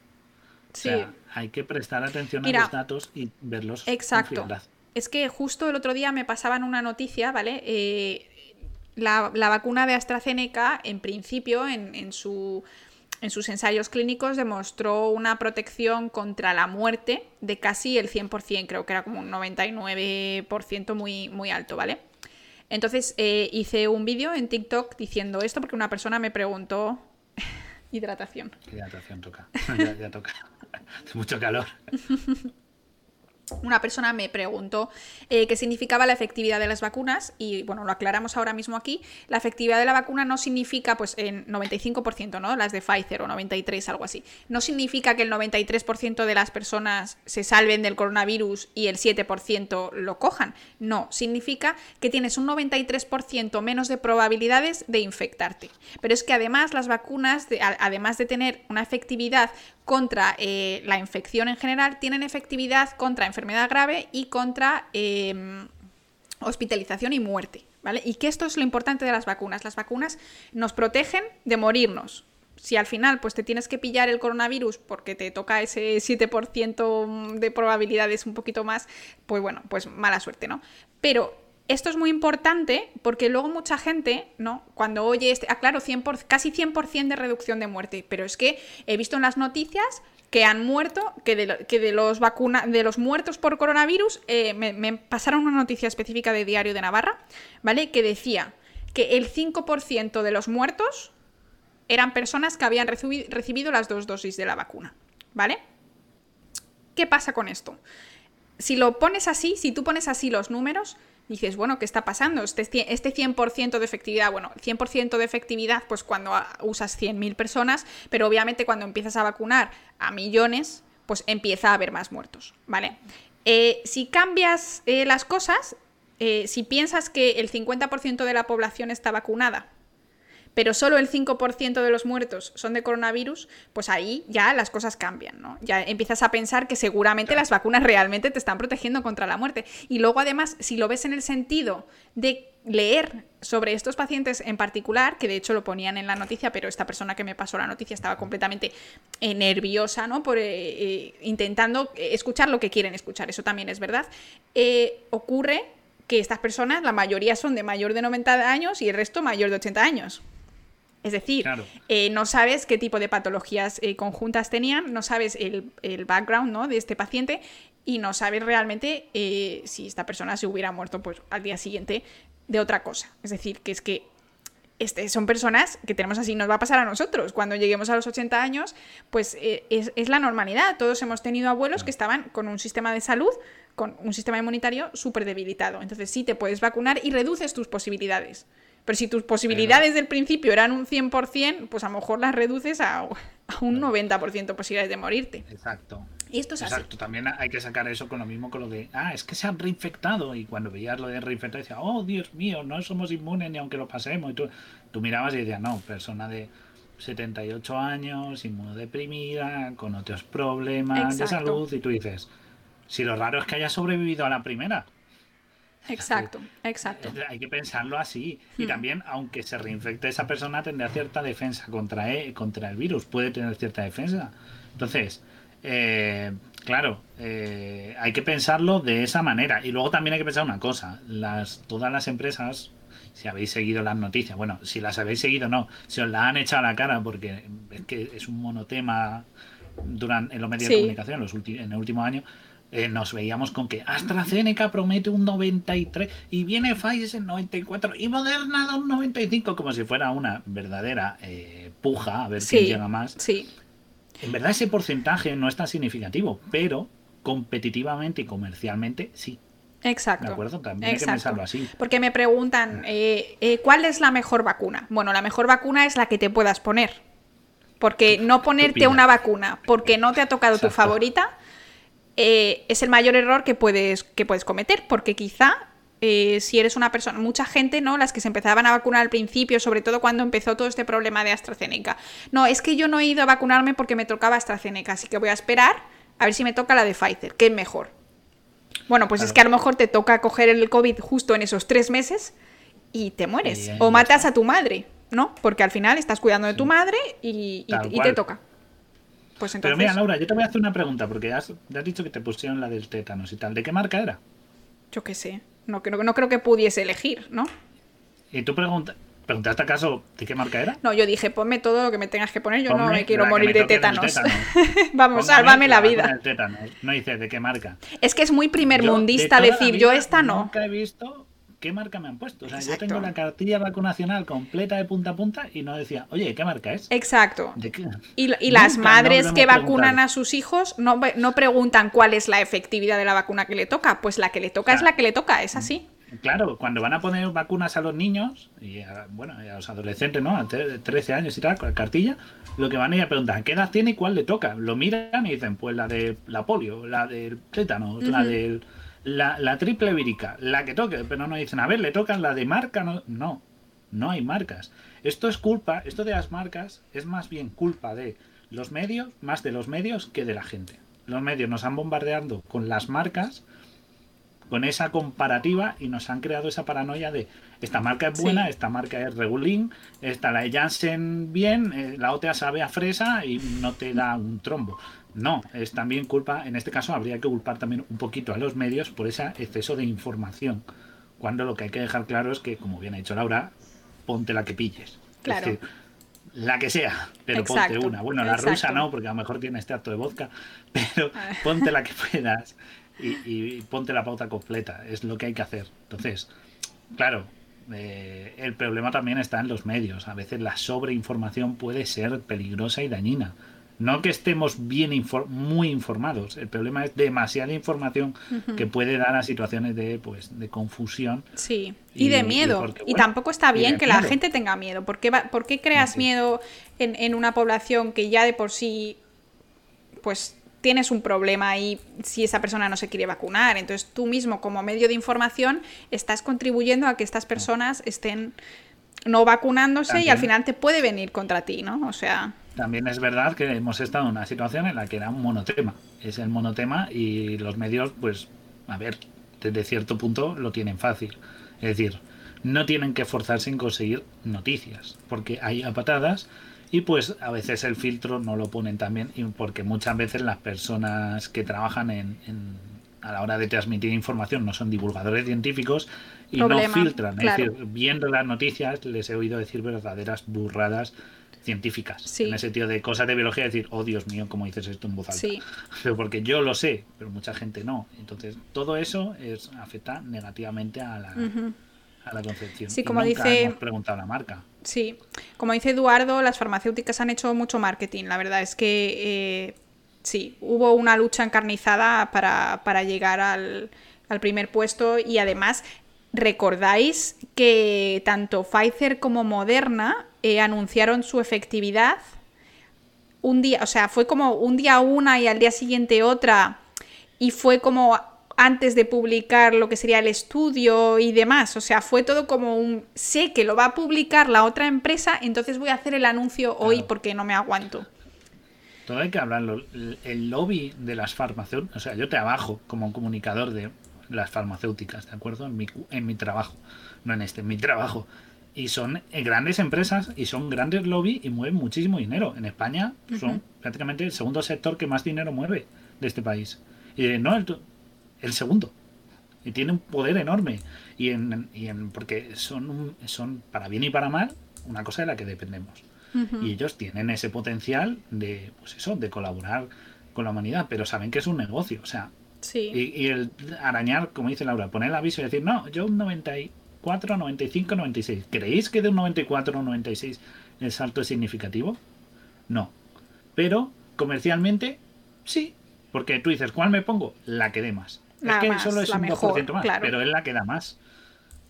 Sí. O sea, hay que prestar atención a los datos y verlos. Exacto. es que justo el otro día me pasaban una noticia, ¿vale? Eh, la, vacuna de AstraZeneca, en principio, en, en, su, en sus ensayos clínicos, demostró una protección contra la muerte de casi el 100%, creo que era como un 99% muy, muy alto, ¿vale? Entonces eh, hice un vídeo en TikTok diciendo esto porque una persona me preguntó hidratación. Hidratación toca. ya, ya toca. Mucho calor. Una persona me preguntó eh, qué significaba la efectividad de las vacunas y bueno, lo aclaramos ahora mismo aquí. La efectividad de la vacuna no significa pues en 95%, ¿no? Las de Pfizer o 93, algo así. No significa que el 93% de las personas se salven del coronavirus y el 7% lo cojan. No, significa que tienes un 93% menos de probabilidades de infectarte. Pero es que además las vacunas, además de tener una efectividad contra eh, la infección en general, tienen efectividad contra enfermedad grave y contra em, hospitalización y muerte. ¿vale? Y que esto es lo importante de las vacunas. Las vacunas nos protegen de morirnos. Si al final pues te tienes que pillar el coronavirus porque te toca ese 7% de probabilidades un poquito más, pues bueno, pues mala suerte, ¿no? Pero esto es muy importante porque luego mucha gente, ¿no? Cuando oye este, ah, claro, 100 casi 100% de reducción de muerte, pero es que he visto en las noticias que han muerto, que de, los de los muertos por coronavirus, eh, me, pasaron una noticia específica de Diario de Navarra, ¿vale? Que decía que el 5% de los muertos eran personas que habían recibido las dos dosis de la vacuna, ¿vale? ¿Qué pasa con esto? Si lo pones así, si tú pones así los números, dices, bueno, ¿qué está pasando? Este, este 100% de efectividad, bueno, 100% de efectividad, pues cuando usas 100.000 personas, pero obviamente cuando empiezas a vacunar a millones, pues empieza a haber más muertos, ¿vale? Eh, si cambias eh, las cosas, eh, si piensas que el 50% de la población está vacunada pero solo el 5% de los muertos son de coronavirus, pues ahí ya las cosas cambian, ¿no? Ya empiezas a pensar que seguramente las vacunas realmente te están protegiendo contra la muerte. Y luego además, si lo ves en el sentido de leer sobre estos pacientes en particular, que de hecho lo ponían en la noticia, pero esta persona que me pasó la noticia estaba completamente eh, nerviosa, ¿no? Por eh, eh, intentando escuchar lo que quieren escuchar, eso también es verdad. ocurre que estas personas, la mayoría son de mayor de 90 años y el resto mayor de 80 años. Es decir, eh, no sabes qué tipo de patologías eh, conjuntas tenían, no sabes el, background ¿no? de este paciente y no sabes realmente eh, si esta persona se hubiera muerto pues, al día siguiente de otra cosa. Es decir, que es que este, son personas que tenemos así, nos va a pasar a nosotros. Cuando lleguemos a los 80 años, pues es, es, la normalidad. Todos hemos tenido abuelos que estaban con un sistema de salud, con un sistema inmunitario súper debilitado. Entonces sí, te puedes vacunar y reduces tus posibilidades. Pero si tus posibilidades del principio eran un 100%, pues a lo mejor las reduces a, un 90% de posibilidades de morirte. Exacto. Y esto es Exacto. También hay que sacar eso con lo mismo con lo de, ah, es que se han reinfectado. Y cuando veías lo de reinfectado, decías, oh, Dios mío, no somos inmunes ni aunque lo pasemos. Y tú, tú mirabas y decías, no, persona de 78 años, inmunodeprimida, con otros problemas de salud, y tú dices, si lo raro es que haya sobrevivido a la primera. Exacto, exacto. Hay que pensarlo así. Y hmm. también, aunque se reinfecte esa persona, tendrá cierta defensa contra, e, contra el virus. Puede tener cierta defensa. Entonces, eh, claro, eh, hay que pensarlo de esa manera. Y luego también hay que pensar una cosa. Las, todas las empresas, si habéis seguido las noticias, bueno, si las habéis seguido no, si os la han echado a la cara porque es que es un monotema durante, en los medios de comunicación los en el último año, eh, nos veíamos con que AstraZeneca promete un 93 y viene Pfizer 94 y Moderna un 95 como si fuera una verdadera eh, puja a ver quién llega más. Sí. En verdad ese porcentaje no es tan significativo, pero competitivamente y comercialmente sí. Exacto. De acuerdo, también hay que pensarlo así. Porque me preguntan, eh, ¿cuál es la mejor vacuna? Bueno, la mejor vacuna es la que te puedas poner. Porque no ponerte una vacuna porque no te ha tocado tu favorita eh, es el mayor error que puedes, que puedes cometer, porque quizá eh, si eres una persona, mucha gente, ¿no? Las que se empezaban a vacunar al principio, sobre todo cuando empezó todo este problema de AstraZeneca. No, es que yo no he ido a vacunarme porque me tocaba AstraZeneca, así que voy a esperar a ver si me toca la de Pfizer, que es mejor. Bueno, pues es que a lo mejor te toca coger el COVID justo en esos tres meses y te mueres. o matas a tu madre, ¿no? Porque al final estás cuidando de tu madre y te toca. Pues Pero mira, Laura, yo te voy a hacer una pregunta, porque has, has dicho que te pusieron la del tétanos y tal. ¿De qué marca era? Yo qué sé. No, no, no creo que pudiese elegir, ¿no? Y tú preguntas. ¿Preguntaste acaso de qué marca era? No, yo dije, ponme todo lo que me tengas que poner, yo no me quiero morir de tétanos. Vamos, sálvame la vida. No dice de qué marca. Es que es muy primer mundista decir, yo esta no. Nunca he visto qué marca me han puesto. O sea, yo tengo la cartilla vacunacional completa de punta a punta y no decía, oye, ¿qué marca es? Exacto. Y, las madres que vacunan a sus hijos no, no, preguntan cuál es la efectividad de la vacuna que le toca. Pues la que le toca es la que le toca, es así. Claro, cuando van a poner vacunas a los niños y a, bueno, a los adolescentes, ¿no? A 13 años y tal, con la cartilla, lo que van a ir a preguntar, ¿qué edad tiene y cuál le toca? Lo miran y dicen, pues la de la polio, la del tétano, la del la, triple vírica, la que toque, pero no dicen, a ver, le tocan la de marca, no, no, no hay marcas. Esto es culpa, esto de las marcas es más bien culpa de los medios, más de los medios que de la gente. Los medios nos han bombardeado con las marcas, con esa comparativa y nos han creado esa paranoia de esta marca es buena, esta marca es regulín, esta la Janssen bien, eh, la otra sabe a fresa y no te da un trombo. No, es también culpa, en este caso habría que culpar también un poquito a los medios por ese exceso de información, cuando lo que hay que dejar claro es que, como bien ha dicho Laura, ponte la que pilles. Claro. la que sea, pero ponte una. Bueno, la rusa no, porque a lo mejor tiene este acto de vodka, pero ponte la que puedas y, ponte la pauta completa, es lo que hay que hacer. Entonces, claro, eh, el problema también está en los medios. A veces la sobreinformación puede ser peligrosa y dañina. No que estemos bien muy informados, el problema es demasiada información que puede dar a situaciones de pues de confusión. Sí, y, de miedo. Y, tampoco está bien que la gente tenga miedo. ¿Por qué, por qué creas miedo en, en, una población que ya de por sí pues tienes un problema y si esa persona no se quiere vacunar? Entonces tú mismo como medio de información estás contribuyendo a que estas personas estén no vacunándose y al final te puede venir contra ti, ¿no? O sea también es verdad que hemos estado en una situación en la que era un monotema. Es el monotema y los medios, pues, a ver, desde cierto punto lo tienen fácil. Es decir, no tienen que forzarse en conseguir noticias, porque hay a patadas y pues a veces el filtro no lo ponen también, porque muchas veces las personas que trabajan en, a la hora de transmitir información no son divulgadores científicos y no filtran. Es decir, viendo las noticias les he oído decir verdaderas burradas científicas. En ese sentido de cosas de biología, decir, oh Dios mío, ¿cómo dices esto en voz alta? Pero porque yo lo sé, pero mucha gente no. Entonces, todo eso es, afecta negativamente a la, a la concepción. Sí, como dice. Hemos preguntado la marca. Sí, como dice Eduardo, las farmacéuticas han hecho mucho marketing. La verdad es que eh, sí, hubo una lucha encarnizada para, para llegar al, al primer puesto y además recordáis que tanto Pfizer como Moderna eh, anunciaron su efectividad un día, o sea, fue como un día una y al día siguiente otra, y fue como antes de publicar lo que sería el estudio y demás. O sea, fue todo como un sé que lo va a publicar la otra empresa, entonces voy a hacer el anuncio hoy porque no me aguanto. Todo hay que hablarlo. El lobby de las farmacéuticas, o sea, yo trabajo como comunicador de las farmacéuticas, ¿de acuerdo? En mi, en mi trabajo, no en este, en mi trabajo. Y son grandes empresas y son grandes lobby y mueven muchísimo dinero. En España son prácticamente el segundo sector que más dinero mueve de este país. Y no, el, el segundo. Y tiene un poder enorme. Y en, y en porque son, son, para bien y para mal, una cosa de la que dependemos. Y ellos tienen ese potencial de, pues eso, de colaborar con la humanidad, pero saben que es un negocio. O sea, sí. y, y, el arañar, como dice Laura, poner el aviso y decir, no, yo un 94, 95, 96. ¿Creéis que de un 94 a un 96 el salto es significativo? No. Pero comercialmente, sí. Porque tú dices, ¿cuál me pongo? La que dé más. La es que más, solo es un mejor, 2% más, claro. pero es la que da más.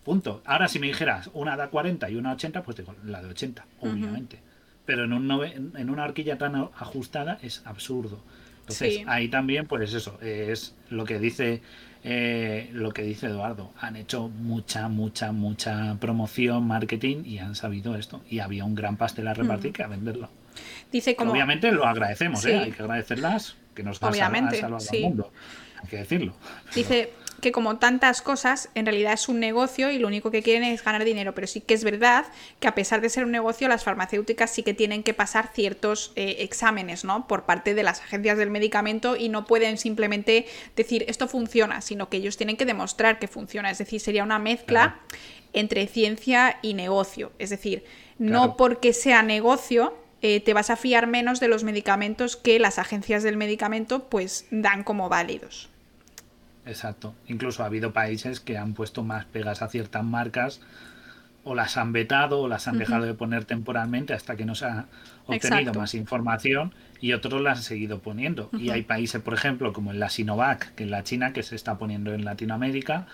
Punto. Ahora, si me dijeras una da 40 y una 80, pues digo la de 80, obviamente. Pero en, un nove- en una horquilla tan ajustada es absurdo. Entonces, Sí. ahí también, pues eso, es lo que dice eh, lo que dice Eduardo. Han hecho mucha, mucha, mucha promoción, marketing y han sabido esto. Y había un gran pastel a repartir que a venderlo. Dice como... Obviamente lo agradecemos, Sí. ¿eh? hay que agradecerlas, que nos Obviamente, han salvado sí. al mundo. Hay que decirlo. Dice que como tantas cosas, en realidad es un negocio y lo único que quieren es ganar dinero, pero sí que es verdad que a pesar de ser un negocio, las farmacéuticas sí que tienen que pasar ciertos eh, exámenes, ¿no? Por parte de las agencias del medicamento y no pueden simplemente decir esto funciona, sino que ellos tienen que demostrar que funciona. Es decir, sería una mezcla Claro. entre ciencia y negocio. Es decir, no Claro. porque sea negocio eh, te vas a fiar menos de los medicamentos que las agencias del medicamento pues dan como válidos. Exacto. Incluso ha habido países que han puesto más pegas a ciertas marcas o las han vetado o las han dejado de poner temporalmente hasta que no se ha obtenido Exacto. más información y otros las han seguido poniendo. Y hay países, por ejemplo, como en la Sinovac, que en la China, que se está poniendo en Latinoamérica,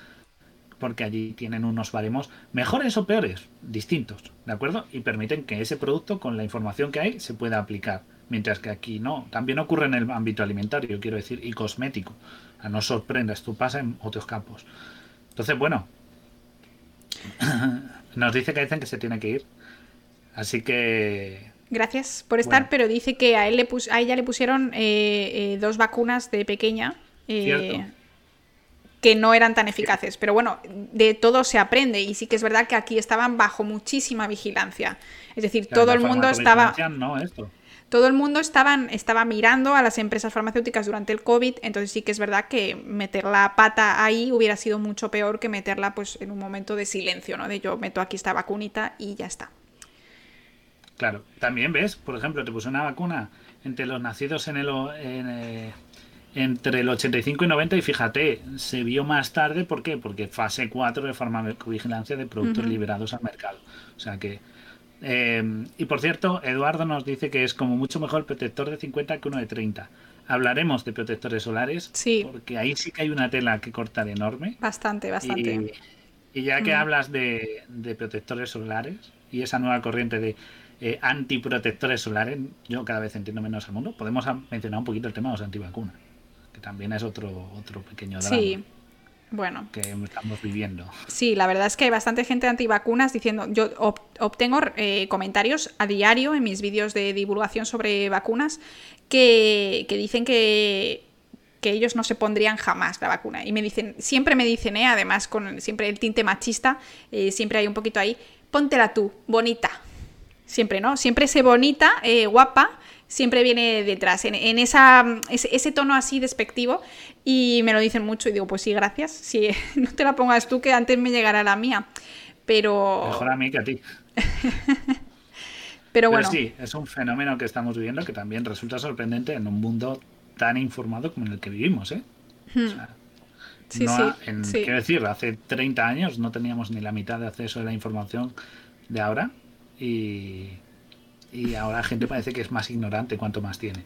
porque allí tienen unos baremos mejores o peores, distintos, ¿de acuerdo? Y permiten que ese producto, con la información que hay, se pueda aplicar. Mientras que aquí no. También ocurre en el ámbito alimentario, quiero decir, y cosmético. A no sorprendas, esto pasa en otros campos. Entonces, bueno, nos dice que dicen que se tiene que ir. Así que Gracias por estar, Bueno. pero dice que a, él le pus- a ella le pusieron eh, eh, dos vacunas de pequeña eh, que no eran tan eficaces. Pero bueno, de todo se aprende y sí que es verdad que aquí estaban bajo muchísima vigilancia. Es decir, claro, todo el mundo estaba... No, esto. Todo el mundo estaban, estaba mirando a las empresas farmacéuticas durante el COVID, entonces sí que es verdad que meter la pata ahí hubiera sido mucho peor que meterla pues en un momento de silencio, ¿no? De yo meto aquí esta vacunita y ya está. Claro, también ves, por ejemplo, te puso una vacuna entre los nacidos en el, en, eh, entre el 85 y 90 y fíjate, se vio más tarde, ¿por qué? Porque fase 4 de farmacovigilancia de productos liberados al mercado. O sea que... eh, y por cierto, Eduardo nos dice que es como mucho mejor el protector de 50 que uno de 30. Hablaremos de protectores solares, Sí. porque ahí sí que hay una tela que cortar enorme. Bastante, bastante. Y, y ya que Mm. hablas de, de protectores solares y esa nueva corriente de eh, antiprotectores solares, yo cada vez entiendo menos al mundo, podemos mencionar un poquito el tema de los antivacunas, que también es otro, otro pequeño drama Sí. Bueno, que estamos viviendo. sí, la verdad es que hay bastante gente antivacunas diciendo, yo ob- obtengo eh, comentarios a diario en mis vídeos de divulgación sobre vacunas que, que dicen que, que ellos no se pondrían jamás la vacuna. Y me dicen, siempre me dicen, eh, además con siempre el tinte machista, eh, siempre hay un poquito ahí, póntela tú, bonita. Siempre, ¿no? Siempre ese bonita, eh, guapa, siempre viene detrás, en, en esa, ese, ese tono así despectivo. Y me lo dicen mucho y digo, pues sí, gracias. Si no te la pongas tú, que antes me llegará la mía. Pero, Mejor a mí que a ti. pero Pero bueno, sí, es un fenómeno que estamos viviendo que también resulta sorprendente en un mundo tan informado como en el que vivimos, ¿eh? O sea, Hmm. Sí, no ha- en- sí. Quiero decir, hace 30 años no teníamos ni la mitad de acceso a la información de ahora y, y ahora la gente parece que es más ignorante cuanto más tiene.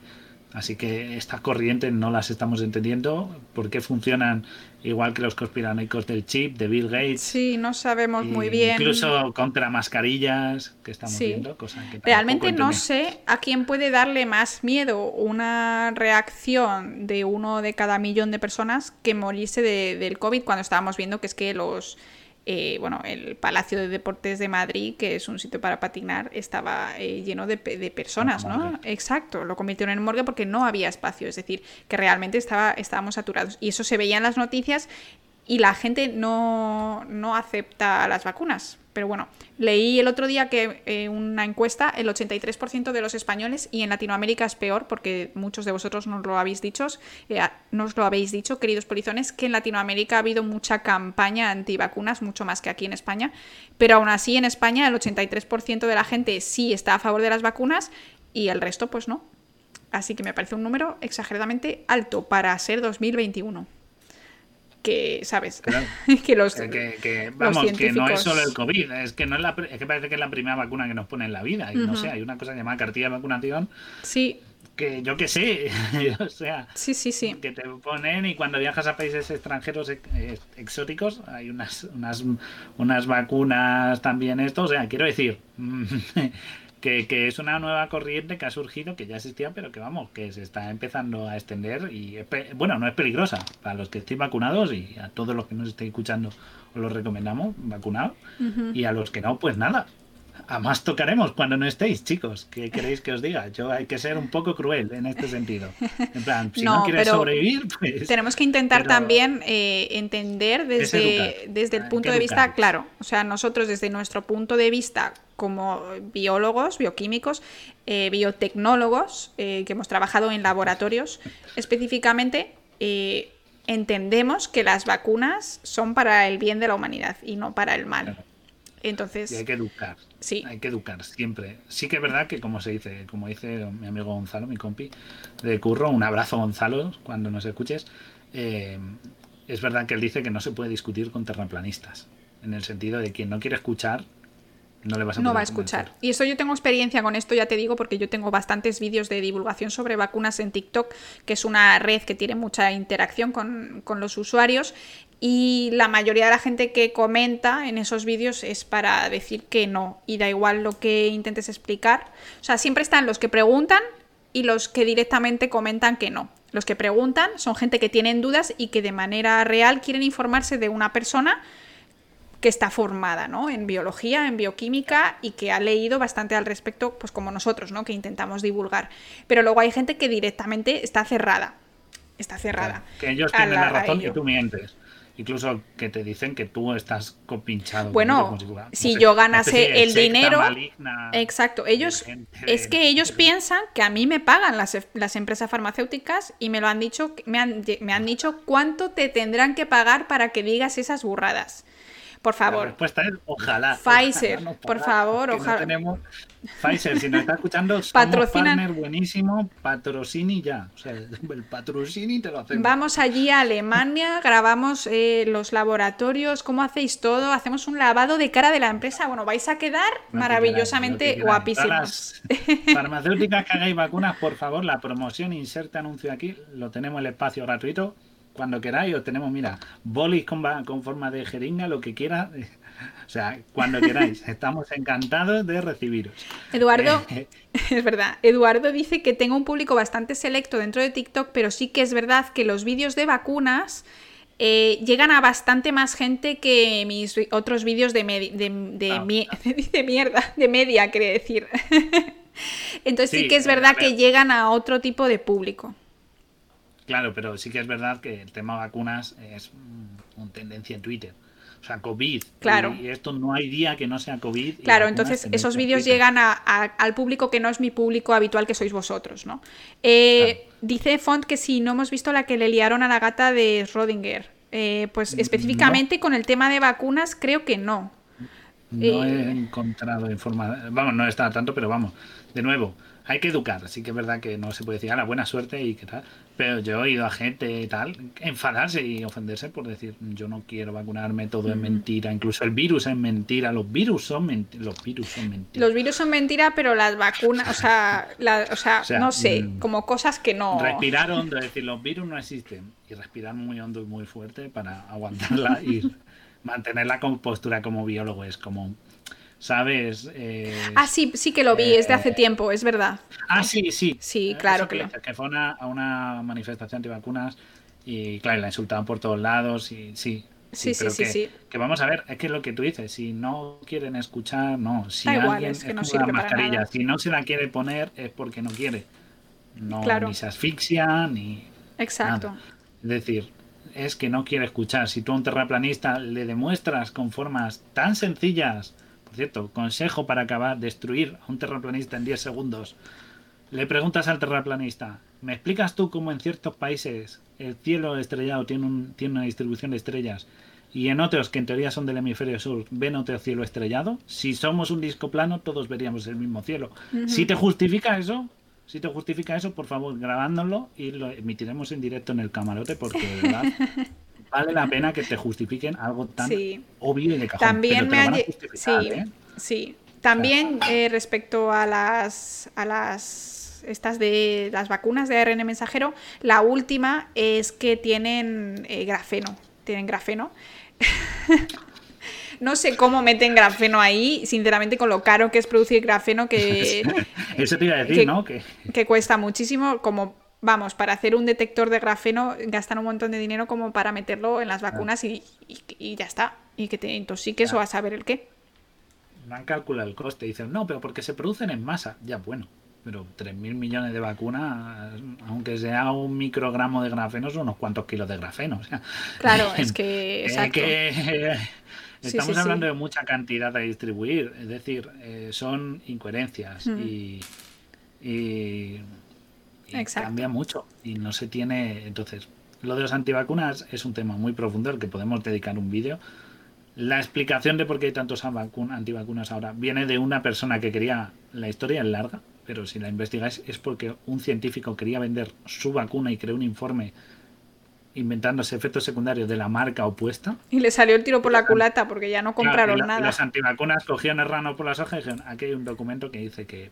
Así que estas corrientes no las estamos entendiendo. ¿Por qué funcionan igual que los conspiranoicos del chip, de Bill Gates? Sí, no sabemos muy bien. Incluso contra mascarillas que estamos viendo. Cosa que Realmente no sé a quién puede darle más miedo una reacción de uno de cada millón de personas que morirse del COVID cuando estábamos viendo que es que los eh, bueno, el Palacio de Deportes de Madrid, que es un sitio para patinar, estaba eh, lleno de, personas, ¿no? Exacto, lo convirtieron en morgue porque no había espacio, es decir, que realmente estaba, estábamos saturados. Y eso se veía en las noticias y la gente no, no acepta las vacunas. Pero bueno, leí el otro día que eh, una encuesta, el 83% de los españoles, y en Latinoamérica es peor, porque muchos de vosotros nos lo habéis dicho, eh, nos lo habéis dicho, queridos polizones, que en Latinoamérica ha habido mucha campaña antivacunas, mucho más que aquí en España, pero aún así en España el 83% de la gente sí está a favor de las vacunas y el resto pues no. Así que me parece un número exageradamente alto para ser 2021 que, ¿sabes? que los. Que, vamos, que no es solo el COVID, es que, no es, la, es que parece que es la primera vacuna que nos pone en la vida. Y no sé, hay una cosa llamada cartilla de vacunación. Sí. Que yo que sé, o sea, sí, sí, sí. que te ponen y cuando viajas a países extranjeros exóticos hay unas, unas, unas vacunas también esto, o sea, quiero decir, que, es una nueva corriente que ha surgido, que ya existía, pero que vamos, que se está empezando a extender y bueno, no es peligrosa. Para los que estén vacunados y a todos los que nos estéis escuchando os lo recomendamos, vacunados y a los que no, pues nada. A más tocaremos cuando no estéis, chicos. ¿Qué queréis que os diga? Yo hay que ser un poco cruel en este sentido. En plan, si no, quieres sobrevivir, pues. Tenemos que intentar también eh, entender desde, desde el punto de vista, claro. O sea, nosotros desde nuestro punto de vista como biólogos, bioquímicos, eh, biotecnólogos, eh, que hemos trabajado en laboratorios, específicamente entendemos que las vacunas son para el bien de la humanidad y no para el mal. Entonces, y hay que educar. Sí. Hay que educar siempre. Sí que es verdad que como se dice, como dice mi amigo Gonzalo, mi compi de curro, un abrazo Gonzalo cuando nos escuches. es verdad que él dice que no se puede discutir con terraplanistas, en el sentido de quien no quiere escuchar no le vas a No va a escuchar. Y eso yo tengo experiencia con esto, ya te digo, porque yo tengo bastantes vídeos de divulgación sobre vacunas en TikTok, que es una red que tiene mucha interacción con, los usuarios. Y la mayoría de la gente que comenta en esos vídeos es para decir que no. Y da igual lo que intentes explicar. O sea, siempre están los que preguntan y los que directamente comentan que no. Los que preguntan son gente que tienen dudas y que de manera real quieren informarse de una persona que está formada ¿no? en biología, en bioquímica y que ha leído bastante al respecto, pues como nosotros, ¿no? que intentamos divulgar. Pero luego hay gente que directamente está cerrada. Está cerrada. que ellos tienen la, razón y tú mientes. Incluso que te dicen que tú estás copinchado. Bueno, si, yo ganase el dinero. exacto. Ellos. Es que ellos piensan que a mí me pagan las, las, empresas farmacéuticas y me lo han dicho. Me han, me han dicho cuánto te tendrán que pagar para que digas esas burradas. Por favor. La respuesta es ojalá. Pfizer, por favor, ojalá. tenemos... Pfizer, si nos está escuchando, somos partner buenísimo, patrocini ya. O sea, el patrocini te lo hacemos. Vamos allí a Alemania, grabamos eh, los laboratorios, cómo hacéis todo, hacemos un lavado de cara de la empresa. Bueno, vais a quedar maravillosamente guapísimos. farmacéuticas que hagáis vacunas, por favor, la promoción, inserte anuncio aquí, lo tenemos el espacio gratuito cuando queráis, os tenemos, mira, bolis con, con forma de jeringa, lo que quiera. O sea, cuando queráis, estamos encantados de recibiros. Eduardo, eh, es verdad, Eduardo dice que tengo un público bastante selecto dentro de TikTok, pero sí que es verdad que los vídeos de vacunas eh, llegan a bastante más gente que mis otros vídeos de, de, ah. mierda, de media, quiere decir. Entonces sí, que es verdad que llegan a otro tipo de público. Claro, pero sí que es verdad que el tema vacunas es una tendencia en Twitter. Sea, COVID. Claro. Y esto no hay día que no sea COVID. Claro, entonces esos vídeos llegan a, al público que no es mi público habitual, que sois vosotros, ¿no? Eh, dice Font que si no hemos visto la que le liaron a la gata de Schrödinger. Eh, pues específicamente con el tema de vacunas, creo que no. No he eh, encontrado información. Vamos, no está tanto, pero vamos. De nuevo, hay que educar, sí que es verdad que no se puede decir, a la buena suerte y qué tal, pero yo he oído a gente tal enfadarse y ofenderse por decir, yo no quiero vacunarme, todo es mentira, incluso el virus es mentira, los virus son los virus son mentira. Los virus son mentira, pero las vacunas, o sea, o, sea, no sé, mm, como cosas que no... Respirar hondo, es decir, los virus no existen, y respirar muy hondo y muy fuerte para aguantarla y mantener la compostura como biólogo es como ¿sabes? Eh, ah, sí, sí que lo vi, es de hace eh, tiempo, es verdad. Ah, sí, sí. Sí, claro que, que, fue a una manifestación antivacunas y, claro, la insultaban por todos lados y sí. Sí, sí, sí, sí, que, vamos a ver, es que lo que tú dices, si no quieren escuchar, no. Si alguien es que no sirve mascarilla, si no se la quiere poner es porque no quiere. No, ni se asfixia, ni. Exacto. Es decir, es que no quiere escuchar. Si tú a un terraplanista le demuestras con formas tan sencillas cierto, consejo para acabar, destruir a un terraplanista en 10 segundos. Le preguntas al terraplanista, ¿me explicas tú cómo en ciertos países el cielo estrellado tiene, un, tiene una distribución de estrellas y en otros que en teoría son del hemisferio sur ven otro cielo estrellado? Si somos un disco plano, todos veríamos el mismo cielo. Si te justifica eso, si te justifica eso, por favor, grabándolo y lo emitiremos en directo en el camarote porque de verdad vale la pena que te justifiquen algo tan obvio y de cajón. También me sí, ¿eh? sí. También eh, respecto a las a las estas de las vacunas de ARN mensajero, la última es que tienen eh, grafeno, tienen grafeno. no sé cómo meten grafeno ahí, sinceramente con lo caro que es producir grafeno que eso te iba a decir, ¿no? Que... que cuesta muchísimo como vamos, para hacer un detector de grafeno gastan un montón de dinero como para meterlo en las vacunas y, ya está. Y que te intoxiques o a saber el qué. No han calculado el coste. Dicen, no, pero porque se producen en masa. Ya, bueno. Pero 3.000 millones de vacunas, aunque sea un microgramo de grafeno, son unos cuantos kilos de grafeno. claro, es que... estamos hablando de mucha cantidad a distribuir. Es decir, eh, son incoherencias. y cambia mucho y no se tiene. Entonces, lo de los antivacunas es un tema muy profundo al que podemos dedicar un vídeo. La explicación de por qué hay tantos antivacunas ahora viene de una persona que quería. La historia es larga, pero si la investigáis es porque un científico quería vender su vacuna y creó un informe inventándose efectos secundarios de la marca opuesta. Y le salió el tiro por la culata porque ya no compraron nada. Y los antivacunas cogían el rano por las hojas y dijeron, aquí hay un documento que dice que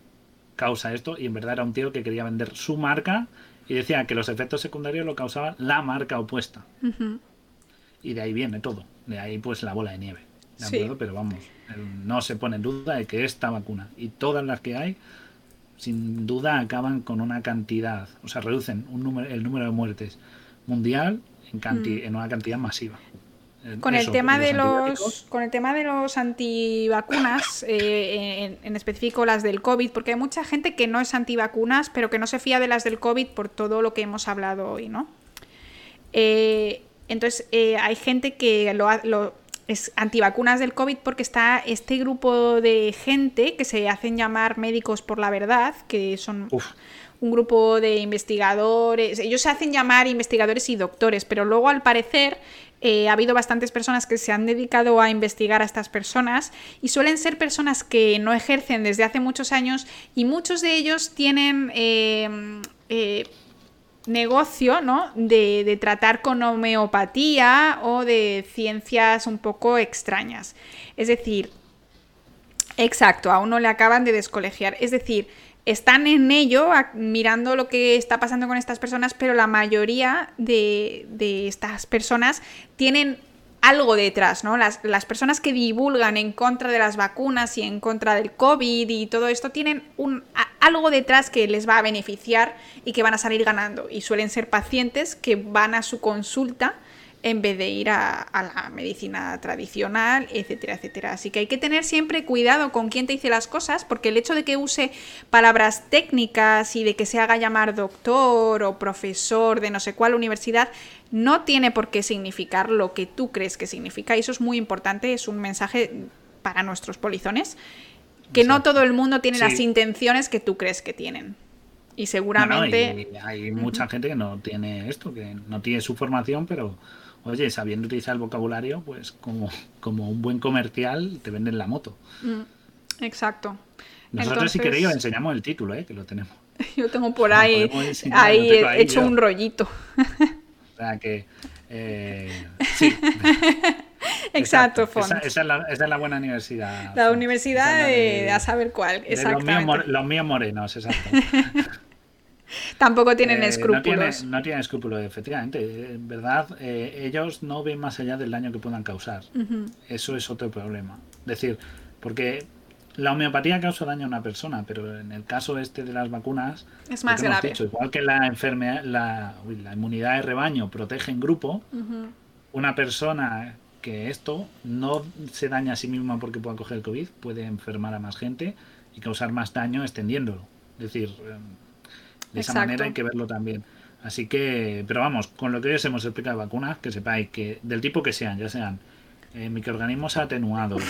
causa esto y en verdad era un tío que quería vender su marca y decía que los efectos secundarios lo causaban la marca opuesta. Y de ahí viene todo, de ahí pues la bola de nieve. Pero vamos, no se pone en duda de que esta vacuna y todas las que hay, sin duda acaban con una cantidad, o sea, reducen un número, el número de muertes mundial en, mm. en una cantidad masiva. Con el, tema de los, con el tema de los antivacunas, eh, en, específico las del COVID, porque hay mucha gente que no es antivacunas, pero que no se fía de las del COVID por todo lo que hemos hablado hoy, ¿no? Eh, entonces, eh, hay gente que lo, es antivacunas del COVID porque está este grupo de gente que se hacen llamar médicos por la verdad, que son un grupo de investigadores, ellos se hacen llamar investigadores y doctores, pero luego al parecer eh, ha habido bastantes personas que se han dedicado a investigar a estas personas y suelen ser personas que no ejercen desde hace muchos años y muchos de ellos tienen eh, eh, negocio ¿no? de, de, tratar con homeopatía o de ciencias un poco extrañas. Es decir, exacto, a uno le acaban de descolegiar. Es decir, están en ello, mirando lo que está pasando con estas personas, pero la mayoría de, estas personas tienen algo detrás, ¿no? Las, las, personas que divulgan en contra de las vacunas y en contra del COVID y todo esto tienen un, algo detrás que les va a beneficiar y que van a salir ganando. Y suelen ser pacientes que van a su consulta en vez de ir a, la medicina tradicional, etcétera, etcétera. Así que hay que tener siempre cuidado con quién te dice las cosas, porque el hecho de que use palabras técnicas y de que se haga llamar doctor o profesor de no sé cuál universidad, no tiene por qué significar lo que tú crees que significa. Y eso es muy importante, es un mensaje para nuestros polizones, que no todo el mundo tiene las intenciones que tú crees que tienen. Y seguramente... hay mucha gente que no tiene esto, que no tiene su formación, pero oye, sabiendo utilizar el vocabulario, pues como, como un buen comercial te venden la moto. Mm. Exacto. Nosotros, si queréis, os enseñamos el título, ¿eh? que lo tenemos. Yo tengo por ahí, ahí, hecho un rollito. O sea que. Eh, sí. Exacto, esa, esa, es la, esa, es la, buena universidad. La universidad de, a saber cuál. Los los míos morenos, exacto. Tampoco tienen escrúpulos. No tienen, escrúpulos, efectivamente. En verdad, eh, ellos no ven más allá del daño que puedan causar. Eso es otro problema. Es decir, porque la homeopatía causa daño a una persona, pero en el caso este de las vacunas, es más grave. igual que la enfermedad, la, la, inmunidad de rebaño protege en grupo, una persona que esto no se daña a sí misma porque pueda coger el COVID, puede enfermar a más gente y causar más daño extendiéndolo. Es decir, de esa manera hay que verlo también. Así que, pero vamos, con lo que hoy os hemos explicado de vacunas, que sepáis que del tipo que sean, ya sean eh, microorganismos atenuados,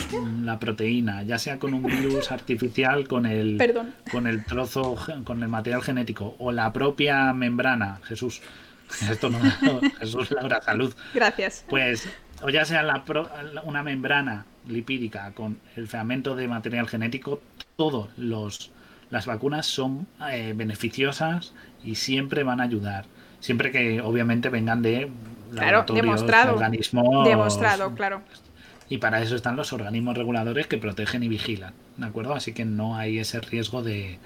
la proteína, ya sea con un virus artificial, con el, con el trozo, con el material genético, o la propia membrana, Jesús, esto no, Jesús Laura, salud. Gracias. Pues, o ya sea la una membrana lipídica con el filamento de material genético, todos los las vacunas son eh, beneficiosas y siempre van a ayudar. Siempre que obviamente vengan de claro, demostrado, organismos. Demostrado, claro. Y para eso están los organismos reguladores que protegen y vigilan, ¿de acuerdo? Así que no hay ese riesgo de,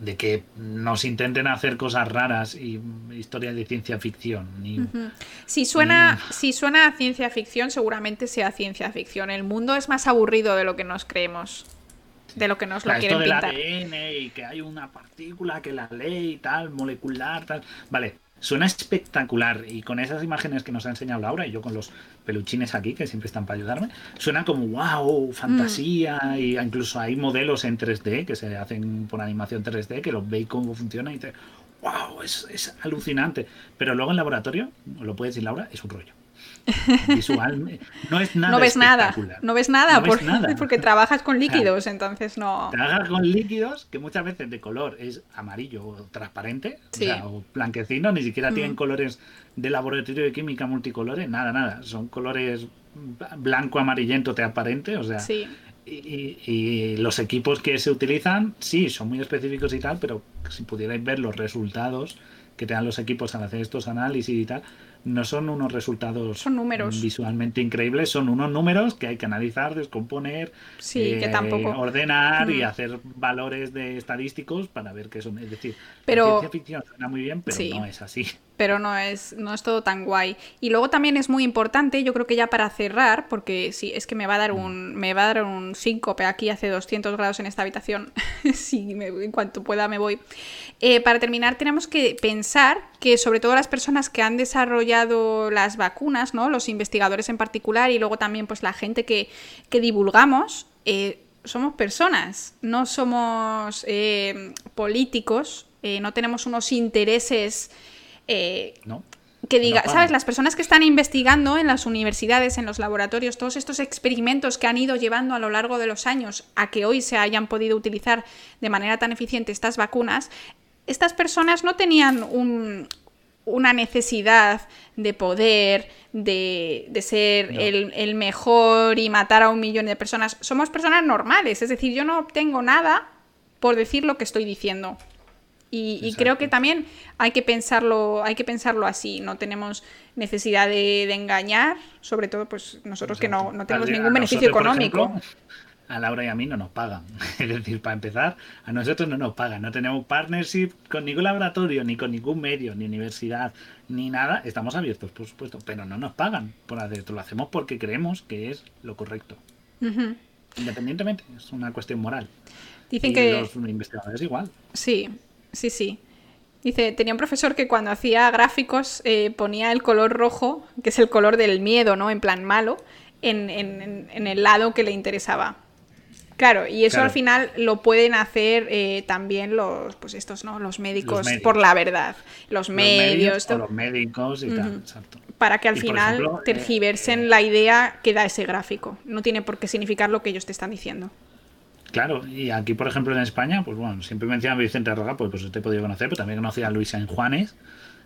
de que nos intenten hacer cosas raras y historias de ciencia ficción. si, suena, si suena a ciencia ficción, seguramente sea ciencia ficción. El mundo es más aburrido de lo que nos creemos de lo que nos lo quieren pintar. ADN y que hay una partícula que la ley tal, molecular, tal. Vale, suena espectacular y con esas imágenes que nos ha enseñado Laura y yo con los peluchines aquí que siempre están para ayudarme, suena como wow, fantasía mm. y incluso hay modelos en 3D que se hacen por animación 3D que los veis cómo funciona y dices, wow, es, es alucinante. Pero luego en laboratorio, lo puedes decir Laura, es un rollo. Visual, no es nada. No ves nada. No ves nada, porque trabajas con líquidos, entonces no. Trabajas con líquidos que muchas veces de color es amarillo o transparente, o, blanquecino, ni siquiera tienen mm. colores de laboratorio de química multicolores, nada, nada. Son colores blanco, amarillento, transparente, o sea. Y, y, los equipos que se utilizan, sí, son muy específicos y tal, pero si pudierais ver los resultados que te dan los equipos al hacer estos análisis y tal, no son unos resultados visualmente increíbles, son unos números que hay que analizar, descomponer, eh, ordenar y hacer valores de estadísticos para ver qué son. Es decir, pero... la ciencia ficción suena muy bien, pero no es así pero no es, no es todo tan guay. Y luego también es muy importante, yo creo que ya para cerrar, porque sí, es que me va a dar un, me va a dar un síncope aquí hace 200 grados en esta habitación, si en cuanto pueda me voy. Eh, para terminar, tenemos que pensar que sobre todo las personas que han desarrollado las vacunas, ¿no? los investigadores en particular, y luego también pues la gente que, divulgamos, eh, somos personas, no somos eh, políticos, no tenemos unos intereses eh, que diga, ¿sabes? Las personas que están investigando en las universidades, en los laboratorios, todos estos experimentos que han ido llevando a lo largo de los años a que hoy se hayan podido utilizar de manera tan eficiente estas vacunas, estas personas no tenían una necesidad de poder, de, ser el, el, mejor y matar a un millón de personas. Somos personas normales, es decir, yo no obtengo nada por decir lo que estoy diciendo. Y, creo que también hay que pensarlo, hay que pensarlo así. No tenemos necesidad de, engañar, sobre todo pues nosotros que no, tenemos ningún beneficio económico. a Laura y a mí no nos pagan. Es decir, para empezar, a nosotros no nos pagan. No tenemos partnership con ningún laboratorio, ni con ningún medio, ni universidad, ni nada. Estamos abiertos, por supuesto, pero no nos pagan por hacer esto. Lo hacemos porque creemos que es lo correcto. Independientemente, es una cuestión moral. Dicen que los investigadores igual. Sí, sí, sí. Dice, tenía un profesor que cuando hacía gráficos eh, ponía el color rojo, que es el color del miedo, ¿no? En plan malo, en, el lado que le interesaba. Claro, y eso al final lo pueden hacer eh, también los, pues estos, ¿no? Los médicos, por la verdad. Los, medios. los médicos y tal, exacto. Para que al final eh, tergiversen la idea que da ese gráfico. No tiene por qué significar lo que ellos te están diciendo. Claro, y aquí, por ejemplo, en España, pues bueno, siempre mencionan a Vicente Roga, pues, pues te he podido conocer, pero también conocí a Luis San Juanes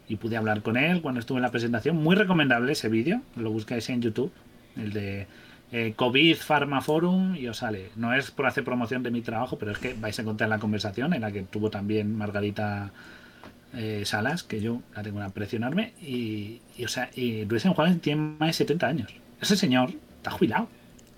y pude hablar con él cuando estuve en la presentación. Muy recomendable ese vídeo, lo buscáis en YouTube, el de eh, COVID Pharma Forum y os sale. No es por hacer promoción de mi trabajo, pero es que vais a encontrar la conversación en la que tuvo también Margarita eh, Salas, que yo la tengo una aprecio enorme, y, o sea, y Luis Juárez tiene más de 70 años. Ese señor está jubilado.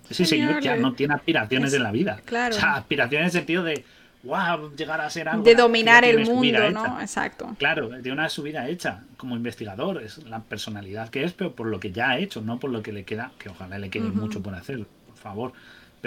Ese señor, ya no tiene aspiraciones en la vida. Claro. O sea, aspiraciones en el sentido de wow, llegar a ser algo. De dominar el mundo, ¿no? Exacto. Claro, de una subida hecha como investigador, es la personalidad que es, pero por lo que ya ha hecho, no por lo que le queda, que ojalá le quede mucho por hacer, por favor.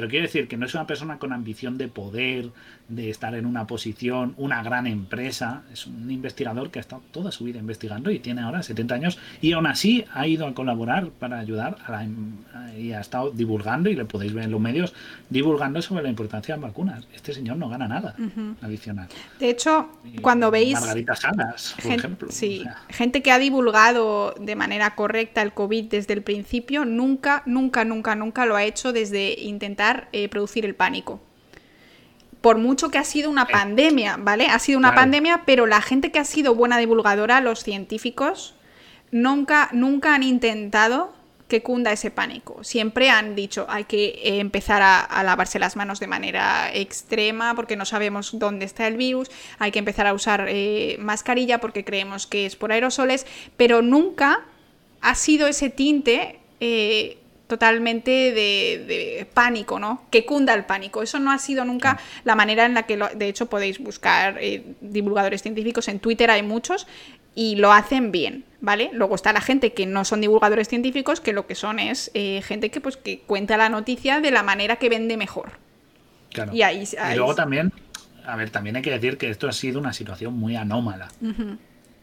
Pero quiero decir que no es una persona con ambición de poder, de estar en una posición, una gran empresa. Es un investigador que ha estado toda su vida investigando y tiene ahora 70 años y aún así ha ido a colaborar para ayudar a la, em, y ha estado divulgando, y le podéis ver en los medios, divulgando sobre la importancia de las vacunas. Este señor no gana nada adicional. De hecho, cuando veis... Margarita Salas, por ejemplo. Sí, gente que ha divulgado de manera correcta el COVID desde el principio, nunca, nunca, nunca, nunca lo ha hecho desde intentar eh, producir el pánico. Por mucho que ha sido una pandemia, ¿vale? Ha sido una pandemia, pero la gente que ha sido buena divulgadora, los científicos, nunca, nunca han intentado que cunda ese pánico. Siempre han dicho hay que eh, empezar a, lavarse las manos de manera extrema porque no sabemos dónde está el virus, hay que empezar a usar eh, mascarilla porque creemos que es por aerosoles, pero nunca ha sido ese tinte eh, totalmente de, pánico, ¿no? Que cunda el pánico. Eso no ha sido nunca la manera en la que, de hecho, podéis buscar eh, divulgadores científicos. En Twitter hay muchos y lo hacen bien, ¿vale? Luego está la gente que no son divulgadores científicos, que lo que son es eh, gente que, pues, que cuenta la noticia de la manera que vende mejor. Claro. Y, ahí, luego también, a ver, también hay que decir que esto ha sido una situación muy anómala.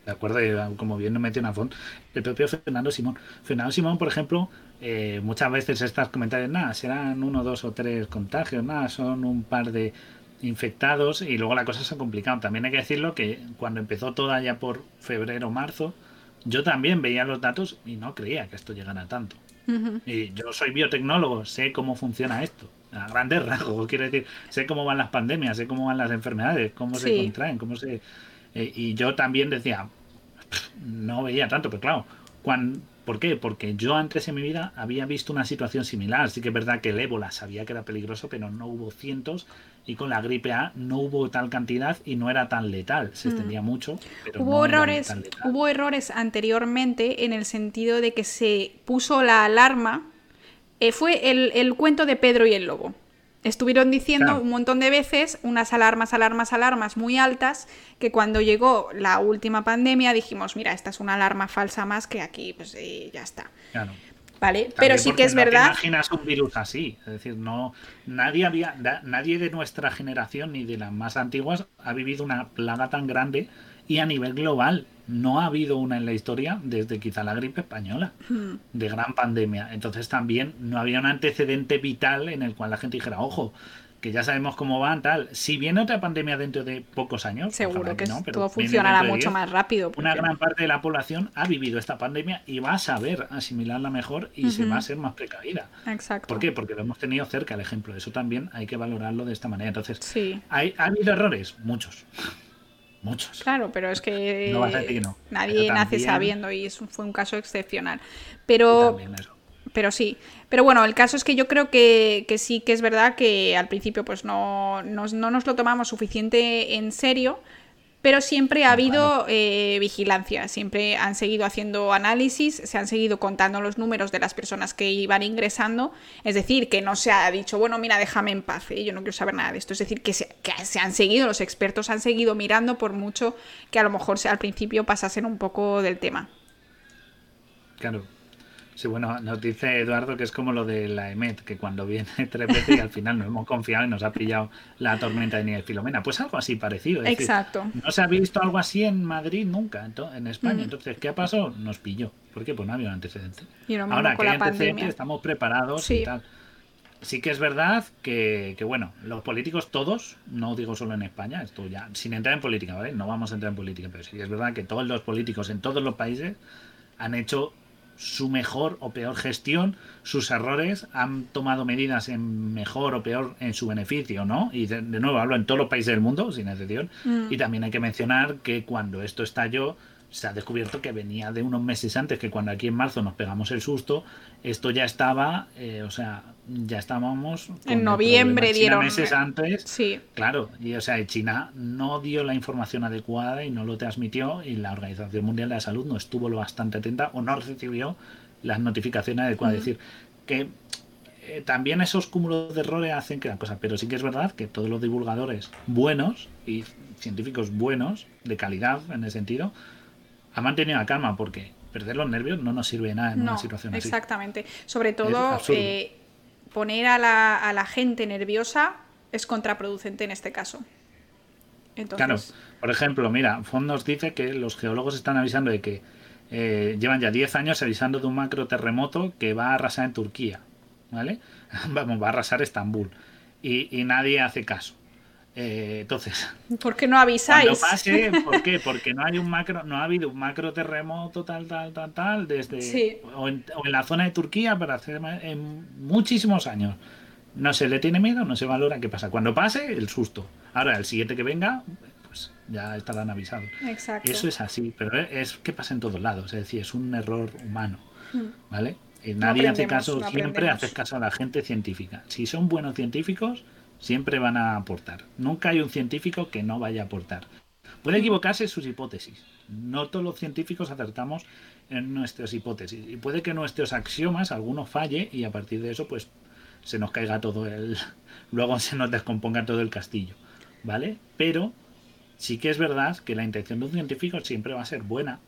¿De acuerdo? Como bien no metió una font, el propio Fernando Simón. Fernando Simón, por ejemplo, eh, muchas veces estas comentarios, nada, serán uno, dos o tres contagios, nada, son un par de infectados y luego la cosa se ha complicado. También hay que decirlo que cuando empezó toda ya por febrero, marzo, yo también veía los datos y no creía que esto llegara tanto. Y yo soy biotecnólogo, sé cómo funciona esto. A grandes rasgos, quiero decir, sé cómo van las pandemias, sé cómo van las enfermedades, cómo se contraen, cómo se... Eh, y yo también decía, no veía tanto, pero claro, cuando, ¿por qué? Porque yo antes en mi vida había visto una situación similar. Sí que es verdad que el ébola sabía que era peligroso, pero no hubo cientos y con la gripe A no hubo tal cantidad y no era tan letal. Se mm. extendía mucho, pero hubo errores, Hubo errores anteriormente en el sentido de que se puso la alarma. Eh, fue el, el cuento de Pedro y el Lobo. Estuvieron diciendo un montón de veces unas alarmas, alarmas, alarmas muy altas, que cuando llegó la última pandemia dijimos, mira, esta es una alarma falsa más que aquí, pues eh, ya está. Claro. ¿Vale? Pero sí que es verdad. Te imaginas un virus así. Es decir, no. Nadie había. nadie de nuestra generación ni de las más antiguas ha vivido una plaga tan grande y a nivel global no ha habido una en la historia desde quizá la gripe española hmm. de gran pandemia. Entonces también no había un antecedente vital en el cual la gente dijera, ojo, que ya sabemos cómo van, tal. Si viene otra pandemia dentro de pocos años, seguro que, no, pero todo funcionará mucho más rápido. Una gran parte de la población ha vivido esta pandemia y va a saber asimilarla mejor y se va a ser más precavida. Exacto. ¿Por qué? Porque lo hemos tenido cerca el ejemplo. Eso también hay que valorarlo de esta manera. Entonces, sí. ¿hay, ¿ha habido errores? Muchos. Muchos. Claro, pero es que, nadie nace sabiendo y eso fue un caso excepcional. Pero, pero sí. Pero bueno, el caso es que yo creo que, sí que es verdad que al principio pues no, no nos lo tomamos suficiente en serio pero siempre ha habido eh, vigilancia, siempre han seguido haciendo análisis, se han seguido contando los números de las personas que iban ingresando, es decir, que no se ha dicho, bueno, mira, déjame en paz, ¿eh? yo no quiero saber nada de esto, es decir, que se, que se, han seguido, los expertos han seguido mirando por mucho que a lo mejor al principio pasasen un poco del tema. Claro, Sí, bueno, nos dice Eduardo que es como lo de la EMET, que cuando viene tres veces y al final nos hemos confiado y nos ha pillado la tormenta de nieve Filomena. Pues algo así parecido. Exacto. no se ha visto algo así en Madrid nunca, en España. Entonces, ¿qué ha pasado? Nos pilló. ¿Por qué? Pues no había antecedente. Ahora que hay antecedentes, estamos preparados y tal. Sí que es verdad que, que, bueno, los políticos todos, no digo solo en España, esto ya, sin entrar en política, ¿vale? No vamos a entrar en política, pero sí es verdad que todos los políticos en todos los países han hecho su mejor o peor gestión, sus errores, han tomado medidas en mejor o peor en su beneficio, ¿no? Y de, nuevo hablo en todos los países del mundo, sin excepción. Mm. Y también hay que mencionar que cuando esto estalló, se ha descubierto que venía de unos meses antes, que cuando aquí en marzo nos pegamos el susto, esto ya estaba, eh, o sea, ya estábamos... en noviembre dieron... meses antes. Sí. Claro, y o sea, China no dio la información adecuada y no lo transmitió y la Organización Mundial de la Salud no estuvo lo bastante atenta o no recibió las notificaciones adecuadas. Es decir, que eh, también esos cúmulos de errores hacen que la cosa, pero sí que es verdad que todos los divulgadores buenos y científicos buenos, de calidad en ese sentido, han mantenido la calma porque perder los nervios no nos sirve de nada en una situación así. Exactamente. Sobre todo, eh, poner a la, a la, gente nerviosa es contraproducente en este caso. Claro, por ejemplo, mira, Fondos dice que los geólogos están avisando de que eh, llevan ya 10 años avisando de un macro terremoto que va a arrasar en Turquía. ¿vale? Vamos, va a arrasar Estambul. Y, nadie hace caso. Eh, entonces. ¿Por qué no avisáis? pase, ¿por qué? Porque no hay un macro, no ha habido un macro terremoto tal, tal, tal, tal, desde o, en, la zona de Turquía para hacer en muchísimos años. No se le tiene miedo, no se valora qué pasa. Cuando pase, el susto. Ahora, el siguiente que venga, pues ya estarán avisados. Exacto. Eso es así, pero es que pasa en todos lados. Es decir, es un error humano. Mm. ¿Vale? nadie hace caso, siempre haces caso a la gente científica. Si son buenos científicos, siempre van a aportar. Nunca hay un científico que no vaya a aportar. Puede equivocarse sus hipótesis. No todos los científicos acertamos en nuestras hipótesis. Y puede que nuestros axiomas, alguno falle, y a partir de eso, pues se nos caiga todo el. Luego se nos descomponga todo el castillo. ¿Vale? Pero sí que es verdad que la intención de un científico siempre va a ser buena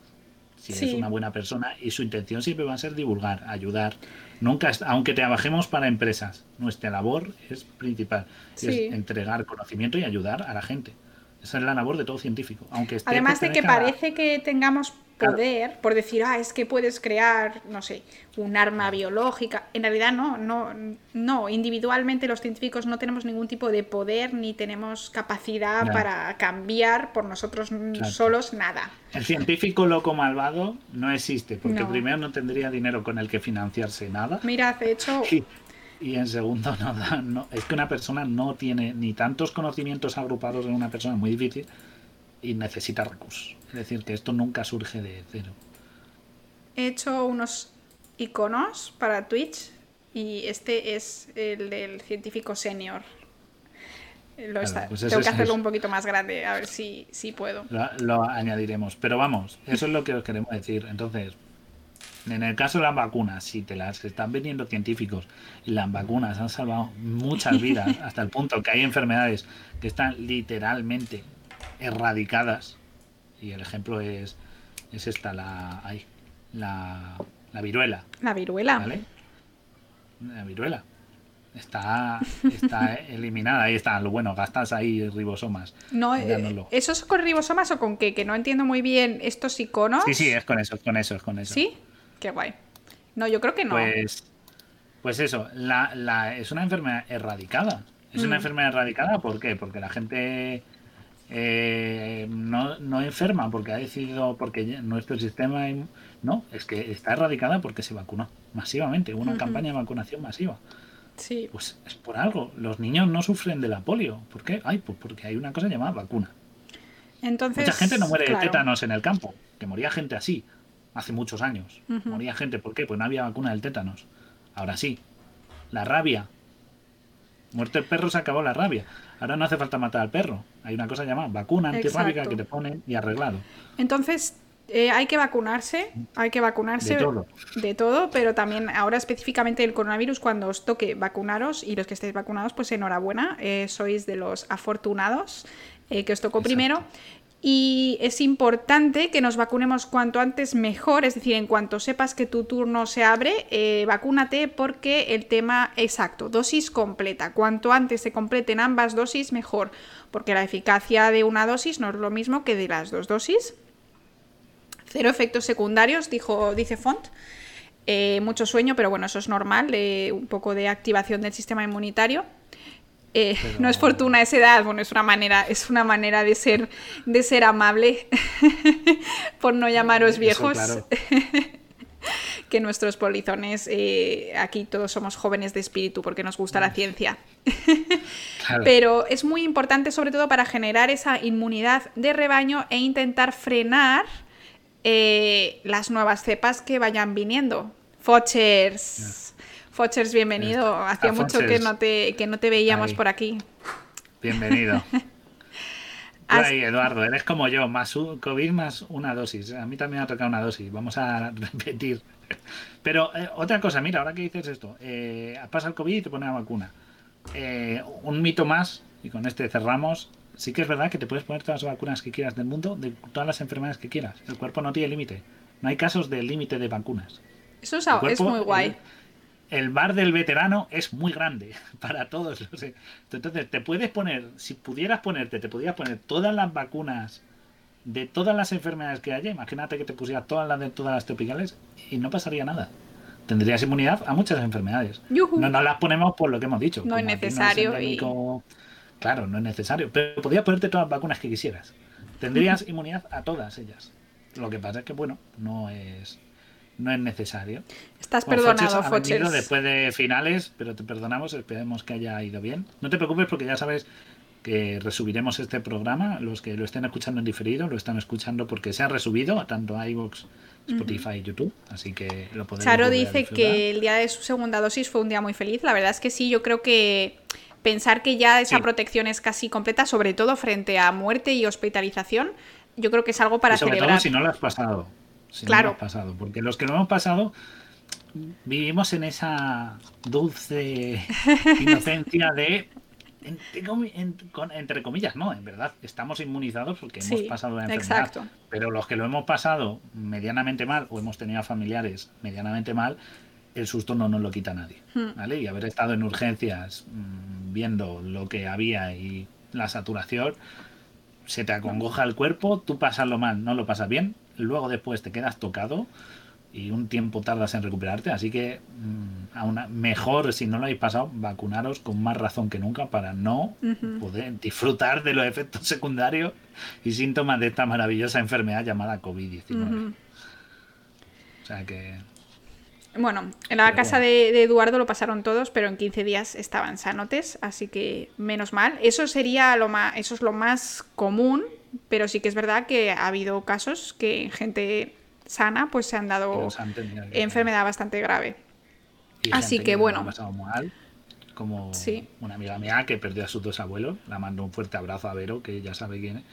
si es una buena persona y su intención siempre va a ser divulgar, ayudar. Nunca, aunque trabajemos para empresas, nuestra labor es principal, es entregar conocimiento y ayudar a la gente. Esa es la labor de todo científico. Aunque Además de que parece que tengamos poder por decir, ah, es que puedes crear, no sé, un arma biológica. En realidad no, no, no. Individualmente los científicos no tenemos ningún tipo de poder ni tenemos capacidad para cambiar por nosotros solos nada. El científico loco malvado no existe, porque primero no tendría dinero con el que financiarse nada. Mira, de hecho... Y, en segundo, no, no, es que una persona no tiene ni tantos conocimientos agrupados en una persona, muy difícil, y necesita recursos. Es decir, que esto nunca surge de cero. He hecho unos iconos para Twitch y este es el del científico senior. Pues tengo que hacerlo un poquito más grande, a ver si, si puedo. Lo, añadiremos. Pero vamos, eso es lo que os queremos decir. Entonces, en el caso de las vacunas, si te las están vendiendo científicos y las vacunas han salvado muchas vidas hasta el punto que hay enfermedades que están literalmente erradicadas. Y el ejemplo es, es esta, la, la, la viruela. La viruela. La viruela. Está, está eliminada. Ahí está, lo bueno, gastas ahí ribosomas. No, eh, ¿eso es con ribosomas o con qué? Que no entiendo muy bien estos iconos. Sí, sí, es con eso, es con eso, es con eso. ¿Sí? Qué guay. No, yo creo que no. Pues, pues eso, la, la, es una enfermedad erradicada. Es una mm. enfermedad erradicada, ¿por qué? Porque la gente eh, no, no enferma porque ha decidido, porque nuestro sistema no, es que está erradicada porque se vacunó masivamente, hubo una campaña de vacunación masiva. Sí. Pues es por algo. Los niños no sufren de la polio. ¿Por qué? Ay, pues porque hay una cosa llamada vacuna. Entonces, Mucha gente no muere de tétanos en el campo, que moría gente así hace muchos años. Moría gente, ¿por qué? Pues no había vacuna del tétanos. Ahora sí. La rabia. Muerte el perro se acabó la rabia. Ahora no hace falta matar al perro. Hay una cosa llamada vacuna antirrábica que te ponen y arreglado. Entonces, eh, hay que vacunarse, hay que vacunarse de todo. de todo, pero también ahora específicamente el coronavirus, cuando os toque vacunaros y los que estéis vacunados, pues enhorabuena, eh, sois de los afortunados eh, que os tocó primero. Y es importante que nos vacunemos cuanto antes mejor, es decir, en cuanto sepas que tu turno se abre, eh, vacúnate porque el tema exacto, dosis completa. Cuanto antes se completen ambas dosis, mejor, porque la eficacia de una dosis no es lo mismo que de las dos dosis. Cero efectos secundarios, dijo, dice Font. Eh, mucho sueño, pero bueno, eso es normal, eh, un poco de activación del sistema inmunitario. Eh, no es fortuna esa edad, bueno, es una manera, es una manera de ser, de ser amable, por no llamaros viejos. que nuestros polizones, eh, aquí todos somos jóvenes de espíritu porque nos gusta la ciencia. Pero es muy importante sobre todo para generar esa inmunidad de rebaño e intentar frenar eh, las nuevas cepas que vayan viniendo. Fochers. Fochers, bienvenido. Hacía mucho que no te, que no te veíamos por aquí. Bienvenido. Ay, Eduardo, eres como yo, más COVID más una dosis. A mí también me ha tocado una dosis. Vamos a repetir. Pero eh, otra cosa, mira, ahora que dices esto, eh, pasa el COVID y te pone la vacuna. Eh, un mito más, y con este cerramos. Sí que es verdad que te puedes poner todas las vacunas que quieras del mundo, de todas las enfermedades que quieras. El cuerpo no tiene límite. No hay casos de límite de vacunas. Eso es, muy guay. El, bar del veterano es muy grande para todos. Entonces, te puedes poner, si pudieras ponerte, te podrías poner todas las vacunas de todas las enfermedades que haya. Imagínate que te pusieras todas las de todas las tropicales y no pasaría nada. Tendrías inmunidad a muchas enfermedades. No nos las ponemos por lo que hemos dicho. No es necesario. Claro, no es necesario. Pero podrías ponerte todas las vacunas que quisieras. Tendrías inmunidad a todas ellas. Lo que pasa es que, bueno, no es no es necesario. Estás perdonado, Foches. después de finales, pero te perdonamos, esperemos que haya ido bien. No te preocupes porque ya sabes que resubiremos este programa. Los que lo estén escuchando en diferido lo están escuchando porque se ha resubido tanto a iVoox, Spotify y YouTube. Así que lo podemos Charo dice que el día de su segunda dosis fue un día muy feliz. La verdad es que sí, yo creo que pensar que ya esa protección es casi completa, sobre todo frente a muerte y hospitalización, yo creo que es algo para sobre celebrar. Todo si no lo has pasado. Si claro. No lo has pasado. Porque los que no hemos pasado vivimos en esa dulce inocencia de entre, comillas, no, en verdad, estamos inmunizados porque hemos pasado la enfermedad. Exacto. Pero los que lo hemos pasado medianamente mal o hemos tenido familiares medianamente mal, el susto no nos lo quita nadie. Hmm. ¿vale? Y haber estado en urgencias mm, viendo lo que había y la saturación, se te acongoja el cuerpo, tú pasas lo mal, no lo pasas bien, luego después te quedas tocado y un tiempo tardas en recuperarte, así que mm, mejor si no lo habéis pasado, vacunaros con más razón que nunca para no poder disfrutar de los efectos secundarios y síntomas de esta maravillosa enfermedad llamada COVID-19. O sea que... Bueno, en la casa de, Eduardo lo pasaron todos, pero en 15 días estaban sanotes, así que menos mal. Eso sería lo más, eso es lo más común, pero sí que es verdad que ha habido casos que gente sana, pues se han dado enfermedad bastante grave. Así que, bueno. pasado mal, como una amiga mía que perdió a sus dos abuelos, la mando un fuerte abrazo a Vero, que ya sabe quién es,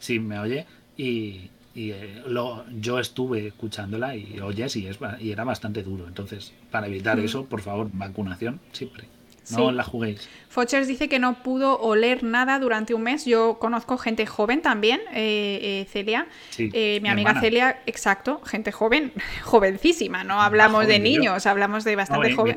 sí me oye, y, eh, lo, yo estuve escuchándola y oye, sí, es, y era bastante duro. Entonces, para evitar mm. eso, por favor, vacunación siempre. No la juguéis. Fochers dice que no pudo oler nada durante un mes. Yo conozco gente joven también, eh, eh, Celia. Eh, mi, amiga Celia, exacto, gente joven, jovencísima. No hablamos de niños, hablamos de bastante joven.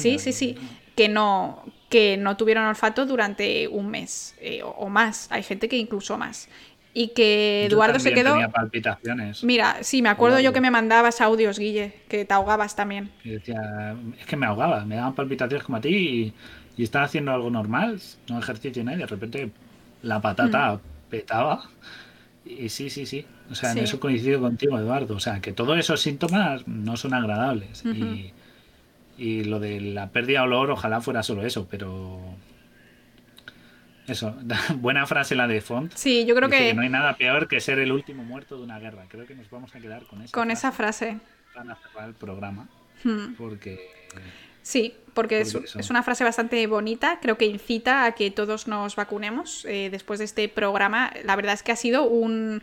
Sí, sí, sí. Que no, que no tuvieron olfato durante un mes o, más. Hay gente que incluso más y que Eduardo se quedó. Tenía palpitaciones. Mira, sí, me acuerdo yo que me mandabas audios, Guille, que te ahogabas también. decía, es que me ahogaba, me daban palpitaciones como a ti y, estaba haciendo algo normal, no ejercicio nada, y de repente la patata mm. petaba. Y sí, sí, sí. O sea, en eso coincido contigo, Eduardo. O sea, que todos esos síntomas no son agradables. y, y lo de la pérdida de olor, ojalá fuera solo eso, pero eso, buena frase la de Font. Sí, yo creo que... No hay nada peor que ser el último muerto de una guerra. Creo que nos vamos a quedar con esa Con esa frase. Van a cerrar el programa. Hmm. Porque... Sí, porque, es, una frase bastante bonita, creo que incita a que todos nos vacunemos eh, después de este programa. La verdad es que ha sido un,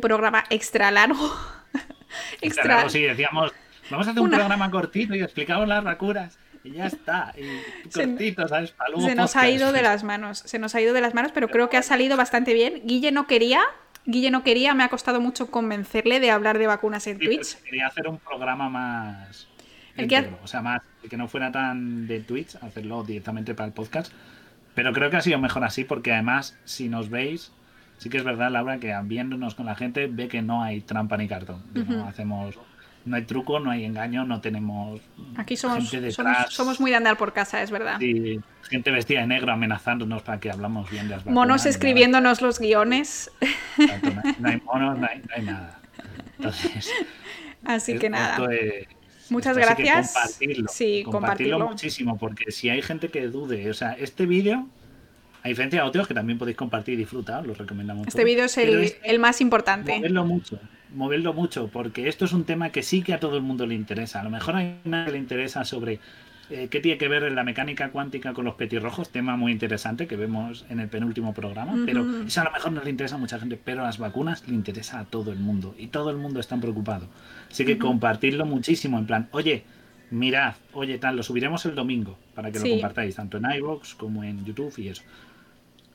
programa extra largo. extra, largo, sí, decíamos, vamos a hacer un programa cortito y explicamos las vacunas y ya está. Y cortito, ¿sabes? se nos ha ido de las manos, se nos ha ido de las manos, pero creo que ha salido bastante bien. Guille no quería, Guille no quería, me ha costado mucho convencerle de hablar de vacunas en Twitch. Quería hacer un programa más. O sea, más que no fuera tan de Twitch, hacerlo directamente para el podcast. Pero creo que ha sido mejor así, porque además, si nos veis, sí que es verdad, Laura, que viéndonos con la gente, ve que no hay trampa ni cartón. No hacemos no hay truco, no hay engaño, no tenemos. Aquí somos, somos, muy de andar por casa, es verdad. Sí, gente vestida de negro amenazándonos para que hablamos bien de las Monos escribiéndonos los guiones. no, hay monos, no hay, nada. Entonces, así que nada. Muchas gracias. compartirlo, sí, compartirlo, muchísimo, porque si hay gente que dude, o sea, este vídeo A diferencia de otros que también podéis compartir y disfrutar, los recomendamos. Este vídeo es el, el, más importante. Moverlo mucho, moverlo mucho, porque esto es un tema que sí que a todo el mundo le interesa. A lo mejor a nadie le interesa sobre eh, qué tiene que ver la mecánica cuántica con los petirrojos, tema muy interesante que vemos en el penúltimo programa, pero eso a lo mejor no le interesa a mucha gente, pero las vacunas le interesa a todo el mundo y todo el mundo está preocupado. Así que compartirlo muchísimo, en plan, oye, mirad, oye, tal, lo subiremos el domingo para que lo compartáis, tanto en iVoox como en YouTube y eso.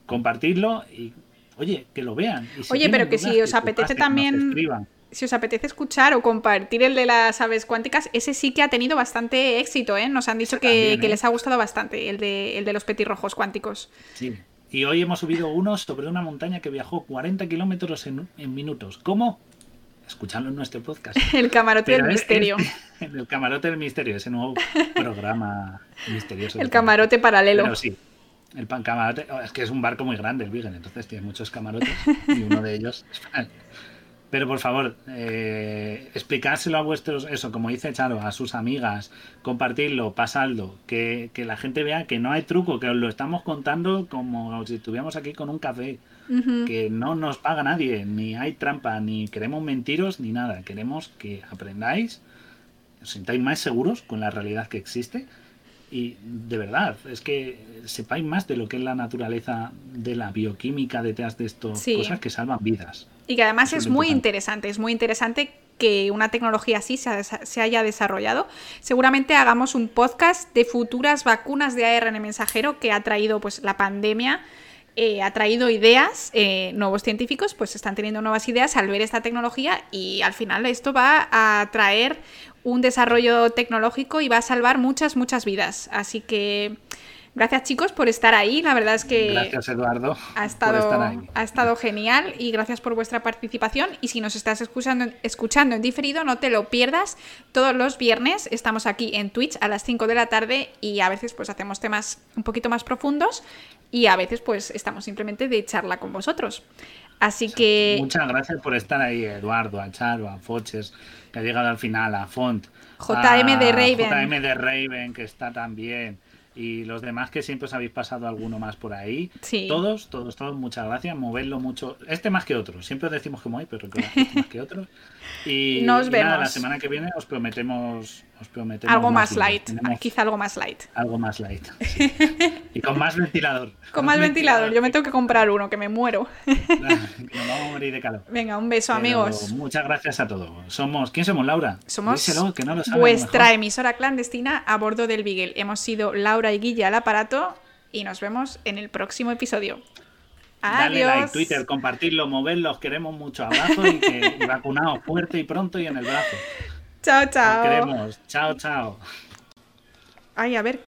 Compartirlo y, oye, que lo vean. oye, pero que si os apetece también si os apetece escuchar o compartir el de las aves cuánticas, ese sí que ha tenido bastante éxito, ¿eh? Nos han dicho que, ¿eh? les ha gustado bastante, el de, el de los petirrojos cuánticos. Sí. Y hoy hemos subido uno sobre una montaña que viajó 40 kilómetros en, minutos. ¿Cómo? Escuchadlo en nuestro podcast. el camarote del misterio. el camarote del misterio, ese nuevo programa misterioso. El camarote paralelo. Pero sí, el pan camarote, oh, es que es un barco muy grande el Vigen, entonces tiene muchos camarotes y uno de ellos es pero por favor, eh, explicárselo a vuestros, eso, como dice Charo, a sus amigas, compartirlo, pasadlo, que, la gente vea que no hay truco, que os lo estamos contando como si estuviéramos aquí con un café, que no nos paga nadie, ni hay trampa, ni queremos mentiros, ni nada. Queremos que aprendáis, os sintáis más seguros con la realidad que existe y de verdad, es que sepáis más de lo que es la naturaleza de la bioquímica detrás de estas cosas que salvan vidas. Y que además es, muy interesante, es muy interesante que una tecnología así se, haya desarrollado. Seguramente hagamos un podcast de futuras vacunas de ARN mensajero que ha traído pues la pandemia. Eh, ha traído ideas, eh, nuevos científicos pues están teniendo nuevas ideas al ver esta tecnología y al final esto va a traer un desarrollo tecnológico y va a salvar muchas, muchas vidas. Así que Gracias chicos por estar ahí, la verdad es que... Gracias Eduardo. Ha estado, Ha estado genial y gracias por vuestra participación. Y si nos estás escuchando, escuchando en diferido, no te lo pierdas. Todos los viernes estamos aquí en Twitch a las 5 de la tarde y a veces pues hacemos temas un poquito más profundos y a veces pues estamos simplemente de charla con vosotros. Así que... Muchas gracias por estar ahí, Eduardo, a Charo, a Foches, que ha llegado al final, a Font. JM de Raven. JM de Raven, que está también y los demás que siempre os habéis pasado alguno más por ahí. Todos, todos, todos, muchas gracias. Moverlo mucho. Este más que otro. Siempre decimos como hay, pero este más que otro. Y, Nos vemos. la semana que viene os prometemos, os prometemos algo más, light. Quizá algo más light. Algo más light. y con más ventilador. Con más ventilador. Yo me tengo que comprar uno, que me muero. que nos vamos a morir de calor. Venga, un beso, amigos. Muchas gracias a todos. Somos, ¿quién somos, Laura? Somos vuestra emisora clandestina a bordo del Beagle. Hemos sido Laura y Guilla al aparato y nos vemos en el próximo episodio. Dale like, Twitter, compartirlo, moverlo, os queremos mucho. Abrazo y que vacunados fuerte y pronto y en el brazo. Chao, chao. Os queremos. Chao, chao. Ay, a ver,